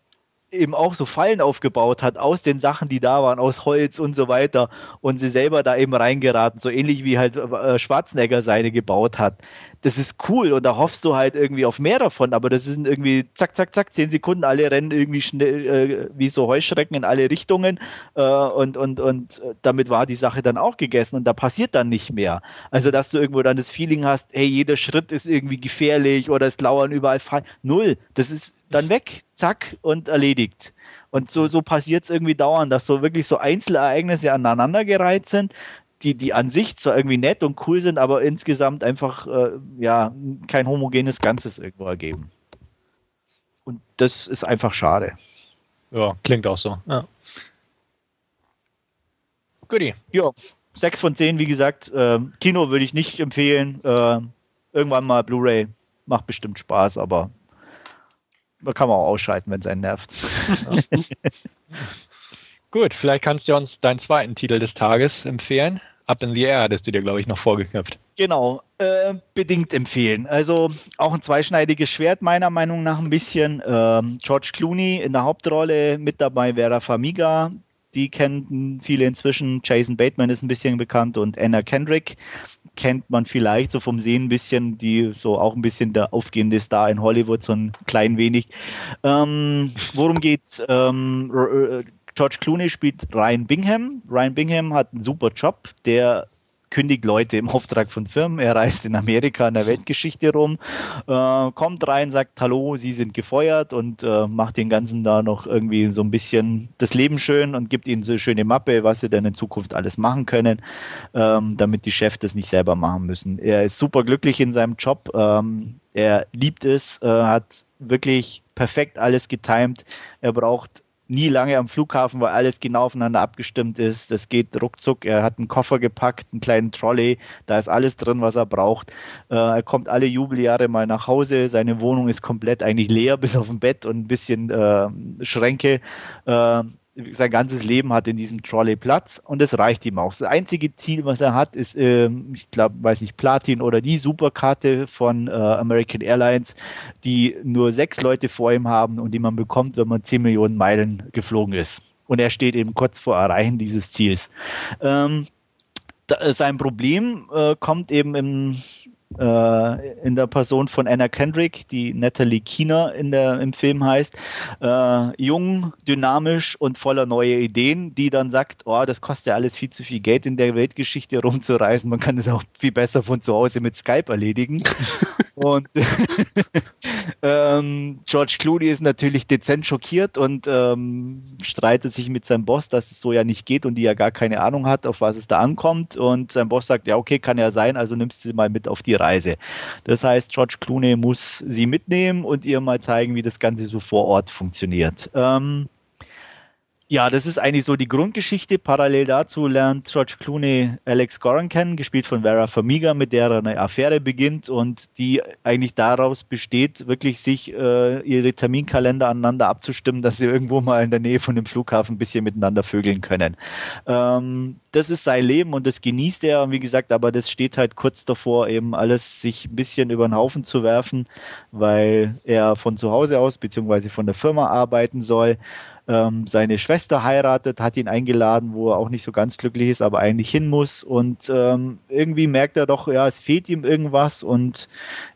eben auch so Fallen aufgebaut hat aus den Sachen, die da waren, aus Holz und so weiter und sie selber da eben reingeraten, so ähnlich wie halt äh, Schwarzenegger seine gebaut hat. Das ist cool und da hoffst du halt irgendwie auf mehr davon, aber das sind irgendwie zack, zack, zack, zehn Sekunden, alle rennen irgendwie schnell äh, wie so Heuschrecken in alle Richtungen äh, und, und, und damit war die Sache dann auch gegessen und da passiert dann nicht mehr. Also, dass du irgendwo dann das Feeling hast, hey, jeder Schritt ist irgendwie gefährlich oder es lauern überall Fallen. Null. Das ist dann weg, zack und erledigt. Und so, so passiert es irgendwie dauernd, dass so wirklich so Einzelereignisse aneinandergereiht sind, die, die an sich zwar irgendwie nett und cool sind, aber insgesamt einfach äh, ja kein homogenes Ganzes irgendwo ergeben. Und das ist einfach schade. Ja, klingt auch so. Ja. Goodie. Ja, 6 von 10, wie gesagt. Äh, Kino würde ich nicht empfehlen. Äh, irgendwann mal Blu-ray macht bestimmt Spaß, aber da kann man auch ausschalten, wenn es einen nervt. Gut, vielleicht kannst du uns deinen zweiten Titel des Tages empfehlen. Up in the Air hattest du dir, glaube ich, noch vorgeknüpft. Genau, äh, bedingt empfehlen. Also auch ein zweischneidiges Schwert meiner Meinung nach ein bisschen. Ähm, George Clooney in der Hauptrolle, mit dabei Vera Famiga, die kennen viele inzwischen. Jason Bateman ist ein bisschen bekannt und Anna Kendrick kennt man vielleicht so vom Sehen ein bisschen, die so auch ein bisschen der aufgehende Star in Hollywood, so ein klein wenig. Ähm, worum geht's? Ähm, äh, George Clooney spielt Ryan Bingham. Ryan Bingham hat einen super Job, der kündigt Leute im Auftrag von Firmen. Er reist in Amerika in der Weltgeschichte rum, äh, kommt rein, sagt Hallo, Sie sind gefeuert und äh, macht den ganzen da noch irgendwie so ein bisschen das Leben schön und gibt ihnen so eine schöne Mappe, was sie denn in Zukunft alles machen können, ähm, damit die Chefs das nicht selber machen müssen. Er ist super glücklich in seinem Job. Ähm, er liebt es, äh, hat wirklich perfekt alles getimt. Er braucht nie lange am Flughafen, weil alles genau aufeinander abgestimmt ist. Das geht ruckzuck. Er hat einen Koffer gepackt, einen kleinen Trolley, da ist alles drin, was er braucht. Äh, er kommt alle Jubeljahre mal nach Hause. Seine Wohnung ist komplett eigentlich leer, bis auf ein Bett und ein bisschen äh, Schränke. Äh, sein ganzes Leben hat in diesem Trolley Platz und es reicht ihm auch. Das einzige Ziel, was er hat, ist, äh, ich glaube, weiß nicht, Platin oder die Superkarte von äh, American Airlines, die nur sechs Leute vor ihm haben und die man bekommt, wenn man 10 Millionen Meilen geflogen ist. Und er steht eben kurz vor Erreichen dieses Ziels. Ähm, da, sein Problem äh, kommt eben im in der Person von Anna Kendrick, die Natalie Keener in der, im Film heißt, äh, jung, dynamisch und voller neue Ideen, die dann sagt, oh, das kostet ja alles viel zu viel Geld in der Weltgeschichte rumzureisen, man kann es auch viel besser von zu Hause mit Skype erledigen. und ähm, George Clooney ist natürlich dezent schockiert und ähm, streitet sich mit seinem Boss, dass es so ja nicht geht und die ja gar keine Ahnung hat, auf was es da ankommt. Und sein Boss sagt, ja, okay, kann ja sein, also nimmst du sie mal mit auf die Reise. Das heißt, George Clooney muss sie mitnehmen und ihr mal zeigen, wie das Ganze so vor Ort funktioniert. Ähm, ja, das ist eigentlich so die Grundgeschichte. Parallel dazu lernt George Clooney Alex Goran kennen, gespielt von Vera Farmiga, mit der er eine Affäre beginnt und die eigentlich daraus besteht, wirklich sich äh, ihre Terminkalender aneinander abzustimmen, dass sie irgendwo mal in der Nähe von dem Flughafen ein bisschen miteinander vögeln können. Ähm, das ist sein Leben und das genießt er. Und wie gesagt, aber das steht halt kurz davor, eben alles sich ein bisschen über den Haufen zu werfen, weil er von zu Hause aus beziehungsweise von der Firma arbeiten soll ähm, seine Schwester heiratet, hat ihn eingeladen, wo er auch nicht so ganz glücklich ist, aber eigentlich hin muss. Und ähm, irgendwie merkt er doch, ja, es fehlt ihm irgendwas und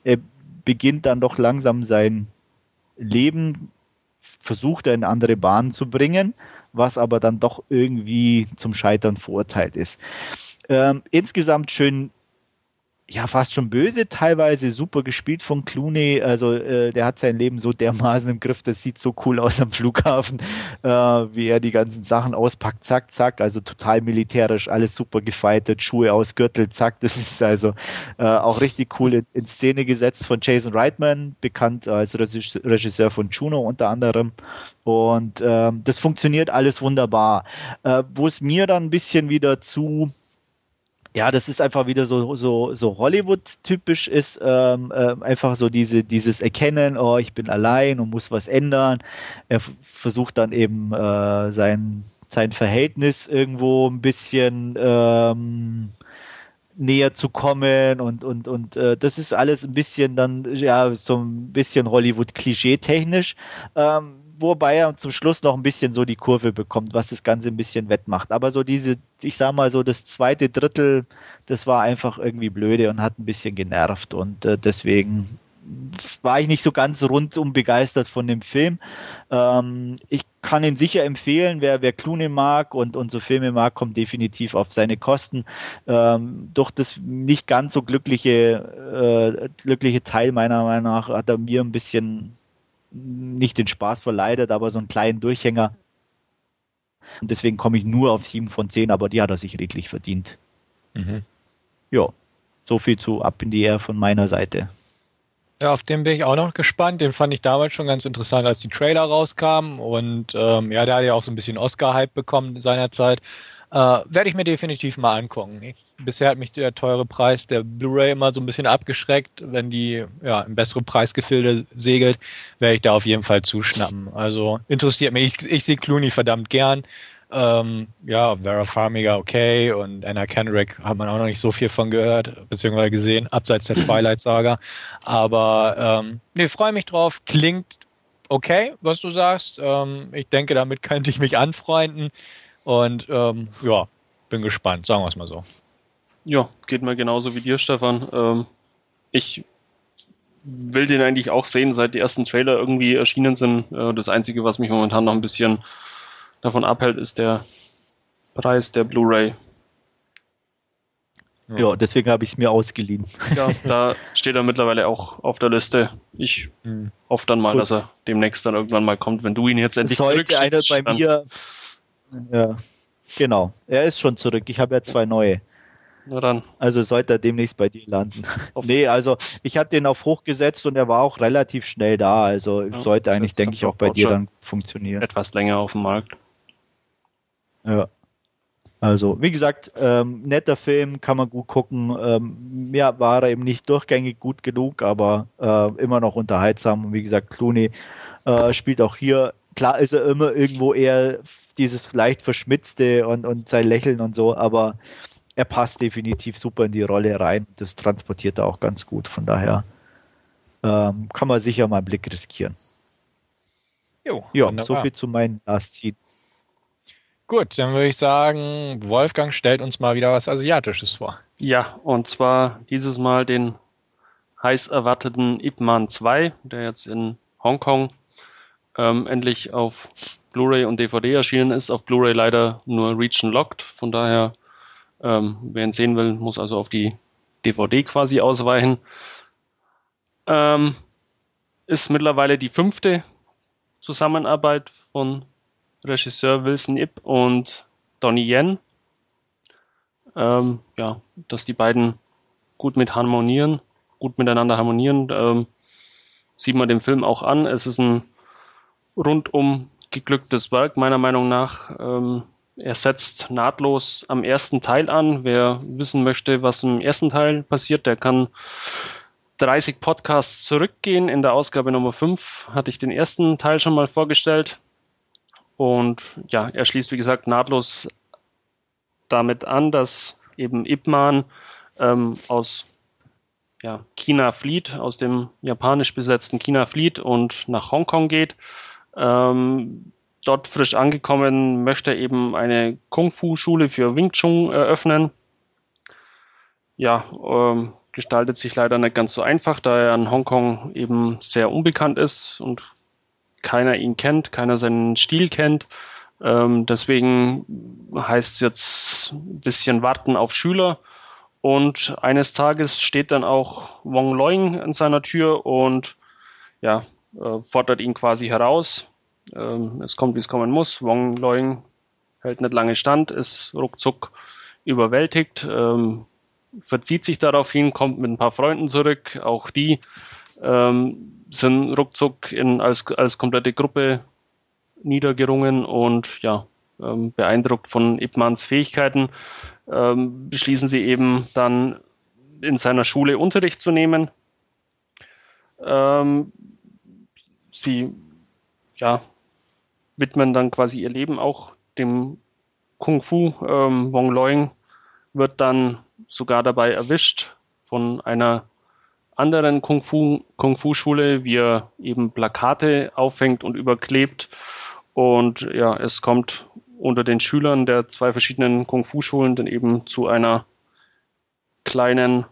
er beginnt dann doch langsam sein Leben, versucht er in andere Bahnen zu bringen, was aber dann doch irgendwie zum Scheitern verurteilt ist. Ähm, insgesamt schön ja fast schon böse, teilweise super gespielt von Clooney. Also äh, der hat sein Leben so dermaßen im Griff, das sieht so cool aus am Flughafen, äh, wie er die ganzen Sachen auspackt, zack, zack. Also total militärisch, alles super gefeitet, Schuhe aus, Gürtel, zack. Das ist also äh, auch richtig cool in, in, Szene gesetzt von Jason Reitman, bekannt als Regisseur von Juno unter anderem. Und ähm, das funktioniert alles wunderbar. Äh, Wo es mir dann ein bisschen wieder zu ja, das ist einfach wieder so, so, so Hollywood-typisch ist, ähm, äh, einfach so diese, dieses Erkennen, oh, ich bin allein und muss was ändern. Er versucht dann eben äh, sein, sein Verhältnis irgendwo ein bisschen ähm, näher zu kommen und, und, und äh, das ist alles ein bisschen dann, ja, so ein bisschen Hollywood-Klischee-technisch. Ähm, wobei er zum Schluss noch ein bisschen so die Kurve bekommt, was das Ganze ein bisschen wettmacht. Aber so diese, ich sag mal so, das zweite Drittel, das war einfach irgendwie blöde und hat ein bisschen genervt und äh, deswegen war ich nicht so ganz rundum begeistert von dem Film. Ähm, ich kann ihn sicher empfehlen, wer, wer Clooney mag und, und so Filme mag, kommt definitiv auf seine Kosten. Ähm, durch das nicht ganz so glückliche, äh, glückliche Teil meiner Meinung nach hat er mir ein bisschen nicht den Spaß verleidet, aber so einen kleinen Durchhänger. Und deswegen komme ich nur auf 7 von 10, aber die hat er sich redlich verdient. Mhm. Ja, so viel zu Ab in die Air von meiner Seite. Ja, auf den bin ich auch noch gespannt. Den fand ich damals schon ganz interessant, als die Trailer rauskamen. Und ähm, ja, der hat ja auch so ein bisschen Oscar-Hype bekommen seinerzeit. Äh, Werde ich mir definitiv mal angucken. Ich, bisher hat mich der teure Preis der Blu-ray immer so ein bisschen abgeschreckt. Wenn die ja, im besseren Preisgefilde segelt, werde ich da auf jeden Fall zuschnappen. Also interessiert mich. Ich, ich sehe Clooney verdammt gern. Ähm, ja, Vera Farmiga okay und Anna Kendrick hat man auch noch nicht so viel von gehört, beziehungsweise gesehen, abseits der Twilight-Saga. Aber ähm, nee, freue mich drauf. Klingt okay, was du sagst. Ähm, ich denke, damit könnte ich mich anfreunden. Und ähm, ja, bin gespannt, sagen wir es mal so. Ja, geht mir genauso wie dir, Stefan. Ähm, ich will den eigentlich auch sehen, seit die ersten Trailer irgendwie erschienen sind. Äh, das Einzige, was mich momentan noch ein bisschen davon abhält, ist der Preis der Blu-ray. Ja. ja, deswegen habe ich es mir ausgeliehen. Ja, da steht er mittlerweile auch auf der Liste. Ich hm. hoffe dann mal, Gut. dass er demnächst dann irgendwann mal kommt, wenn du ihn jetzt endlich Sollte einer bei mir ja, genau. Er ist schon zurück. Ich habe ja zwei neue. Na dann. Also sollte er demnächst bei dir landen. Auf nee, also ich hatte den auf hoch gesetzt und er war auch relativ schnell da. Also ja, sollte eigentlich, denke ich, auch bei dir dann funktionieren. Etwas länger auf dem Markt. Ja. Also, wie gesagt, ähm, netter Film, kann man gut gucken. Ähm, ja, war er eben nicht durchgängig gut genug, aber äh, immer noch unterhaltsam. Und wie gesagt, Clooney äh, spielt auch hier. Klar ist er immer irgendwo eher dieses leicht verschmitzte und, und sein Lächeln und so, aber er passt definitiv super in die Rolle rein. Das transportiert er auch ganz gut. Von daher ähm, kann man sicher mal einen Blick riskieren. Jo, ja, so viel zu meinen Last Scene. Gut, dann würde ich sagen, Wolfgang stellt uns mal wieder was Asiatisches vor. Ja, und zwar dieses Mal den heiß erwarteten Ip Man 2, der jetzt in Hongkong ähm, endlich auf Blu-ray und DVD erschienen ist. Auf Blu-ray leider nur Region Locked. Von daher, ähm, wer ihn sehen will, muss also auf die DVD quasi ausweichen. Ähm, ist mittlerweile die fünfte Zusammenarbeit von Regisseur Wilson Ip und Donnie Yen. Ähm, ja, dass die beiden gut mit harmonieren, gut miteinander harmonieren. Ähm, sieht man dem Film auch an. Es ist ein rundum geglücktes Werk, meiner Meinung nach. Ähm, er setzt nahtlos am ersten Teil an. Wer wissen möchte, was im ersten Teil passiert, der kann 30 Podcasts zurückgehen. In der Ausgabe Nummer 5 hatte ich den ersten Teil schon mal vorgestellt. Und ja, er schließt, wie gesagt, nahtlos damit an, dass eben Ip Man ähm, aus ja, China flieht, aus dem japanisch besetzten China flieht und nach Hongkong geht. Ähm, dort frisch angekommen möchte er eben eine Kung-Fu-Schule für Wing Chun eröffnen. Ja, ähm, gestaltet sich leider nicht ganz so einfach, da er in Hongkong eben sehr unbekannt ist und keiner ihn kennt, keiner seinen Stil kennt. Ähm, deswegen heißt es jetzt ein bisschen warten auf Schüler. Und eines Tages steht dann auch Wong Loing an seiner Tür und ja, äh, fordert ihn quasi heraus. Ähm, es kommt, wie es kommen muss. Wong Loing hält nicht lange stand, ist ruckzuck überwältigt, ähm, verzieht sich daraufhin, kommt mit ein paar Freunden zurück. Auch die ähm, sind ruckzuck in, als, als komplette Gruppe niedergerungen und ja, ähm, beeindruckt von Ipmans Fähigkeiten, ähm, beschließen sie eben dann in seiner Schule Unterricht zu nehmen. Ähm, sie ja, widmen dann quasi ihr Leben auch dem Kung Fu. Ähm, Wong Loing wird dann sogar dabei erwischt von einer anderen Kung Fu, Kung Fu Schule, wie er eben Plakate aufhängt und überklebt. Und ja, es kommt unter den Schülern der zwei verschiedenen Kung Fu Schulen dann eben zu einer kleinen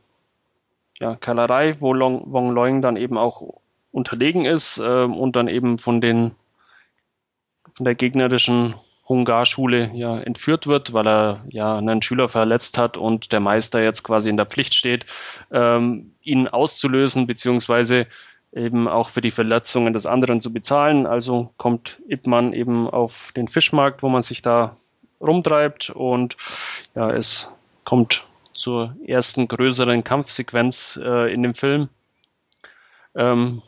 ja, Kellerei, wo Long, Wong Loing dann eben auch unterlegen ist äh, und dann eben von den von der gegnerischen Hungar-Schule ja entführt wird, weil er ja einen Schüler verletzt hat und der Meister jetzt quasi in der Pflicht steht, ähm, ihn auszulösen, beziehungsweise eben auch für die Verletzungen des anderen zu bezahlen. Also kommt Ipman eben auf den Fischmarkt, wo man sich da rumtreibt und ja, es kommt zur ersten größeren Kampfsequenz äh, in dem Film, ähm,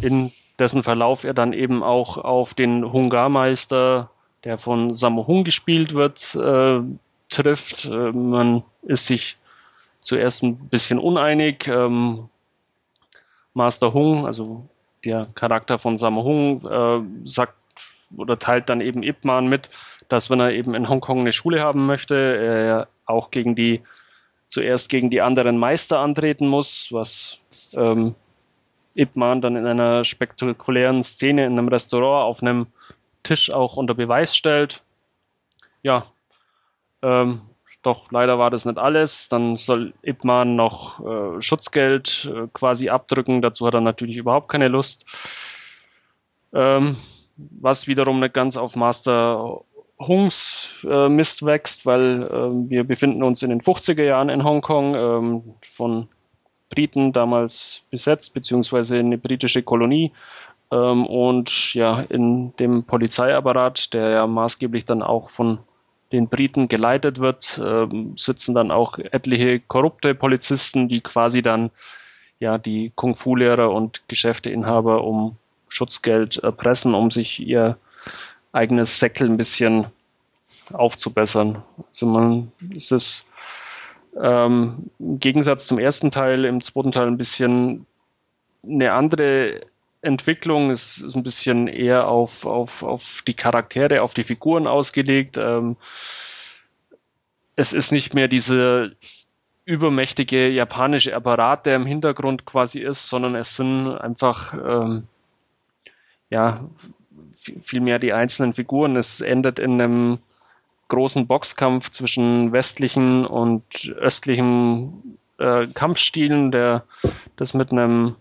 in dessen Verlauf er dann eben auch auf den Hungarmeister der von Sammo Hung gespielt wird, äh, trifft. Äh, man ist sich zuerst ein bisschen uneinig. Ähm, Master Hung, also der Charakter von Sammo Hung, äh, sagt oder teilt dann eben Ip Man mit, dass wenn er eben in Hongkong eine Schule haben möchte, er auch gegen die zuerst gegen die anderen Meister antreten muss, was ähm, Ip Man dann in einer spektakulären Szene in einem Restaurant auf einem Tisch auch unter Beweis stellt. Ja, ähm, doch leider war das nicht alles. Dann soll Ipman noch äh, Schutzgeld äh, quasi abdrücken. Dazu hat er natürlich überhaupt keine Lust. Ähm, was wiederum nicht ganz auf Master Hungs äh, Mist wächst, weil äh, wir befinden uns in den 50er Jahren in Hongkong, ähm, von Briten damals besetzt, beziehungsweise eine britische Kolonie. Ähm, und ja, in dem Polizeiapparat, der ja maßgeblich dann auch von den Briten geleitet wird, ähm, sitzen dann auch etliche korrupte Polizisten, die quasi dann ja die Kung-Fu-Lehrer und Geschäfteinhaber um Schutzgeld erpressen, um sich ihr eigenes Säckel ein bisschen aufzubessern. Also man ist es ähm, im Gegensatz zum ersten Teil, im zweiten Teil ein bisschen eine andere Entwicklung ist, ist ein bisschen eher auf, auf, auf die Charaktere, auf die Figuren ausgelegt. Ähm, es ist nicht mehr diese übermächtige japanische Apparat, der im Hintergrund quasi ist, sondern es sind einfach ähm, ja vielmehr die einzelnen Figuren. Es endet in einem großen Boxkampf zwischen westlichen und östlichen äh, Kampfstilen, der das mit einem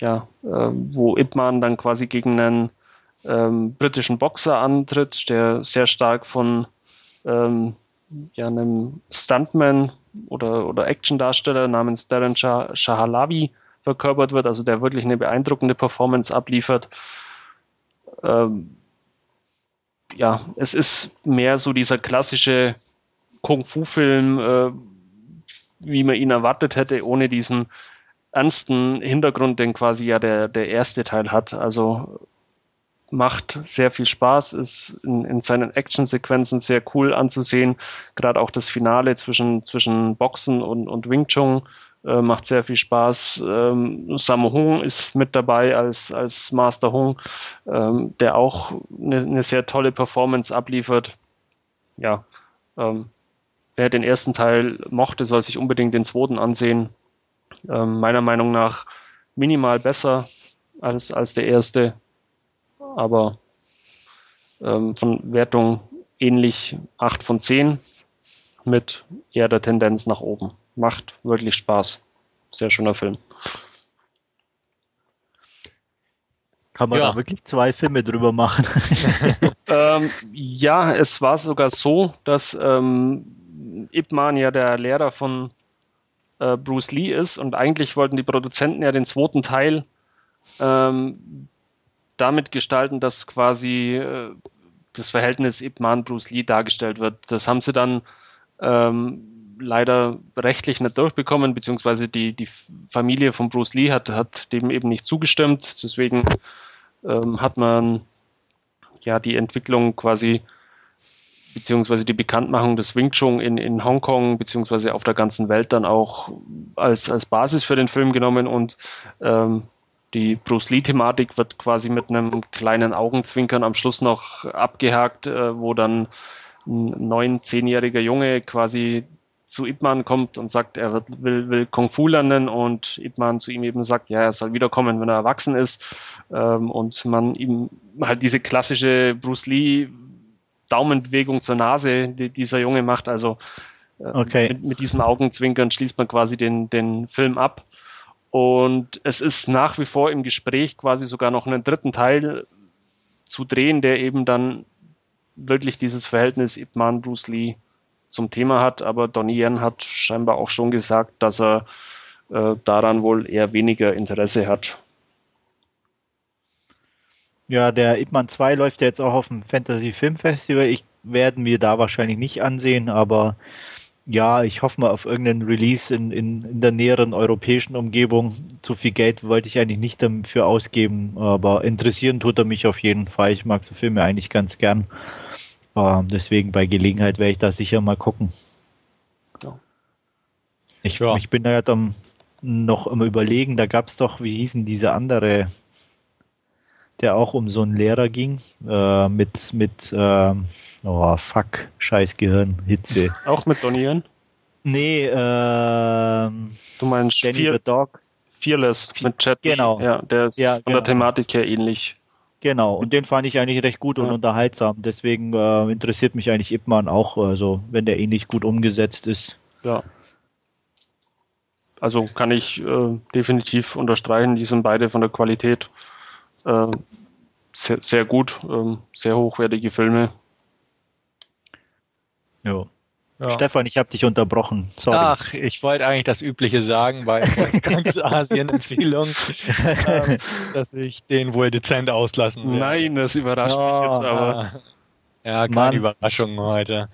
ja, äh, wo Ip Man dann quasi gegen einen ähm, britischen Boxer antritt, der sehr stark von ähm, ja, einem Stuntman oder, oder Actiondarsteller namens Darren Shah Shahalavi verkörpert wird, also der wirklich eine beeindruckende Performance abliefert. Ähm, ja, es ist mehr so dieser klassische Kung-Fu-Film, äh, wie man ihn erwartet hätte, ohne diesen ernsten Hintergrund, den quasi ja der, der erste Teil hat. Also macht sehr viel Spaß, ist in, in seinen Actionsequenzen sehr cool anzusehen. Gerade auch das Finale zwischen, zwischen Boxen und, und Wing Chun äh, macht sehr viel Spaß. Ähm, Sammo Hung ist mit dabei als, als Master Hung, ähm, der auch eine, eine sehr tolle Performance abliefert. Ja, ähm, wer den ersten Teil mochte, soll sich unbedingt den zweiten ansehen. Ähm, meiner Meinung nach minimal besser als, als der erste aber ähm, von Wertung ähnlich 8 von 10 mit eher der Tendenz nach oben. Macht wirklich Spaß. Sehr schöner Film. Kann man ja. da wirklich zwei Filme drüber machen? ähm, ja, es war sogar so, dass ähm, Ip Man ja der Lehrer von äh, Bruce Lee ist und eigentlich wollten die Produzenten ja den zweiten Teil ähm, damit gestalten, dass quasi äh, das Verhältnis Ip Man Bruce Lee dargestellt wird. Das haben sie dann ähm, leider rechtlich nicht durchbekommen, beziehungsweise die, die Familie von Bruce Lee hat, hat dem eben nicht zugestimmt. Deswegen ähm, hat man ja die Entwicklung quasi beziehungsweise die Bekanntmachung des Wing Chun in, in Hongkong beziehungsweise auf der ganzen Welt dann auch als, als Basis für den Film genommen und ähm, die Bruce Lee-Thematik wird quasi mit einem kleinen Augenzwinkern am Schluss noch abgehakt, äh, wo dann ein neun, zehnjähriger Junge quasi zu Ip Man kommt und sagt, er wird, will, will Kung Fu lernen und Ip Man zu ihm eben sagt, ja, er soll wiederkommen, wenn er erwachsen ist. Ähm, und man ihm halt diese klassische Bruce Lee Daumenbewegung zur Nase, die dieser Junge macht, also äh, okay. mit, mit diesem Augenzwinkern schließt man quasi den, den Film ab. Und es ist nach wie vor im Gespräch quasi sogar noch einen dritten Teil zu drehen, der eben dann wirklich dieses Verhältnis Ip Man Bruce Lee zum Thema hat. Aber Donnie Yen hat scheinbar auch schon gesagt, dass er äh, daran wohl eher weniger Interesse hat. Ja, der Ip Man 2 läuft ja jetzt auch auf dem Fantasy Film Festival. Ich werde mir da wahrscheinlich nicht ansehen, aber ja, ich hoffe mal auf irgendeinen Release in, in, in der näheren europäischen Umgebung. Zu viel Geld wollte ich eigentlich nicht dafür ausgeben, aber interessieren tut er mich auf jeden Fall. Ich mag so Filme eigentlich ganz gern. Uh, deswegen bei Gelegenheit werde ich da sicher mal gucken. Ja. Ich, ja. ich bin da ja dann noch immer überlegen, da gab es doch, wie hießen diese andere, der auch um so einen Lehrer ging, äh, mit, mit äh, Oh, fuck. Scheiß Gehirn. Hitze. Auch mit Donieren? Nee, ähm. Du meinst Danny Fear, the Dog? Fearless mit Chat. Genau. Ja, der ist ja, von genau. der Thematik her ähnlich. Genau, und den fand ich eigentlich recht gut und ja. unterhaltsam. Deswegen äh, interessiert mich eigentlich Ip Man auch, also wenn der ähnlich gut umgesetzt ist. Ja. Also kann ich äh, definitiv unterstreichen, die sind beide von der Qualität äh, sehr, sehr gut, ähm, sehr hochwertige Filme. Jo. Ja. Stefan, ich habe dich unterbrochen. Sorry. Ach, ich wollte eigentlich das Übliche sagen bei ganz Asien-Empfehlung, äh, dass ich den wohl dezent auslassen will. Nein, das überrascht ja, mich jetzt aber. Ja, keine Mann. Überraschung heute.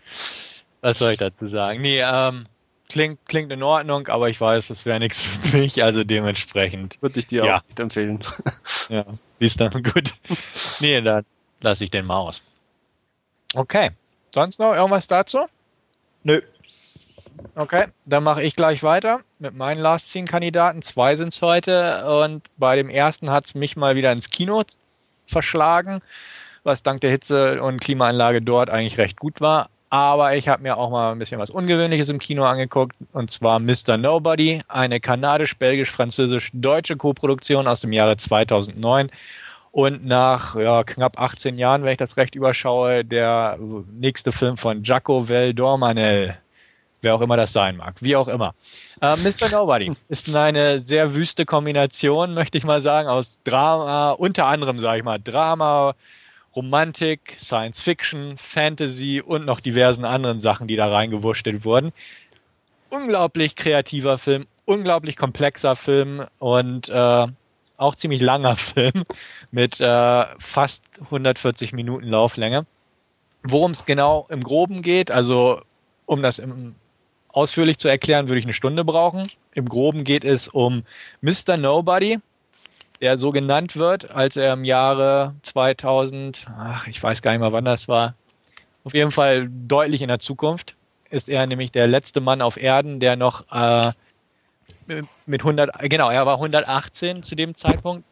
Was soll ich dazu sagen? Nee, ähm, klingt, klingt in Ordnung, aber ich weiß, das wäre nichts für mich, also dementsprechend. Würde ich dir ja. auch nicht empfehlen. ja, siehst du, gut. Nee, dann lasse ich den mal aus. Okay. Sonst noch irgendwas dazu? Nö. Okay, dann mache ich gleich weiter mit meinen Last Scene Kandidaten. Zwei sind es heute und bei dem ersten hat es mich mal wieder ins Kino verschlagen, was dank der Hitze und Klimaanlage dort eigentlich recht gut war. Aber ich habe mir auch mal ein bisschen was Ungewöhnliches im Kino angeguckt und zwar Mr. Nobody, eine kanadisch-belgisch-französisch-deutsche Koproduktion aus dem Jahre 2009 und nach ja, knapp 18 Jahren, wenn ich das recht überschaue, der nächste Film von Jaco Veldormanel. Wer auch immer das sein mag. Wie auch immer. Äh, Mr. Nobody ist eine sehr wüste Kombination, möchte ich mal sagen, aus Drama, unter anderem, sage ich mal, Drama, Romantik, Science Fiction, Fantasy und noch diversen anderen Sachen, die da reingewurschtelt wurden. Unglaublich kreativer Film, unglaublich komplexer Film und äh, auch ziemlich langer Film mit äh, fast 140 Minuten Lauflänge. Worum es genau im Groben geht, also um das im, ausführlich zu erklären, würde ich eine Stunde brauchen. im Groben geht es um Mr. Nobody, der so genannt wird, als er im Jahre 2000, ach, ich weiß gar nicht mehr, wann das war, auf jeden Fall deutlich in der Zukunft, ist er nämlich der letzte Mann auf Erden, der noch äh, mit 100, genau, er war 118 zu dem Zeitpunkt.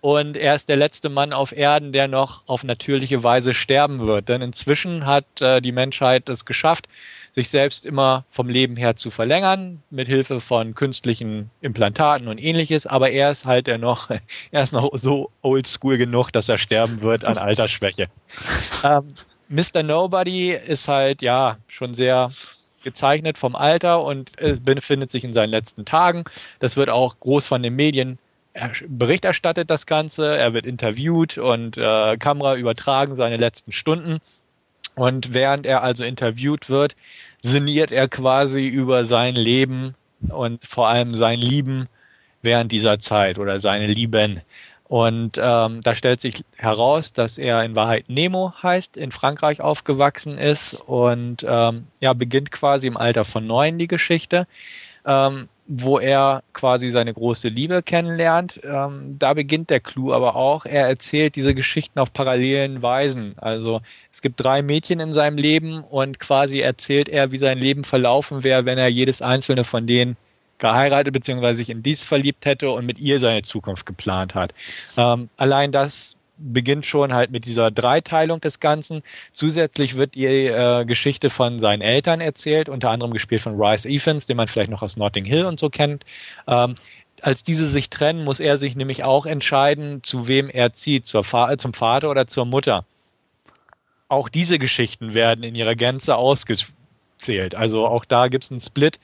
Und er ist der letzte Mann auf Erden, der noch auf natürliche Weise sterben wird. Denn inzwischen hat äh, die Menschheit es geschafft, sich selbst immer vom Leben her zu verlängern, mit Hilfe von künstlichen Implantaten und ähnliches. Aber er ist halt der noch, er ist noch so oldschool genug, dass er sterben wird an Altersschwäche. ähm, Mr. Nobody ist halt, ja, schon sehr gezeichnet vom Alter und befindet sich in seinen letzten Tagen. Das wird auch groß von den Medien Bericht erstattet, das Ganze. Er wird interviewt und äh, Kamera übertragen seine letzten Stunden. Und während er also interviewt wird, sinniert er quasi über sein Leben und vor allem sein Lieben während dieser Zeit oder seine Lieben. Und ähm, da stellt sich heraus, dass er in Wahrheit Nemo heißt, in Frankreich aufgewachsen ist und ähm, ja, beginnt quasi im Alter von neun die Geschichte, ähm, wo er quasi seine große Liebe kennenlernt. Ähm, da beginnt der Clou aber auch. Er erzählt diese Geschichten auf parallelen Weisen. Also es gibt drei Mädchen in seinem Leben und quasi erzählt er, wie sein Leben verlaufen wäre, wenn er jedes einzelne von denen geheiratet bzw. sich in dies verliebt hätte und mit ihr seine Zukunft geplant hat. Ähm, allein das beginnt schon halt mit dieser Dreiteilung des Ganzen. Zusätzlich wird die äh, Geschichte von seinen Eltern erzählt, unter anderem gespielt von Rice Evans, den man vielleicht noch aus Notting Hill und so kennt. Ähm, als diese sich trennen, muss er sich nämlich auch entscheiden, zu wem er zieht, Fa zum Vater oder zur Mutter. Auch diese Geschichten werden in ihrer Gänze ausgezählt. Also auch da gibt es einen Split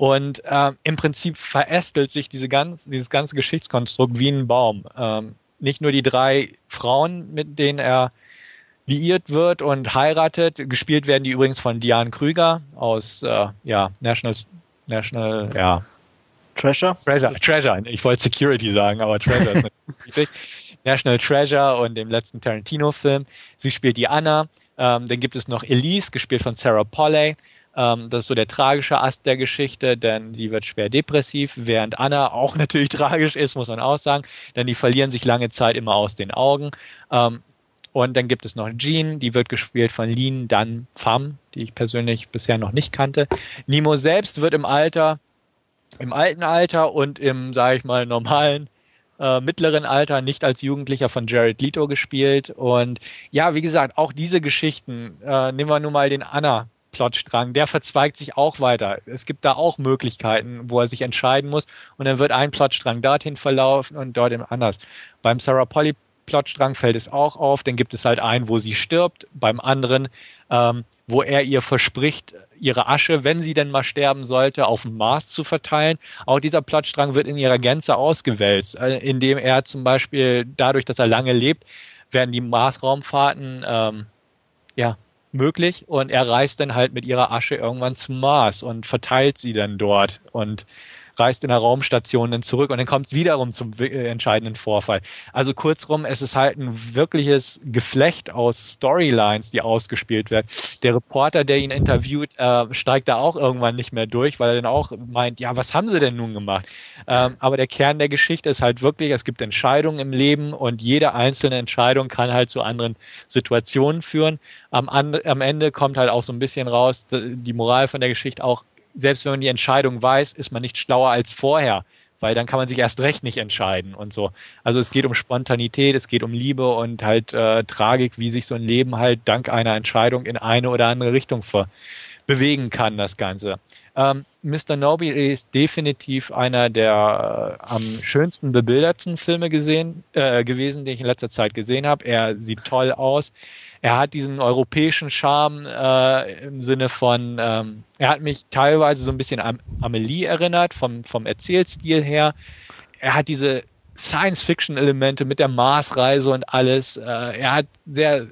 und äh, im Prinzip verästelt sich diese ganz, dieses ganze Geschichtskonstrukt wie ein Baum. Ähm, nicht nur die drei Frauen, mit denen er liiert wird und heiratet. Gespielt werden die übrigens von Diane Krüger aus äh, ja, National, National, ja. Treasure? Treasure, Treasure. Ich wollte Security sagen, aber Treasure ist richtig. National Treasure und dem letzten Tarantino-Film. Sie spielt die Anna. Ähm, dann gibt es noch Elise, gespielt von Sarah Polley. Ähm, das ist so der tragische Ast der Geschichte, denn sie wird schwer depressiv, während Anna auch natürlich tragisch ist, muss man auch sagen, denn die verlieren sich lange Zeit immer aus den Augen. Ähm, und dann gibt es noch Jean, die wird gespielt von Lin Dan Pham, die ich persönlich bisher noch nicht kannte. Nemo selbst wird im Alter, im alten Alter und im, sage ich mal, normalen äh, mittleren Alter, nicht als Jugendlicher von Jared Leto gespielt. Und ja, wie gesagt, auch diese Geschichten, äh, nehmen wir nun mal den Anna Plotstrang, der verzweigt sich auch weiter. Es gibt da auch Möglichkeiten, wo er sich entscheiden muss und dann wird ein Plotstrang dorthin verlaufen und dort anders. Beim Sarah Polly Plotstrang fällt es auch auf, dann gibt es halt einen, wo sie stirbt, beim anderen, ähm, wo er ihr verspricht, ihre Asche, wenn sie denn mal sterben sollte, auf dem Mars zu verteilen. Auch dieser Plotstrang wird in ihrer Gänze ausgewälzt, äh, indem er zum Beispiel dadurch, dass er lange lebt, werden die Marsraumfahrten ähm, ja, möglich und er reist dann halt mit ihrer Asche irgendwann zum Mars und verteilt sie dann dort. Und reist in der Raumstation dann zurück und dann kommt es wiederum zum äh, entscheidenden Vorfall. Also kurzrum, es ist halt ein wirkliches Geflecht aus Storylines, die ausgespielt werden. Der Reporter, der ihn interviewt, äh, steigt da auch irgendwann nicht mehr durch, weil er dann auch meint, ja, was haben sie denn nun gemacht? Ähm, aber der Kern der Geschichte ist halt wirklich, es gibt Entscheidungen im Leben und jede einzelne Entscheidung kann halt zu anderen Situationen führen. Am, am Ende kommt halt auch so ein bisschen raus, die Moral von der Geschichte auch, selbst wenn man die Entscheidung weiß, ist man nicht schlauer als vorher, weil dann kann man sich erst recht nicht entscheiden und so. Also es geht um Spontanität, es geht um Liebe und halt äh, Tragik, wie sich so ein Leben halt dank einer Entscheidung in eine oder andere Richtung ver bewegen kann, das Ganze. Ähm, Mr. Nobi ist definitiv einer der äh, am schönsten bebilderten Filme gesehen, äh, gewesen, den ich in letzter Zeit gesehen habe. Er sieht toll aus er hat diesen europäischen Charme äh, im Sinne von, ähm, er hat mich teilweise so ein bisschen an Amelie erinnert, vom, vom Erzählstil her. Er hat diese Science-Fiction-Elemente mit der Marsreise und alles. Äh, er hat sehr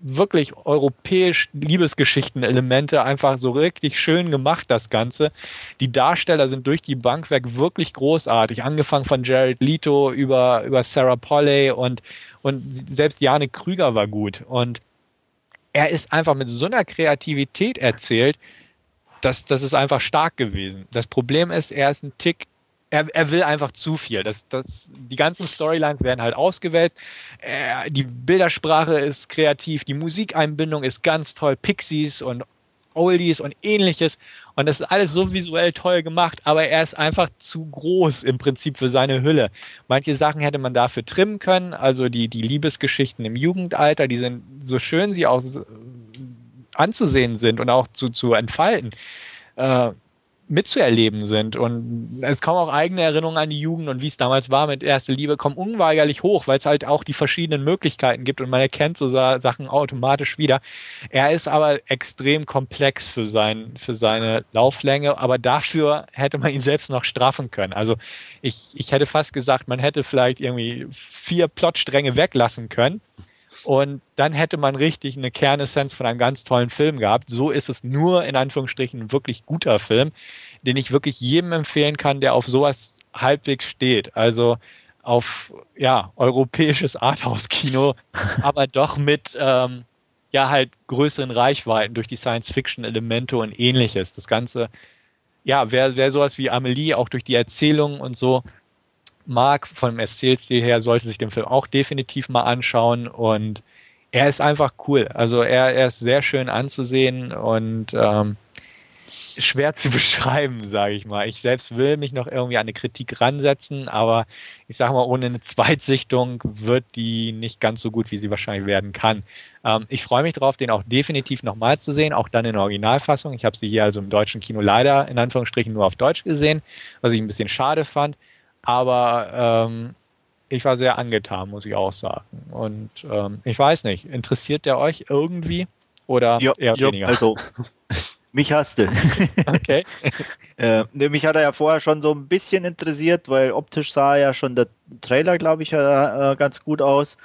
wirklich europäisch Liebesgeschichten-Elemente einfach so richtig schön gemacht, das Ganze. Die Darsteller sind durch die Bank weg wirklich großartig, angefangen von Jared Leto über, über Sarah Polley und, und selbst Jane Krüger war gut. Und er ist einfach mit so einer Kreativität erzählt, das, das ist einfach stark gewesen. Das Problem ist, er ist ein Tick er, er will einfach zu viel. Das, das, die ganzen Storylines werden halt ausgewälzt. Er, die Bildersprache ist kreativ, die Musikeinbindung ist ganz toll. Pixies und Oldies und ähnliches. Und das ist alles so visuell toll gemacht, aber er ist einfach zu groß im Prinzip für seine Hülle. Manche Sachen hätte man dafür trimmen können, also die, die Liebesgeschichten im Jugendalter, die sind so schön sie auch anzusehen sind und auch zu, zu entfalten. Äh, mitzuerleben sind. Und es kommen auch eigene Erinnerungen an die Jugend und wie es damals war mit Erste Liebe, kommen unweigerlich hoch, weil es halt auch die verschiedenen Möglichkeiten gibt und man erkennt so Sachen automatisch wieder. Er ist aber extrem komplex für, sein, für seine Lauflänge, aber dafür hätte man ihn selbst noch straffen können. Also ich, ich hätte fast gesagt, man hätte vielleicht irgendwie vier Plotstränge weglassen können und dann hätte man richtig eine Kernessenz von einem ganz tollen Film gehabt. So ist es nur in Anführungsstrichen ein wirklich guter Film, den ich wirklich jedem empfehlen kann, der auf sowas halbwegs steht. Also auf ja europäisches Arthouse-Kino, aber doch mit ähm, ja halt größeren Reichweiten durch die Science-Fiction-Elemente und ähnliches. Das Ganze, ja, wäre wär sowas wie Amelie auch durch die Erzählung und so mag, vom Erzählstil her, sollte sich den Film auch definitiv mal anschauen und er ist einfach cool. Also er, er ist sehr schön anzusehen und ähm, schwer zu beschreiben, sage ich mal. Ich selbst will mich noch irgendwie an eine Kritik ransetzen, aber ich sage mal, ohne eine Zweitsichtung wird die nicht ganz so gut, wie sie wahrscheinlich werden kann. Ähm, ich freue mich darauf, den auch definitiv nochmal zu sehen, auch dann in der Originalfassung. Ich habe sie hier also im deutschen Kino leider in Anführungsstrichen nur auf Deutsch gesehen, was ich ein bisschen schade fand. Aber ähm, ich war sehr angetan, muss ich auch sagen. Und ähm, ich weiß nicht, interessiert der euch irgendwie oder jo, eher jo, weniger? Also, mich hasste. Okay. äh, ne, mich hat er ja vorher schon so ein bisschen interessiert, weil optisch sah ja schon der Trailer, glaube ich, äh, ganz gut aus.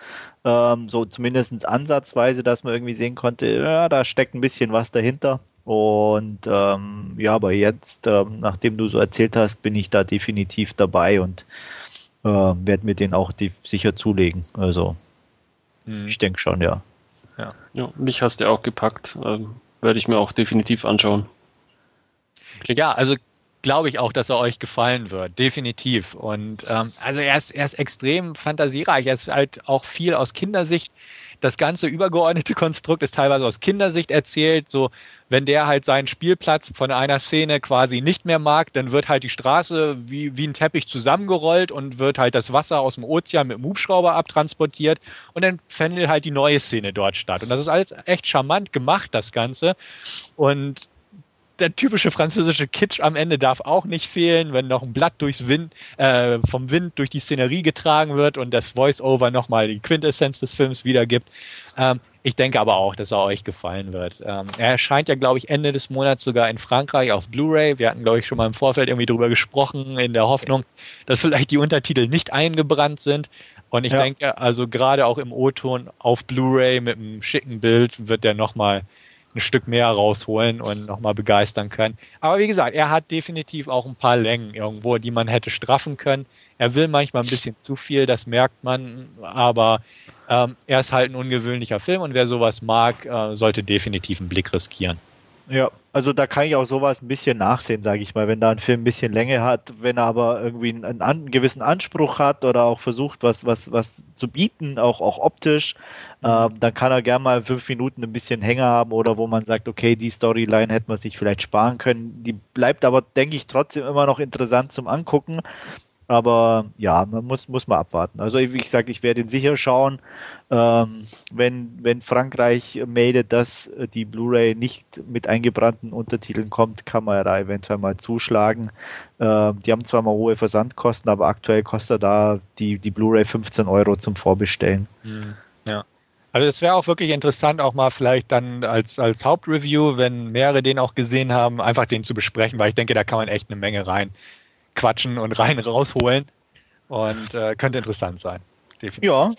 Ähm, so zumindest ansatzweise, dass man irgendwie sehen konnte, ja, da steckt ein bisschen was dahinter. Und ähm, ja, aber jetzt, ähm, nachdem du so erzählt hast, bin ich da definitiv dabei und äh, werde mir den auch sicher zulegen. Also hm. ich denke schon, ja. ja. Ja, mich hast du auch gepackt. Ähm, werde ich mir auch definitiv anschauen. Ja, also glaube ich auch, dass er euch gefallen wird, definitiv. Und ähm, also er ist, er ist extrem fantasiereich. Er ist halt auch viel aus Kindersicht das ganze übergeordnete Konstrukt ist teilweise aus Kindersicht erzählt. So, wenn der halt seinen Spielplatz von einer Szene quasi nicht mehr mag, dann wird halt die Straße wie, wie ein Teppich zusammengerollt und wird halt das Wasser aus dem Ozean mit dem Hubschrauber abtransportiert und dann findet halt die neue Szene dort statt. Und das ist alles echt charmant gemacht, das Ganze. Und der typische französische Kitsch am Ende darf auch nicht fehlen, wenn noch ein Blatt durchs Wind, äh, vom Wind durch die Szenerie getragen wird und das Voice-Over nochmal die Quintessenz des Films wiedergibt. Ähm, ich denke aber auch, dass er euch gefallen wird. Ähm, er erscheint ja, glaube ich, Ende des Monats sogar in Frankreich auf Blu-ray. Wir hatten, glaube ich, schon mal im Vorfeld irgendwie drüber gesprochen, in der Hoffnung, dass vielleicht die Untertitel nicht eingebrannt sind. Und ich ja. denke, also gerade auch im O-Ton auf Blu-ray mit einem schicken Bild wird der nochmal ein Stück mehr rausholen und nochmal begeistern können. Aber wie gesagt, er hat definitiv auch ein paar Längen irgendwo, die man hätte straffen können. Er will manchmal ein bisschen zu viel, das merkt man, aber ähm, er ist halt ein ungewöhnlicher Film und wer sowas mag, äh, sollte definitiv einen Blick riskieren. Ja, also da kann ich auch sowas ein bisschen nachsehen, sage ich mal, wenn da ein Film ein bisschen Länge hat, wenn er aber irgendwie einen, einen, gewissen Anspruch hat oder auch versucht, was, was, was zu bieten, auch, auch optisch, mhm. ähm, dann kann er gerne mal fünf Minuten ein bisschen Hänger haben oder wo man sagt, okay, die Storyline hätte man sich vielleicht sparen können. Die bleibt aber, denke ich, trotzdem immer noch interessant zum Angucken. Aber ja, man muss, muss mal abwarten. Also wie gesagt, ich werde ihn sicher schauen. Ähm, wenn, wenn Frankreich meldet, dass die Blu-ray nicht mit eingebrannten Untertiteln kommt, kann man da eventuell mal zuschlagen. Ähm, die haben zwar mal hohe Versandkosten, aber aktuell kostet da die, die Blu-ray 15 Euro zum Vorbestellen. Hm, ja. Also es wäre auch wirklich interessant, auch mal vielleicht dann als, als Hauptreview, wenn mehrere den auch gesehen haben, einfach den zu besprechen, weil ich denke, da kann man echt eine Menge rein quatschen und rein rausholen. Und äh, könnte interessant sein. Definitiv. Ja,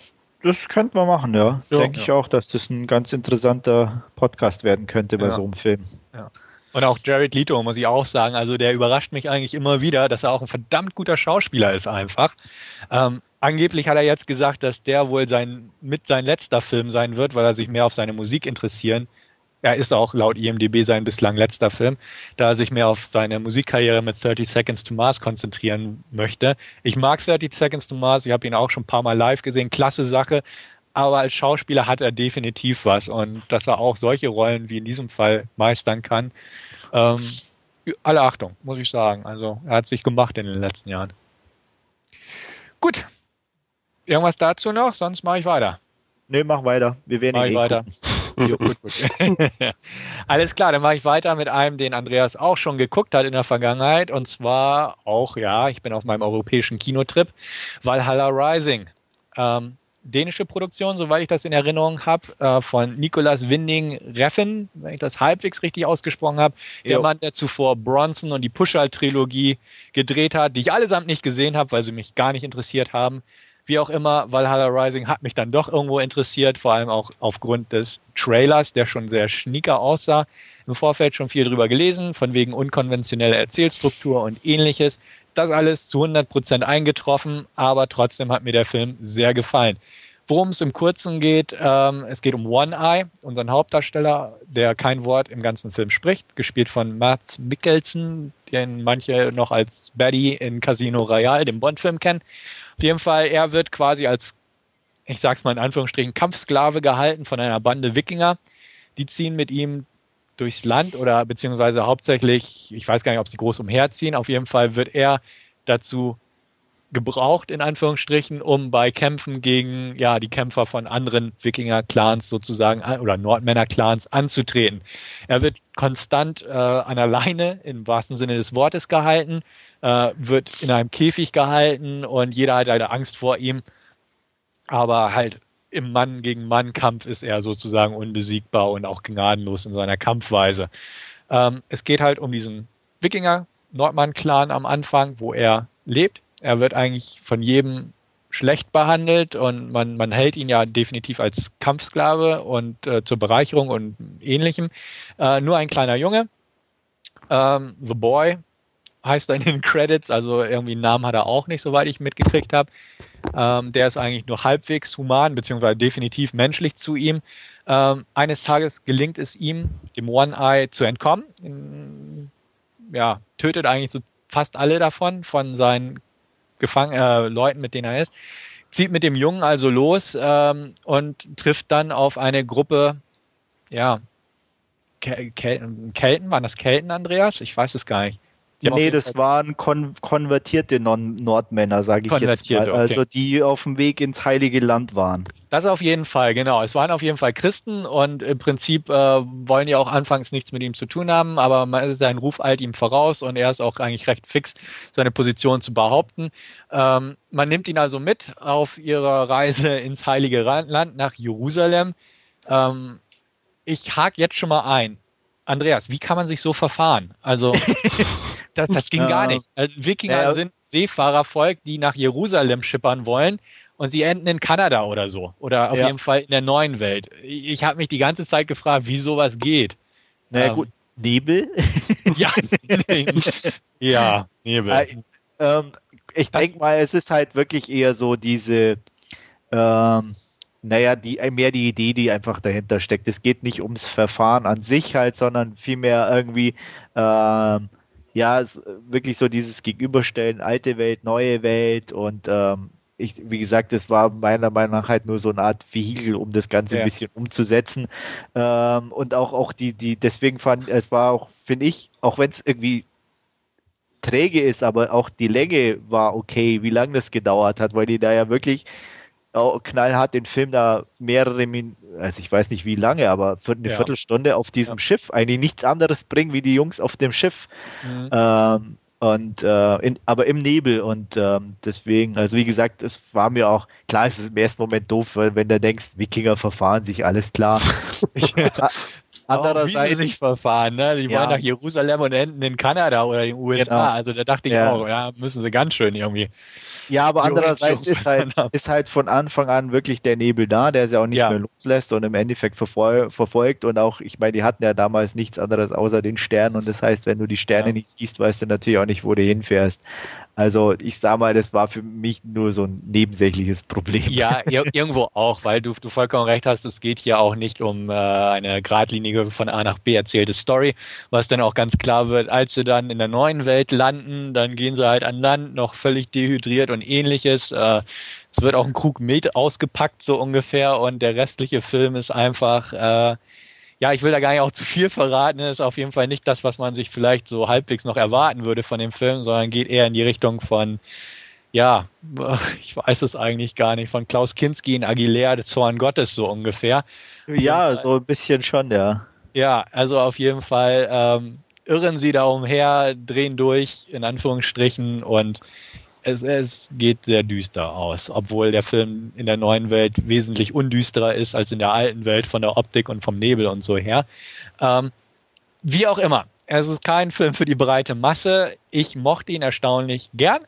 das könnte man machen, ja. ja Denke ja. ich auch, dass das ein ganz interessanter Podcast werden könnte bei ja. so einem Film. Ja. Und auch Jared Leto, muss ich auch sagen, also der überrascht mich eigentlich immer wieder, dass er auch ein verdammt guter Schauspieler ist einfach. Ähm, angeblich hat er jetzt gesagt, dass der wohl sein, mit sein letzter Film sein wird, weil er sich mehr auf seine Musik interessieren er ist auch laut IMDb sein bislang letzter Film, da er sich mehr auf seine Musikkarriere mit 30 Seconds to Mars konzentrieren möchte. Ich mag 30 Seconds to Mars, ich habe ihn auch schon ein paar Mal live gesehen, klasse Sache, aber als Schauspieler hat er definitiv was und dass er auch solche Rollen wie in diesem Fall meistern kann, ähm, alle Achtung, muss ich sagen. Also er hat sich gemacht in den letzten Jahren. Gut. Irgendwas dazu noch? Sonst mache ich weiter. Nee, mach weiter. Wir werden mach eh weiter. Jo, gut, gut. Alles klar, dann mache ich weiter mit einem, den Andreas auch schon geguckt hat in der Vergangenheit. Und zwar auch, ja, ich bin auf meinem europäischen Kinotrip, Valhalla Rising. Ähm, dänische Produktion, soweit ich das in Erinnerung habe, äh, von Nicolas Winding Reffen, wenn ich das halbwegs richtig ausgesprochen habe. Der. Mann, der zuvor Bronson und die Pushal-Trilogie gedreht hat, die ich allesamt nicht gesehen habe, weil sie mich gar nicht interessiert haben. Wie auch immer, Valhalla Rising hat mich dann doch irgendwo interessiert, vor allem auch aufgrund des Trailers, der schon sehr schnieker aussah. Im Vorfeld schon viel drüber gelesen, von wegen unkonventioneller Erzählstruktur und ähnliches. Das alles zu 100 Prozent eingetroffen, aber trotzdem hat mir der Film sehr gefallen. Worum es im Kurzen geht, ähm, es geht um One Eye, unseren Hauptdarsteller, der kein Wort im ganzen Film spricht, gespielt von Mats Mikkelsen, den manche noch als Baddy in Casino Royale, dem Bond-Film kennen. Auf jeden Fall, er wird quasi als, ich sag's mal in Anführungsstrichen, Kampfsklave gehalten von einer Bande Wikinger. Die ziehen mit ihm durchs Land oder beziehungsweise hauptsächlich, ich weiß gar nicht, ob sie groß umherziehen. Auf jeden Fall wird er dazu gebraucht, in Anführungsstrichen, um bei Kämpfen gegen ja, die Kämpfer von anderen Wikinger-Clans sozusagen oder Nordmänner-Clans anzutreten. Er wird konstant äh, an der Leine im wahrsten Sinne des Wortes gehalten, äh, wird in einem Käfig gehalten und jeder hat eine Angst vor ihm. Aber halt im Mann gegen Mann Kampf ist er sozusagen unbesiegbar und auch gnadenlos in seiner Kampfweise. Ähm, es geht halt um diesen Wikinger Nordmann-Clan am Anfang, wo er lebt er wird eigentlich von jedem schlecht behandelt und man, man hält ihn ja definitiv als Kampfsklave und äh, zur Bereicherung und ähnlichem. Äh, nur ein kleiner Junge, ähm, The Boy heißt er in den Credits, also irgendwie einen Namen hat er auch nicht, soweit ich mitgekriegt habe. Ähm, der ist eigentlich nur halbwegs human, beziehungsweise definitiv menschlich zu ihm. Ähm, eines Tages gelingt es ihm, dem One-Eye zu entkommen. Ja, tötet eigentlich so fast alle davon, von seinen Gefang äh, Leuten, mit denen er ist, zieht mit dem Jungen also los ähm, und trifft dann auf eine Gruppe, ja, Kel Kelten, waren das Kelten, Andreas? Ich weiß es gar nicht. Die nee, das Zeit waren kon konvertierte non Nordmänner, sage ich jetzt mal. Also okay. die auf dem Weg ins Heilige Land waren. Das auf jeden Fall, genau. Es waren auf jeden Fall Christen und im Prinzip äh, wollen die auch anfangs nichts mit ihm zu tun haben, aber man sein Ruf eilt ihm voraus und er ist auch eigentlich recht fix, seine Position zu behaupten. Ähm, man nimmt ihn also mit auf ihrer Reise ins Heilige Land nach Jerusalem. Ähm, ich hake jetzt schon mal ein. Andreas, wie kann man sich so verfahren? Also Das, das ging ja. gar nicht. Also Wikinger ja. sind Seefahrervolk, die nach Jerusalem schippern wollen und sie enden in Kanada oder so. Oder auf ja. jeden Fall in der neuen Welt. Ich habe mich die ganze Zeit gefragt, wie sowas geht. Naja, ähm, gut. Nebel? ja, ja, Nebel. Äh, ähm, ich denke mal, es ist halt wirklich eher so diese, ähm, naja, die, mehr die Idee, die einfach dahinter steckt. Es geht nicht ums Verfahren an sich halt, sondern vielmehr irgendwie, ähm, ja, wirklich so dieses Gegenüberstellen, alte Welt, neue Welt und ähm, ich, wie gesagt, das war meiner Meinung nach halt nur so eine Art Vehikel, um das Ganze ja. ein bisschen umzusetzen. Ähm, und auch, auch die, die, deswegen fand, es war auch, finde ich, auch wenn es irgendwie träge ist, aber auch die Länge war okay, wie lange das gedauert hat, weil die da ja wirklich knallhart den Film da mehrere Minuten, also ich weiß nicht wie lange, aber für eine ja. Viertelstunde auf diesem ja. Schiff eigentlich nichts anderes bringen wie die Jungs auf dem Schiff. Mhm. Ähm, und äh, in, aber im Nebel und ähm, deswegen, also wie gesagt, es war mir auch klar, es ist im ersten Moment doof, weil wenn du denkst, Wikinger verfahren sich alles klar. ja. Andererseits, wie sie sich verfahren, ne? Die ja. wollen nach Jerusalem und enden in Kanada oder in den USA. Genau. Also da dachte ich ja. auch, ja, müssen sie ganz schön irgendwie. Ja, aber andererseits ist halt, ist halt von Anfang an wirklich der Nebel da, der sie auch nicht ja. mehr loslässt und im Endeffekt verfolgt und auch, ich meine, die hatten ja damals nichts anderes außer den Stern und das heißt, wenn du die Sterne nicht siehst, weißt du natürlich auch nicht, wo du hinfährst. Also ich sag mal, das war für mich nur so ein nebensächliches Problem. Ja, irgendwo auch, weil du, du vollkommen recht hast, es geht hier auch nicht um äh, eine geradlinige von A nach B erzählte Story, was dann auch ganz klar wird, als sie dann in der neuen Welt landen, dann gehen sie halt an Land, noch völlig dehydriert und ähnliches. Äh, es wird auch ein Krug Met ausgepackt, so ungefähr, und der restliche Film ist einfach äh, ja, ich will da gar nicht auch zu viel verraten. ist auf jeden Fall nicht das, was man sich vielleicht so halbwegs noch erwarten würde von dem Film, sondern geht eher in die Richtung von, ja, ich weiß es eigentlich gar nicht, von Klaus Kinski in Aguilera, der Zorn Gottes so ungefähr. Ja, so ein bisschen schon, ja. Ja, also auf jeden Fall ähm, irren sie da umher, drehen durch, in Anführungsstrichen, und es, es geht sehr düster aus, obwohl der Film in der neuen Welt wesentlich undüsterer ist als in der alten Welt von der Optik und vom Nebel und so her. Ähm, wie auch immer, es ist kein Film für die breite Masse. Ich mochte ihn erstaunlich gern,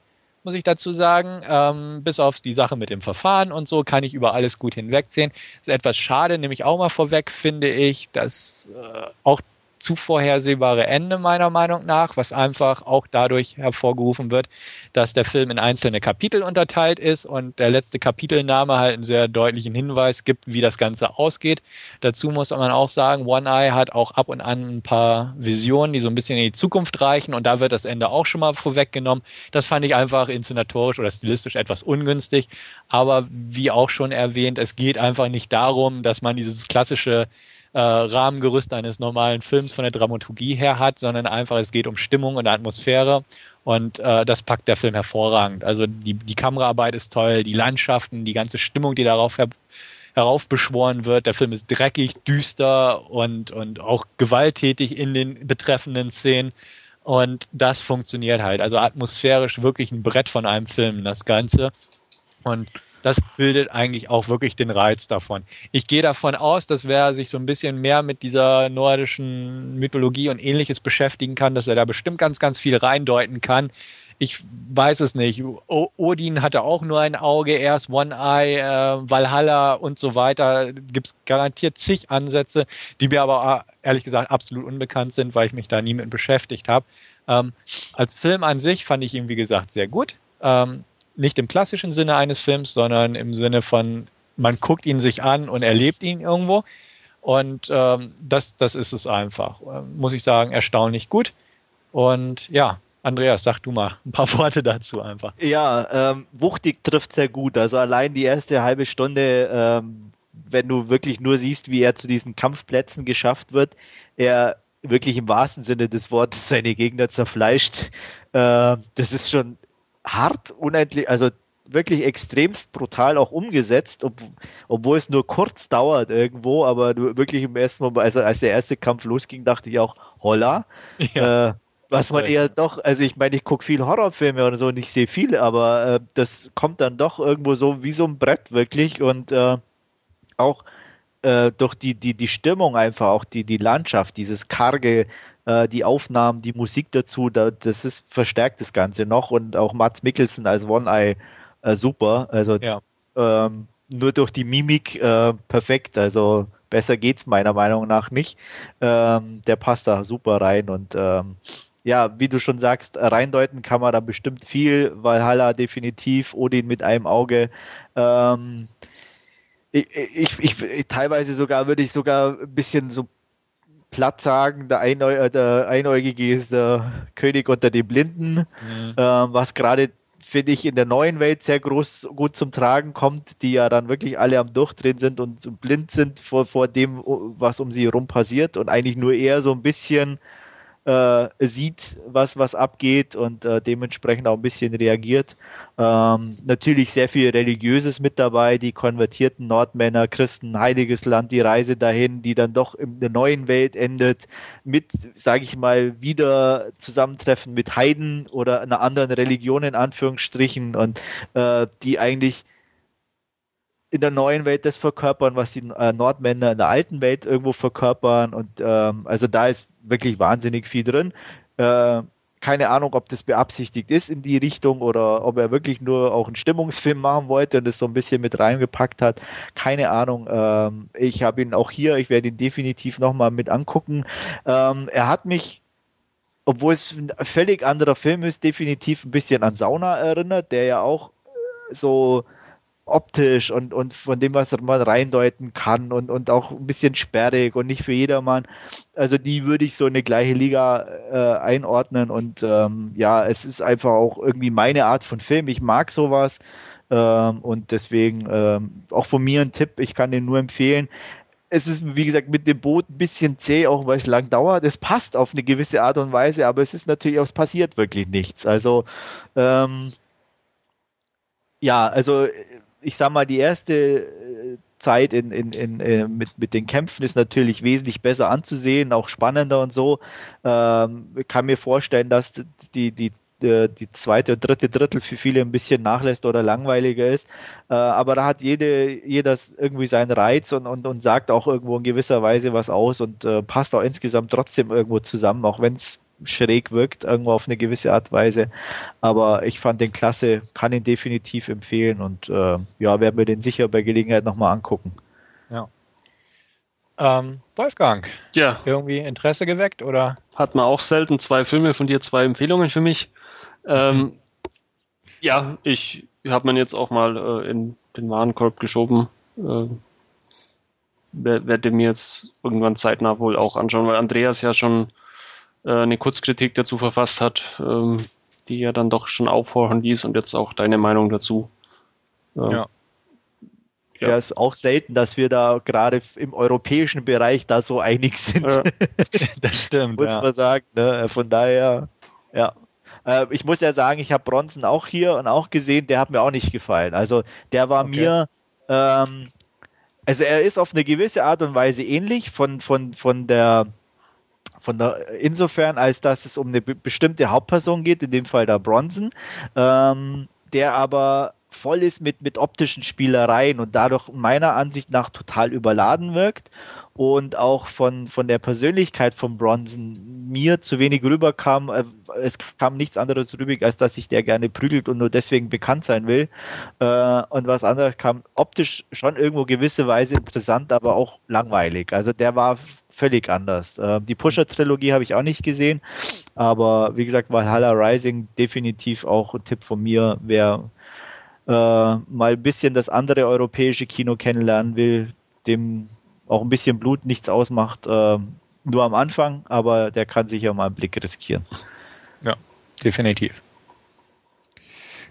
muss ich dazu sagen. Ähm, bis auf die Sache mit dem Verfahren und so kann ich über alles gut hinwegsehen. Das ist etwas schade, nämlich auch mal vorweg, finde ich, dass äh, auch zu vorhersehbare Ende meiner Meinung nach, was einfach auch dadurch hervorgerufen wird, dass der Film in einzelne Kapitel unterteilt ist und der letzte Kapitelname halt einen sehr deutlichen Hinweis gibt, wie das Ganze ausgeht. Dazu muss man auch sagen, One Eye hat auch ab und an ein paar Visionen, die so ein bisschen in die Zukunft reichen und da wird das Ende auch schon mal vorweggenommen. Das fand ich einfach inszenatorisch oder stilistisch etwas ungünstig, aber wie auch schon erwähnt, es geht einfach nicht darum, dass man dieses klassische äh, Rahmengerüst eines normalen Films von der Dramaturgie her hat, sondern einfach es geht um Stimmung und Atmosphäre und äh, das packt der Film hervorragend. Also die, die Kameraarbeit ist toll, die Landschaften, die ganze Stimmung, die darauf her heraufbeschworen wird. Der Film ist dreckig, düster und, und auch gewalttätig in den betreffenden Szenen. Und das funktioniert halt. Also atmosphärisch wirklich ein Brett von einem Film, das Ganze. Und das bildet eigentlich auch wirklich den Reiz davon. Ich gehe davon aus, dass wer sich so ein bisschen mehr mit dieser nordischen Mythologie und ähnliches beschäftigen kann, dass er da bestimmt ganz, ganz viel reindeuten kann. Ich weiß es nicht. O Odin hatte auch nur ein Auge, erst One Eye, äh, Valhalla und so weiter. Gibt es garantiert zig Ansätze, die mir aber äh, ehrlich gesagt absolut unbekannt sind, weil ich mich da nie mit beschäftigt habe. Ähm, als Film an sich fand ich ihn, wie gesagt, sehr gut. Ähm, nicht im klassischen Sinne eines Films, sondern im Sinne von, man guckt ihn sich an und erlebt ihn irgendwo. Und ähm, das, das ist es einfach. Ähm, muss ich sagen, erstaunlich gut. Und ja, Andreas, sag du mal ein paar Worte dazu einfach. Ja, ähm, wuchtig trifft sehr gut. Also allein die erste halbe Stunde, ähm, wenn du wirklich nur siehst, wie er zu diesen Kampfplätzen geschafft wird, er wirklich im wahrsten Sinne des Wortes seine Gegner zerfleischt. Äh, das ist schon hart, unendlich, also wirklich extremst brutal auch umgesetzt, ob, obwohl es nur kurz dauert irgendwo, aber wirklich im ersten Moment, also als der erste Kampf losging, dachte ich auch, holla. Ja. Äh, was man eher doch, also ich meine, ich gucke viel Horrorfilme oder so und ich sehe viele, aber äh, das kommt dann doch irgendwo so wie so ein Brett wirklich und äh, auch äh, durch die, die, die Stimmung einfach, auch die, die Landschaft, dieses karge, äh, die Aufnahmen, die Musik dazu, da, das ist verstärkt das Ganze noch und auch Mats Mikkelsen als One-Eye äh, super. Also ja. ähm, nur durch die Mimik äh, perfekt. Also besser geht's meiner Meinung nach nicht. Ähm, der passt da super rein und ähm, ja, wie du schon sagst, reindeuten kann man da bestimmt viel. Valhalla definitiv, Odin mit einem Auge. Ähm, ich, ich, ich, teilweise sogar würde ich sogar ein bisschen so platt sagen, der, Einäu der Einäugige ist der König unter den Blinden, mhm. ähm, was gerade finde ich in der neuen Welt sehr groß gut zum Tragen kommt, die ja dann wirklich alle am Durchdrehen sind und blind sind vor, vor dem, was um sie herum passiert und eigentlich nur eher so ein bisschen äh, sieht, was, was abgeht und äh, dementsprechend auch ein bisschen reagiert. Ähm, natürlich sehr viel Religiöses mit dabei, die konvertierten Nordmänner, Christen, heiliges Land, die Reise dahin, die dann doch in der neuen Welt endet, mit, sage ich mal, wieder Zusammentreffen mit Heiden oder einer anderen Religion in Anführungsstrichen und äh, die eigentlich in der neuen Welt das verkörpern, was die äh, Nordmänner in der alten Welt irgendwo verkörpern. Und ähm, also da ist wirklich wahnsinnig viel drin. Äh, keine Ahnung, ob das beabsichtigt ist in die Richtung oder ob er wirklich nur auch einen Stimmungsfilm machen wollte und das so ein bisschen mit reingepackt hat. Keine Ahnung. Ähm, ich habe ihn auch hier, ich werde ihn definitiv nochmal mit angucken. Ähm, er hat mich obwohl es ein völlig anderer Film ist, definitiv ein bisschen an Sauna erinnert, der ja auch so optisch und, und von dem, was man reindeuten kann und, und auch ein bisschen sperrig und nicht für jedermann. Also die würde ich so in eine gleiche Liga äh, einordnen und ähm, ja, es ist einfach auch irgendwie meine Art von Film. Ich mag sowas ähm, und deswegen ähm, auch von mir ein Tipp, ich kann den nur empfehlen. Es ist, wie gesagt, mit dem Boot ein bisschen zäh, auch weil es lang dauert. Es passt auf eine gewisse Art und Weise, aber es ist natürlich auch, es passiert wirklich nichts. Also, ähm, ja, also ich sag mal, die erste äh, Zeit in, in, in, äh, mit, mit den Kämpfen ist natürlich wesentlich besser anzusehen, auch spannender und so. Ähm, ich kann mir vorstellen, dass die, die, äh, die zweite und dritte Drittel für viele ein bisschen nachlässt oder langweiliger ist. Aber da hat jede, jeder irgendwie seinen Reiz und, und, und sagt auch irgendwo in gewisser Weise was aus und passt auch insgesamt trotzdem irgendwo zusammen, auch wenn es schräg wirkt, irgendwo auf eine gewisse Art Weise. Aber ich fand den klasse, kann ihn definitiv empfehlen und äh, ja, werde mir den sicher bei Gelegenheit nochmal angucken. Ja. Ähm, Wolfgang, Ja, irgendwie Interesse geweckt oder? hat man auch selten. Zwei Filme von dir, zwei Empfehlungen für mich. Ähm, ja, ich habe man jetzt auch mal äh, in den Warenkorb geschoben. Äh, wer- werde mir jetzt irgendwann zeitnah wohl auch anschauen, weil Andreas ja schon äh, eine Kurzkritik dazu verfasst hat, ähm, die ja dann doch schon aufhorchen ließ und jetzt auch deine Meinung dazu. Ähm, Ja. Ja. Ja, ist auch selten, dass wir da gerade im europäischen Bereich da so einig sind, Ja. Das stimmt. muss man sagen. Ne? Von daher, ja. Äh, Ich muss ja sagen, ich habe Bronson auch hier und auch gesehen, der hat mir auch nicht gefallen. Also der war Okay. mir, ähm, also er ist auf eine gewisse Art und Weise ähnlich von, von, von der von der, insofern, als dass es um eine be- bestimmte Hauptperson geht, in dem Fall der Bronson, ähm, der aber voll ist mit, mit optischen Spielereien und dadurch meiner Ansicht nach total überladen wirkt und auch von, von der Persönlichkeit von Bronson mir zu wenig rüberkam. Äh, Es kam nichts anderes rüber, als dass sich der gerne prügelt und nur deswegen bekannt sein will. Äh, Und was anderes kam optisch schon irgendwo gewisse Weise interessant, aber auch langweilig. Also der war völlig anders. Äh, Die Pusher-Trilogie habe ich auch nicht gesehen, aber wie gesagt, Valhalla Rising definitiv auch ein Tipp von mir, wer äh, mal ein bisschen das andere europäische Kino kennenlernen will, dem auch ein bisschen Blut nichts ausmacht, äh, nur am Anfang, aber der kann sicher mal einen Blick riskieren. Definitiv.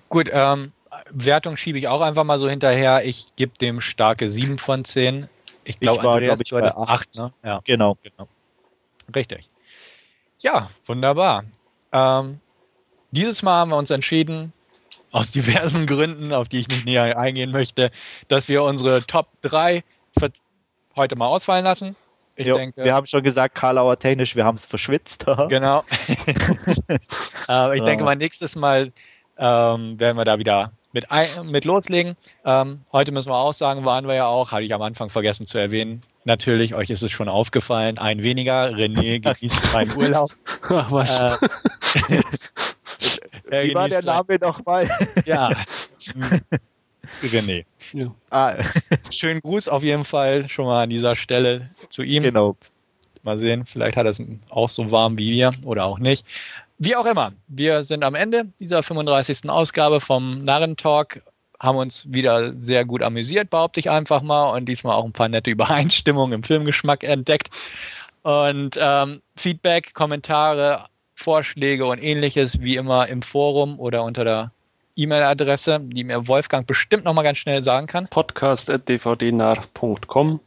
Gut, ähm, Wertung schiebe ich auch einfach mal so hinterher. Ich gebe dem starke 7 von 10. Ich glaube, war, Andreas, glaub ich, du hattest bei 8, acht. ne? Ja, Genau. genau. Richtig. Ja, wunderbar. Ähm, dieses Mal haben wir uns entschieden, aus diversen Gründen, auf die ich nicht näher eingehen möchte, dass wir unsere Top 3 für heute mal ausfallen lassen. Ich Jo, denke, wir haben schon gesagt, Karlauer technisch, wir haben es verschwitzt. Genau. Aber ich denke mal, nächstes Mal ähm, werden wir da wieder mit, ein, mit loslegen. Ähm, heute müssen wir auch sagen, waren wir ja auch, hatte ich am Anfang vergessen zu erwähnen. Natürlich, euch ist es schon aufgefallen, ein weniger. René genießt seinen Urlaub. Ach was. Äh, Wie war der Name nochmal? Ja. René. ja. ah, Schönen Gruß auf jeden Fall schon mal an dieser Stelle zu ihm. genau. Mal sehen, vielleicht hat er es auch so warm wie wir oder auch nicht. Wie auch immer, wir sind am Ende dieser 35. Ausgabe vom Narrentalk, haben uns wieder sehr gut amüsiert, behaupte ich einfach mal, und diesmal auch ein paar nette Übereinstimmungen im Filmgeschmack entdeckt. Und ähm, Feedback, Kommentare, Vorschläge und ähnliches wie immer im Forum oder unter der E-Mail-Adresse, die mir Wolfgang bestimmt nochmal ganz schnell sagen kann. Podcast.dvdnar.com.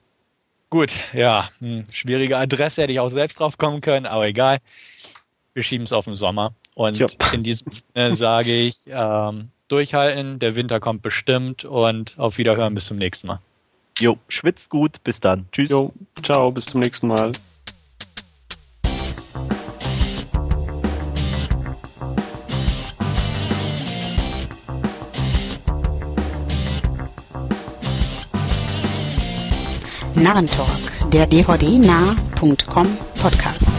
Gut, ja, hm, schwierige Adresse, hätte ich auch selbst drauf kommen können, aber egal. Wir schieben es auf den Sommer. Und Ja. in diesem Sinne sage ich, ähm, durchhalten, der Winter kommt bestimmt und auf Wiederhören bis zum nächsten Mal. Jo, schwitzt gut. Bis dann. Tschüss. Jo, ciao, bis zum nächsten Mal. Narrentalk, der dvdnah.com Podcast.